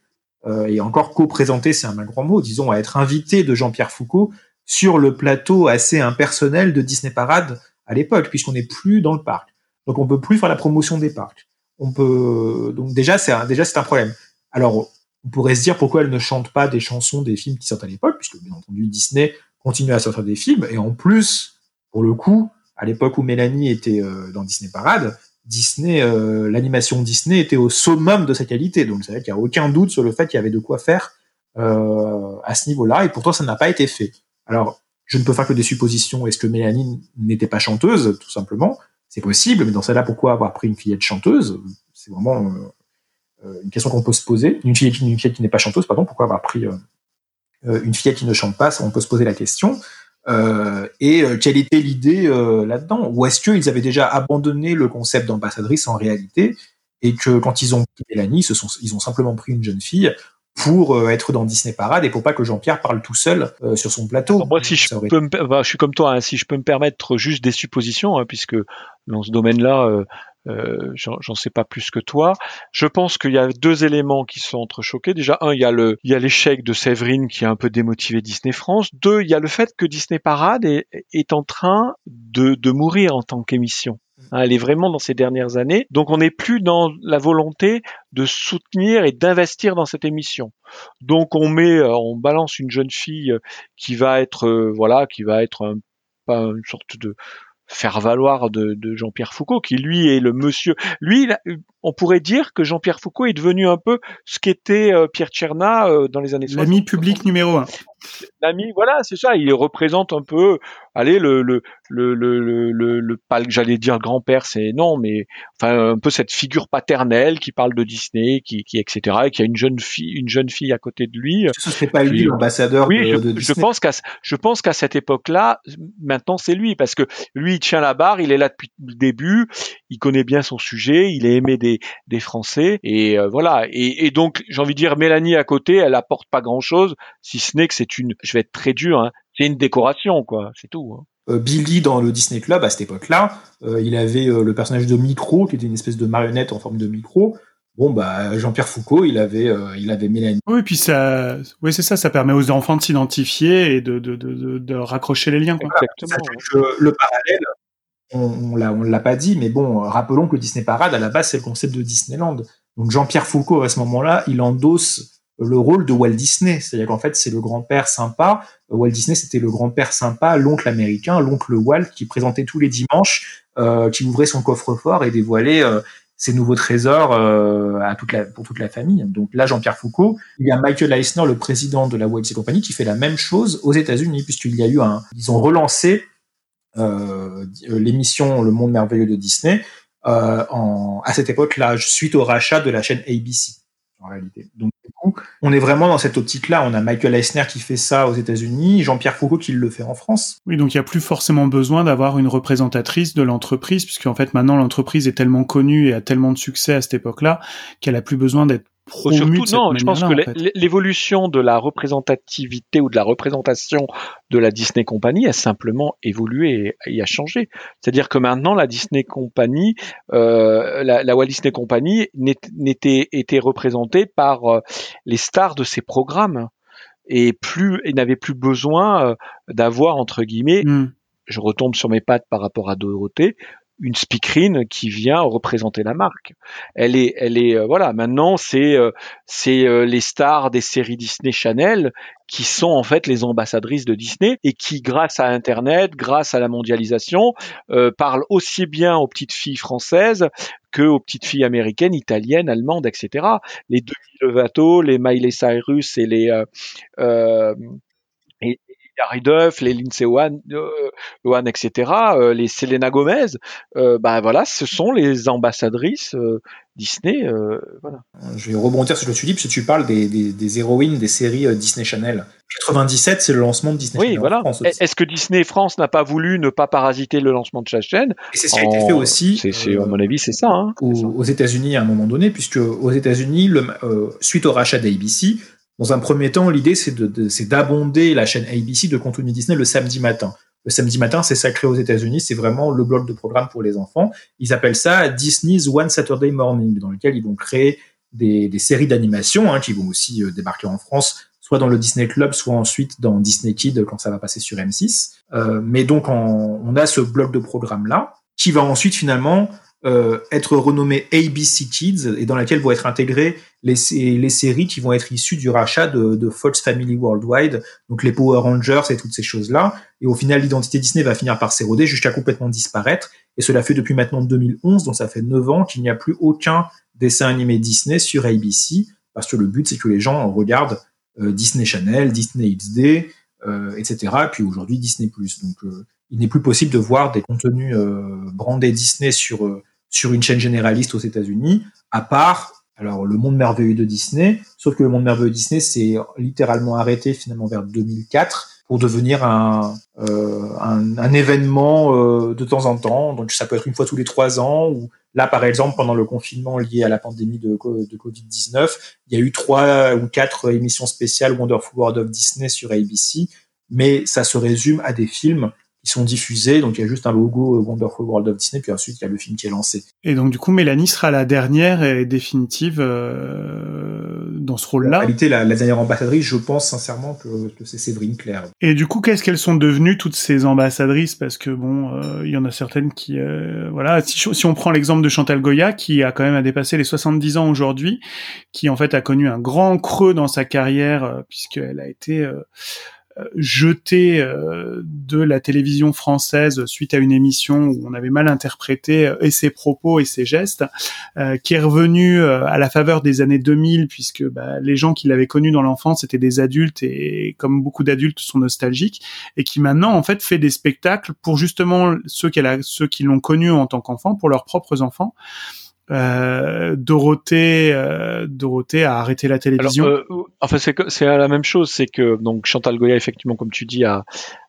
euh, et encore co-présenter, c'est un grand mot, disons, à être invité de Jean-Pierre Foucault sur le plateau assez impersonnel de Disney Parade à l'époque, puisqu'on n'est plus dans le parc. Donc on peut plus faire la promotion des parcs. On peut donc déjà c'est un, déjà c'est un problème. Alors on pourrait se dire pourquoi elle ne chante pas des chansons des films qui sortent à l'époque, puisque bien entendu Disney continue à sortir des films et en plus pour le coup à l'époque où Mélanie était euh, dans Disney Parade, Disney euh, l'animation Disney était au summum de sa qualité. Donc c'est vrai qu'il n'y a aucun doute sur le fait qu'il y avait de quoi faire euh, à ce niveau-là et pourtant ça n'a pas été fait. Alors je ne peux faire que des suppositions. Est-ce que Mélanie n'était pas chanteuse, tout simplement C'est possible, mais dans celle-là, pourquoi avoir pris une fillette chanteuse? C'est vraiment euh, une question qu'on peut se poser. Une fillette, une fillette qui n'est pas chanteuse, pardon, pourquoi avoir pris euh, euh, une fillette qui ne chante pas on peut se poser la question. Euh, et euh, quelle était l'idée euh, là-dedans? Ou est-ce qu'ils avaient déjà abandonné le concept d'ambassadrice en réalité et que quand ils ont pris Mélanie, sont, ils ont simplement pris une jeune fille pour euh, être dans Disney Parade et pour pas que Jean-Pierre parle tout seul euh, sur son plateau? Moi, si je aurait peux me, bah, je suis comme toi, hein, si je peux me permettre juste des suppositions, hein, puisque dans ce domaine-là, euh, j'en sais pas plus que toi. Je pense qu'il y a deux éléments qui sont entrechoqués. Déjà, un, il y a le, il y a l'échec de Séverine qui a un peu démotivé Disney France. Deux, il y a le fait que Disney Parade est, est en train de, de mourir en tant qu'émission. Hein, Elle est vraiment dans ces dernières années. Donc, on n'est plus dans la volonté de soutenir et d'investir dans cette émission. Donc, on met, euh, on balance une jeune fille qui va être, euh, voilà, qui va être un, pas une sorte de faire valoir de, Jean-Pierre Foucault, qui lui est le monsieur. Lui, il on pourrait dire que Jean-Pierre Foucault est devenu un peu ce qu'était euh, Pierre Tcherna euh, dans les années 60. L'ami public numéro un. L'ami, voilà, c'est ça. Il représente un peu, allez, le le le le le, pas j'allais dire grand-père, c'est non, mais enfin un peu cette figure paternelle qui parle de Disney, qui qui etc. Et qui a une jeune fille, une jeune fille à côté de lui. Ce serait pas lui l'ambassadeur Oui, de, je, de je Disney. pense qu'à je pense qu'à cette époque-là, maintenant c'est lui parce que lui il tient la barre, il est là depuis le début, il connaît bien son sujet, il est aimé des des Français et euh, voilà. Et, et donc j'ai envie de dire Mélanie à côté, elle apporte pas grand-chose, si ce n'est que c'est une, je vais être très dur, hein, c'est une décoration quoi, c'est tout. hein. Euh, Billy dans le Disney Club à cette époque-là, euh, il avait euh, le personnage de Micro qui était une espèce de marionnette en forme de micro. Bon bah Jean-Pierre Foucault, il avait euh, il avait Mélanie. Oui, puis ça, oui, c'est ça, ça permet aux enfants de s'identifier et de, de, de, de, de raccrocher les liens. Quoi. Que le parallèle, on, on l'a pas dit, mais bon, rappelons que Disney Parade à la base c'est le concept de Disneyland. Donc Jean-Pierre Foucault à ce moment-là, il endosse le rôle de Walt Disney, c'est-à-dire qu'en fait c'est le grand-père sympa. Walt Disney c'était le grand-père sympa, l'oncle américain, l'oncle Walt qui présentait tous les dimanches, euh, qui ouvrait son coffre-fort et dévoilait euh, ses nouveaux trésors euh, à toute la, pour toute la famille. Donc là, Jean-Pierre Foucault, il y a Michael Eisner, le président de la Walt Disney Company, qui fait la même chose aux États-Unis, puisqu'il y a eu un, ils ont relancé l'émission Le Monde merveilleux de Disney euh, en, à cette époque-là, suite au rachat de la chaîne ABC. en réalité. Donc du coup, on est vraiment dans cette optique-là. On a Michael Eisner qui fait ça aux États-Unis, Jean-Pierre Foucault qui le fait en France. Oui, donc il n'y a plus forcément besoin d'avoir une représentatrice de l'entreprise, puisque en fait maintenant l'entreprise est tellement connue et a tellement de succès à cette époque-là qu'elle a plus besoin d'être Surtout, de cette non, je pense que l'évolution de la représentativité ou de la représentation de la Disney Company a simplement évolué et, a changé. C'est-à-dire que maintenant, la Disney Company, euh, la, la Walt Disney Company n'était était représentée par euh, les stars de ses programmes et plus et n'avait plus besoin euh, d'avoir entre guillemets, Hmm. je retombe sur mes pattes par rapport à Dorothée, une speakerine qui vient représenter la marque. Elle est, elle est, euh, voilà. Maintenant, c'est, euh, c'est euh, les stars des séries Disney Channel qui sont en fait les ambassadrices de Disney et qui, grâce à Internet, grâce à la mondialisation, euh, parlent aussi bien aux petites filles françaises que aux petites filles américaines, italiennes, allemandes, etc. Les Demi Lovato, les Miley Cyrus et les Harry Duff, les Lindsay Lohan, euh, Lohan, etc., euh, les Selena Gomez, euh, bah voilà, ce sont les ambassadrices Disney, voilà. Je vais rebondir sur ce que tu dis, puisque tu parles des, des, des héroïnes des séries Disney Channel. 97, c'est le lancement de Disney Oui, Channel voilà. France. Est-ce que Disney France n'a pas voulu ne pas parasiter le lancement de sa chaîne? Et c'est ce qui a été fait aussi. C'est, euh, à mon avis, c'est ça. Hein. aux, aux États-Unis à un moment donné, puisque aux États-Unis, euh, suite au rachat d'ABC, dans un premier temps, l'idée c'est de, de- c'est d'abonder la chaîne ABC de contenu Disney le samedi matin. Le samedi matin, c'est sacré aux États-Unis, c'est vraiment le bloc de programme pour les enfants. Ils appellent ça Disney's One Saturday Morning, dans lequel ils vont créer des, des séries d'animation hein, qui vont aussi euh, débarquer en France, soit dans le Disney Club, soit ensuite dans Disney Kid quand ça va passer sur M6. Euh, mais donc en- on a ce bloc de programme là qui va ensuite finalement euh, être renommé ABC Kids et dans laquelle vont être intégrées les, les séries qui vont être issues du rachat de, de Fox Family Worldwide, donc les Power Rangers et toutes ces choses-là. Et au final, l'identité Disney va finir par s'éroder jusqu'à complètement disparaître. Et cela fait depuis maintenant 2011, donc ça fait 9 ans qu'il n'y a plus aucun dessin animé Disney sur ABC, parce que le but c'est que les gens regardent euh, Disney Channel, Disney XD, euh, etc. Puis aujourd'hui Disney+. Donc euh, il n'est plus possible de voir des contenus euh, brandés Disney sur sur une chaîne généraliste aux États-Unis, à part alors le monde merveilleux de Disney. Sauf que le monde merveilleux de Disney s'est littéralement arrêté finalement vers 2004 pour devenir un euh, un, événement euh, de temps en temps. Donc ça peut être une fois tous les trois ans ou Là, par exemple, pendant le confinement lié à la pandémie de, de Covid-19, il y a eu trois ou quatre émissions spéciales Wonderful World of Disney sur ABC, mais ça se résume à des films sont diffusés. Donc, il y a juste un logo euh, Wonderful World of Disney, puis ensuite, il y a le film qui est lancé. Et donc du coup, Mélanie sera la dernière et définitive euh, dans ce En rôle-là. réalité, la, la dernière ambassadrice, je pense sincèrement que, que c'est Séverine Claire. Et du coup, qu'est-ce qu'elles sont devenues toutes ces ambassadrices? Parce que bon, euh, il y en a certaines qui, euh, voilà, si, si on prend l'exemple de Chantal Goya, qui a quand même à dépasser les 70 ans aujourd'hui, qui en fait a connu un grand creux dans sa carrière euh, puisqu'elle a été euh, euh, de la télévision française suite à une émission où on avait mal interprété euh, et ses propos et ses gestes, euh, qui est revenue euh, à la faveur des années 2000 puisque bah, les gens qui l'avaient connue dans l'enfance étaient des adultes et comme beaucoup d'adultes sont nostalgiques et qui maintenant en fait fait des spectacles pour justement ceux qu'elle a ceux qui l'ont connue en tant qu'enfant pour leurs propres enfants. Euh, Dorothée, euh, Dorothée a arrêté la télévision. Alors, euh, enfin, c'est la même chose, c'est que donc Chantal Goya, effectivement, comme tu dis, a,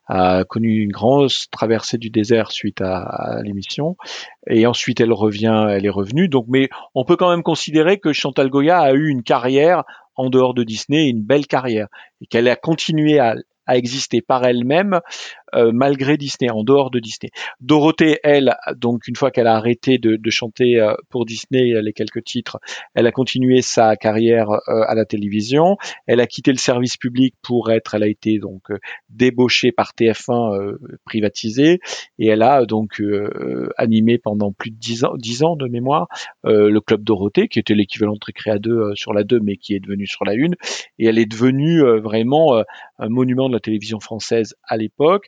a connu une grosse traversée du désert suite à, à l'émission, et ensuite elle revient, elle est revenue. Donc, mais on peut quand même considérer que Chantal Goya a eu une carrière en dehors de Disney, une belle carrière, et qu'elle a continué à, à exister par elle-même euh, malgré Disney, en dehors de Disney. Dorothée, elle, donc une fois qu'elle a arrêté de, de chanter euh, pour Disney euh, les quelques titres, elle a continué sa carrière euh, à la télévision. Elle a quitté le service public pour être, elle a été donc euh, débauchée par TF1 euh, privatisée et elle a donc animé pendant plus de dix ans, dix ans de mémoire le club Dorothée qui était l'équivalent de Récréa 2 euh, sur la 2 mais qui est devenu sur la 1 et elle est devenue vraiment un monument de la télévision française à l'époque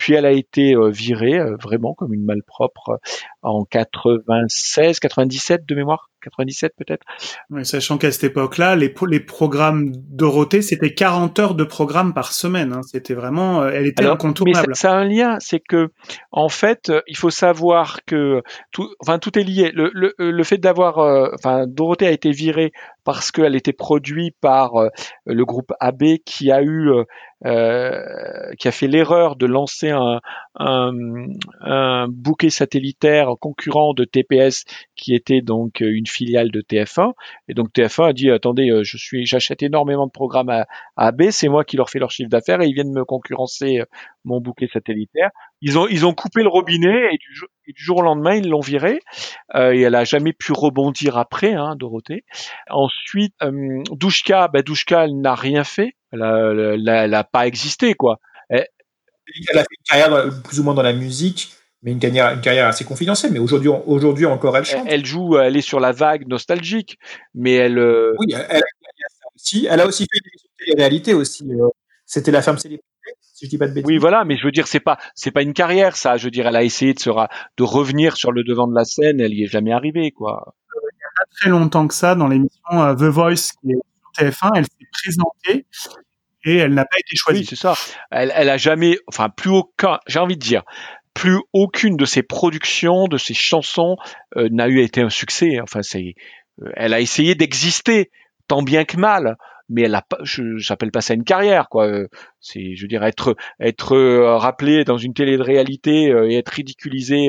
Puis elle a été euh, virée euh, vraiment comme une malpropre euh, en 96, 97 de mémoire, 97 peut-être. Sachant qu'à cette époque-là, les, pro- les programmes Dorothée, c'était 40 heures de programme par semaine. hein. C'était vraiment, elle était Alors, mais incontournable. ça, ça a un lien, c'est que en fait, il faut savoir que tout, enfin tout est lié. Le, le, le fait d'avoir, euh, enfin Dorothée a été virée parce qu'elle était produite par euh, le groupe AB qui a eu, euh, qui a fait l'erreur de lancer un, bouquet satellitaire concurrent de TPS qui était donc euh, une filiale de TF1 et donc TF1 a dit attendez euh, je suis j'achète énormément de programmes à, à AB c'est moi qui leur fais leur chiffre d'affaires et ils viennent me concurrencer euh, mon bouquet satellitaire. Ils ont ils ont coupé le robinet et du, jour- au lendemain ils l'ont virée euh, et elle a jamais pu rebondir après hein, Dorothée. Ensuite euh, Douchka bah elle n'a rien fait. Elle a, elle a- elle a pas existé quoi Elle- a fait une carrière dans- plus ou moins dans la musique, mais une carrière, une carrière assez confidentielle. Mais aujourd'hui, aujourd'hui encore, elle chante. elle joue elle est sur la vague nostalgique mais elle euh, Oui, elle, elle a aussi. Elle a aussi fait des télé-réalité aussi. euh, C'était la femme célébrité, si je dis pas de bêtises. Oui, voilà, mais je veux dire, c'est pas, c'est pas une carrière, ça. Je veux dire, elle a essayé de se ra- de revenir sur le devant de la scène, elle y est jamais arrivée, quoi. pas très longtemps que ça dans l'émission euh, The Voice qui est sur TF1. Elle s'est présentée et elle n'a pas été choisie. Oui, c'est ça. Elle, elle a jamais, enfin, plus aucun, j'ai envie de dire, plus aucune de ses productions, de ses chansons euh, n'a eu été un succès. Enfin, c'est, euh, elle a essayé d'exister tant bien que mal, mais elle a pas, je, j'appelle pas ça une carrière, quoi. Euh, C'est, je veux dire, être, être euh, rappelé dans une télé de réalité euh, et être ridiculisé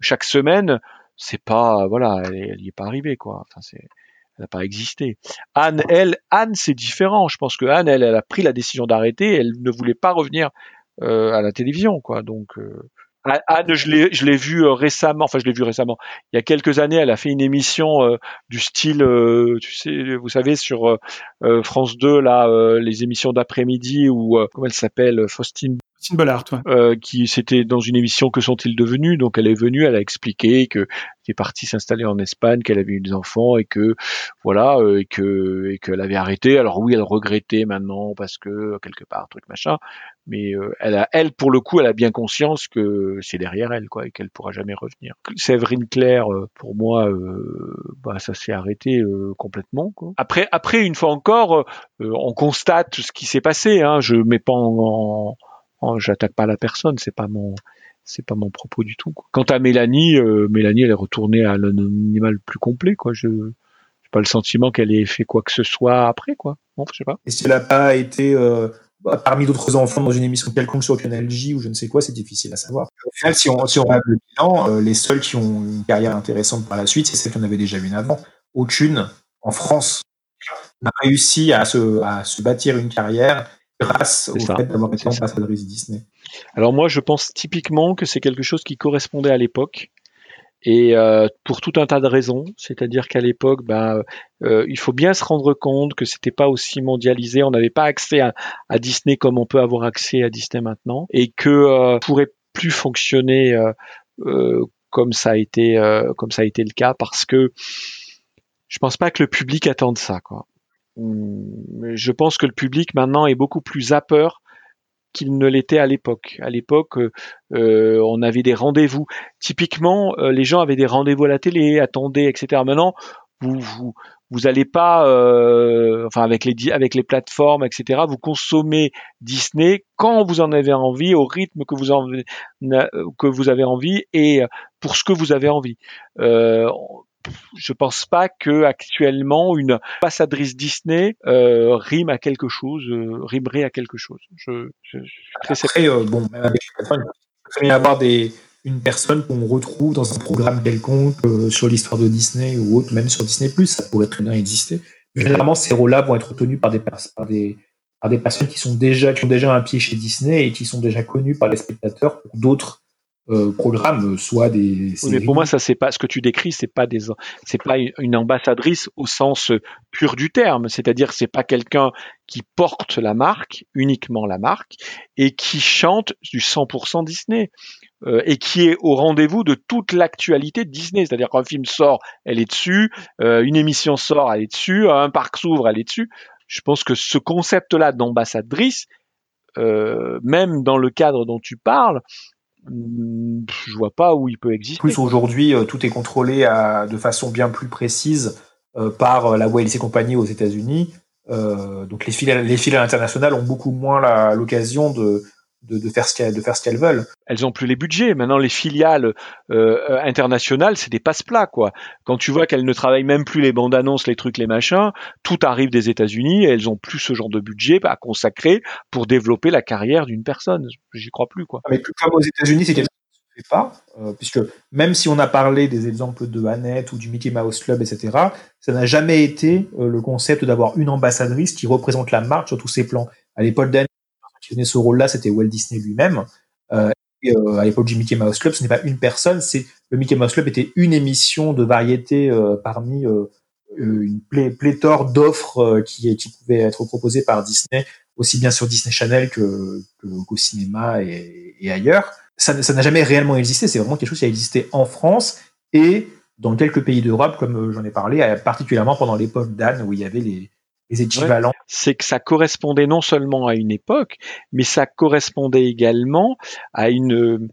chaque semaine, c'est pas, voilà, elle, elle y est pas arrivée, quoi. Enfin, c'est, elle n'a pas existé. Anne, elle, Anne, c'est différent. Je pense que Anne, elle, elle a pris la décision d'arrêter. Elle ne voulait pas revenir euh, à la télévision, quoi. Donc, euh, Anne, je l'ai, vue euh, récemment. Enfin, je l'ai vue récemment. Il y a quelques années, elle a fait une émission euh, du style, euh, tu sais, vous savez, sur euh, euh, France 2, là, euh, les émissions d'après-midi où, euh, comment elle s'appelle, Faustine? Faustine Bollard, ouais. euh, qui c'était dans une émission que sont-ils devenus? Donc elle est venue elle a expliqué que qu'elle est partie s'installer en Espagne qu'elle avait eu des enfants et que voilà euh, et que et qu'elle avait arrêté alors oui elle regrettait maintenant parce que quelque part truc machin mais euh, elle a elle pour le coup elle a bien conscience que c'est derrière elle quoi et qu'elle pourra jamais revenir Séverine Claire euh, pour moi euh, bah ça s'est arrêté euh, complètement quoi. après après une fois encore euh, on constate ce qui s'est passé hein je mets pas j'attaque pas la personne, c'est pas mon c'est pas mon propos du tout. Quant à Mélanie, euh, Mélanie elle est retournée à l'anonymat le plus complet quoi. Je j'ai pas le sentiment qu'elle ait fait quoi que ce soit après quoi. Je sais pas. Et si elle n'a pas été euh, bah, parmi d'autres enfants dans une émission quelconque sur Canal J ou je ne sais quoi, c'est difficile à savoir. Au final, si on, si regarde le bilan, euh, les seuls qui ont une carrière intéressante par la suite, c'est celles qui en avaient déjà une avant. Aucune, en France, n'a réussi à se, à se bâtir une carrière grâce au ça. fait d'avoir été ambassadrice Disney. Alors moi, je pense typiquement que c'est quelque chose qui correspondait à l'époque. Et euh, pour tout un tas de raisons, c'est-à-dire qu'à l'époque, ben, euh, il faut bien se rendre compte que c'était pas aussi mondialisé, on n'avait pas accès à, à Disney comme on peut avoir accès à Disney maintenant, et que euh, pourrait plus fonctionner euh, euh, comme ça a été euh, comme ça a été le cas, parce que je pense pas que le public attende ça, quoi. Hum, Je pense que le public maintenant est beaucoup plus à peur qu'il ne l'était à l'époque. À l'époque, euh, euh, on avait des rendez-vous. Typiquement, euh, les gens avaient des rendez-vous à la télé, attendaient, etc. Maintenant, vous vous vous allez pas, euh, enfin avec les avec les plateformes, etc. Vous consommez Disney quand vous en avez envie, au rythme que vous en que vous avez envie et pour ce que vous avez envie. Je pense pas que actuellement une ambassadrice Disney euh, rime à quelque chose, euh, rimerait à quelque chose. Je, je, je Après, euh, bon, même avec il peut y avoir des, une personne qu'on retrouve dans un programme quelconque sur l'histoire de Disney ou autre, même sur Disney+, ça pourrait très bien exister. Généralement, ces rôles-là vont être tenus par des, par des, par des personnes qui sont déjà, qui ont déjà un pied chez Disney et qui sont déjà connus par les spectateurs pour d'autres euh, programmes, soit des mais pour moi, ça c'est pas ce que tu décris, c'est pas des, c'est pas une- ambassadrice au sens pur du terme. C'est-à-dire, c'est pas quelqu'un qui porte la marque, uniquement la marque, et qui chante du 100% Disney. euh, et qui est au rendez-vous de toute l'actualité de Disney. C'est-à-dire qu'un film sort, elle est dessus, euh, une émission sort, elle est dessus, un parc s'ouvre, elle est dessus. Je pense que ce concept-là d'ambassadrice euh, même dans le cadre dont tu parles, je vois pas où il peut exister. plus aujourd'hui, euh, tout est contrôlé à- de façon bien plus précise euh, par euh, la WLC compagnie aux États-Unis. Euh, donc les filiales, les filiales internationales ont beaucoup moins l'occasion de, de, de faire ce qu'elles de faire ce qu'elles veulent. elles ont plus les budgets. Maintenant, les filiales euh, euh, internationales, c'est des passe-plats, quoi. Quand tu vois qu'elles ne travaillent même plus les bandes annonces, les trucs, les machins, tout arrive des États-Unis et elles ont plus ce genre de budget à consacrer pour développer la carrière d'une personne. J'y crois plus, quoi. Mais plus comme aux États-Unis, c'est quelque chose qui ne se fait pas, euh, puisque même si on a parlé des exemples de Annette ou du Mickey Mouse Club, etc., ça n'a jamais été euh, le concept d'avoir une ambassadrice qui représente la marque sur tous ses plans. À l'époque d'Annette, tenait ce rôle-là, c'était Walt Disney lui-même. Euh, euh, à l'époque du Mickey Mouse Club, ce n'est pas une personne, c'est le Mickey Mouse Club était une émission de variété euh, parmi une plé- pléthore d'offres qui, qui pouvaient être proposées par Disney, aussi bien sur Disney Channel qu'au cinéma et, ailleurs. Ça, n'a jamais réellement existé, c'est vraiment quelque chose qui a existé en France et dans quelques pays d'Europe, comme j'en ai parlé, particulièrement pendant l'époque d'Anne, où il y avait les, les équivalents. c'est que ça correspondait non seulement à une époque, mais ça correspondait également à une, euh,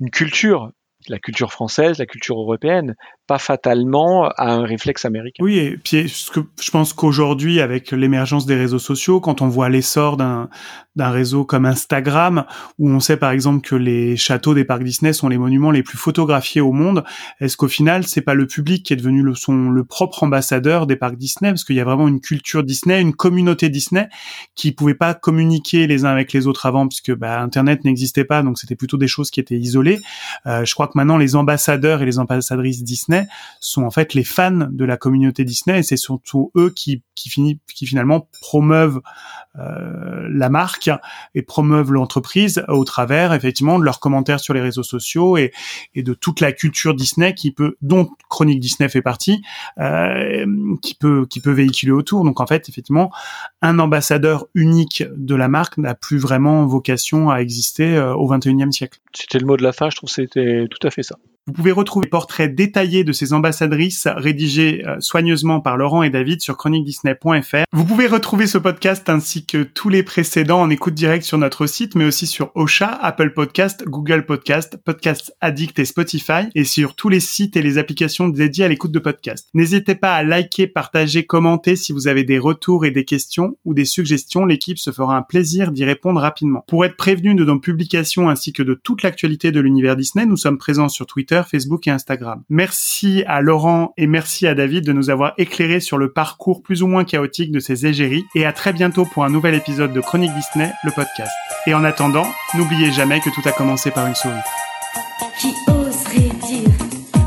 une culture, la culture française, la culture européenne, pas fatalement à un réflexe américain. Oui, et puis ce que je pense qu'aujourd'hui, avec l'émergence des réseaux sociaux, quand on voit l'essor d'un d'un réseau comme Instagram, où on sait par exemple que les châteaux des parcs Disney sont les monuments les plus photographiés au monde, est-ce qu'au final, c'est pas le public qui est devenu le, son, le propre ambassadeur des parcs Disney, parce qu'il y a vraiment une culture Disney, une communauté Disney qui pouvait pas communiquer les uns avec les autres avant, puisque bah, Internet n'existait pas, donc c'était plutôt des choses qui étaient isolées. Euh, je crois que maintenant, les ambassadeurs et les ambassadrices Disney sont en fait les fans de la communauté Disney et c'est surtout eux qui finit, qui finalement promeuvent euh, la marque et promeuvent l'entreprise au travers effectivement de leurs commentaires sur les réseaux sociaux et, de toute la culture Disney qui peut dont Chronique Disney fait partie euh, qui peut qui peut véhiculer autour donc en fait effectivement un ambassadeur unique de la marque n'a plus vraiment vocation à exister euh, au 21e siècle. C'était le mot de la fin, je trouve c'était tout à fait ça. Vous pouvez retrouver le portrait détaillé de ces ambassadrices rédigé euh, soigneusement par Laurent et David sur chroniquedisney.fr. Vous pouvez retrouver ce podcast ainsi que tous les précédents en écoute directe sur notre site, mais aussi sur Ocha, Apple Podcast, Google Podcast, Podcast Addict et Spotify, et sur tous les sites et les applications dédiées à l'écoute de podcasts. N'hésitez pas à liker, partager, commenter si vous avez des retours et des questions ou des suggestions. L'équipe se fera un plaisir d'y répondre rapidement. Pour être prévenu de nos publications ainsi que de toute l'actualité de l'univers Disney, nous sommes présents sur Facebook et Instagram. Merci à Laurent et merci à David de nous avoir éclairés sur le parcours plus ou moins chaotique de ces égéries et à très bientôt pour un nouvel épisode de Chronique Disney, le podcast. Et en attendant, n'oubliez jamais que tout a commencé par une souris. Qui oserait dire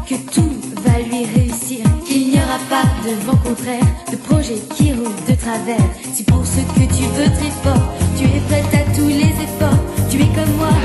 que tout va lui réussir? Qu'il n'y aura pas de vent contraire, de projet qui roule de travers Si pour ce que tu veux très fort, tu es prête à tous les efforts Tu es comme moi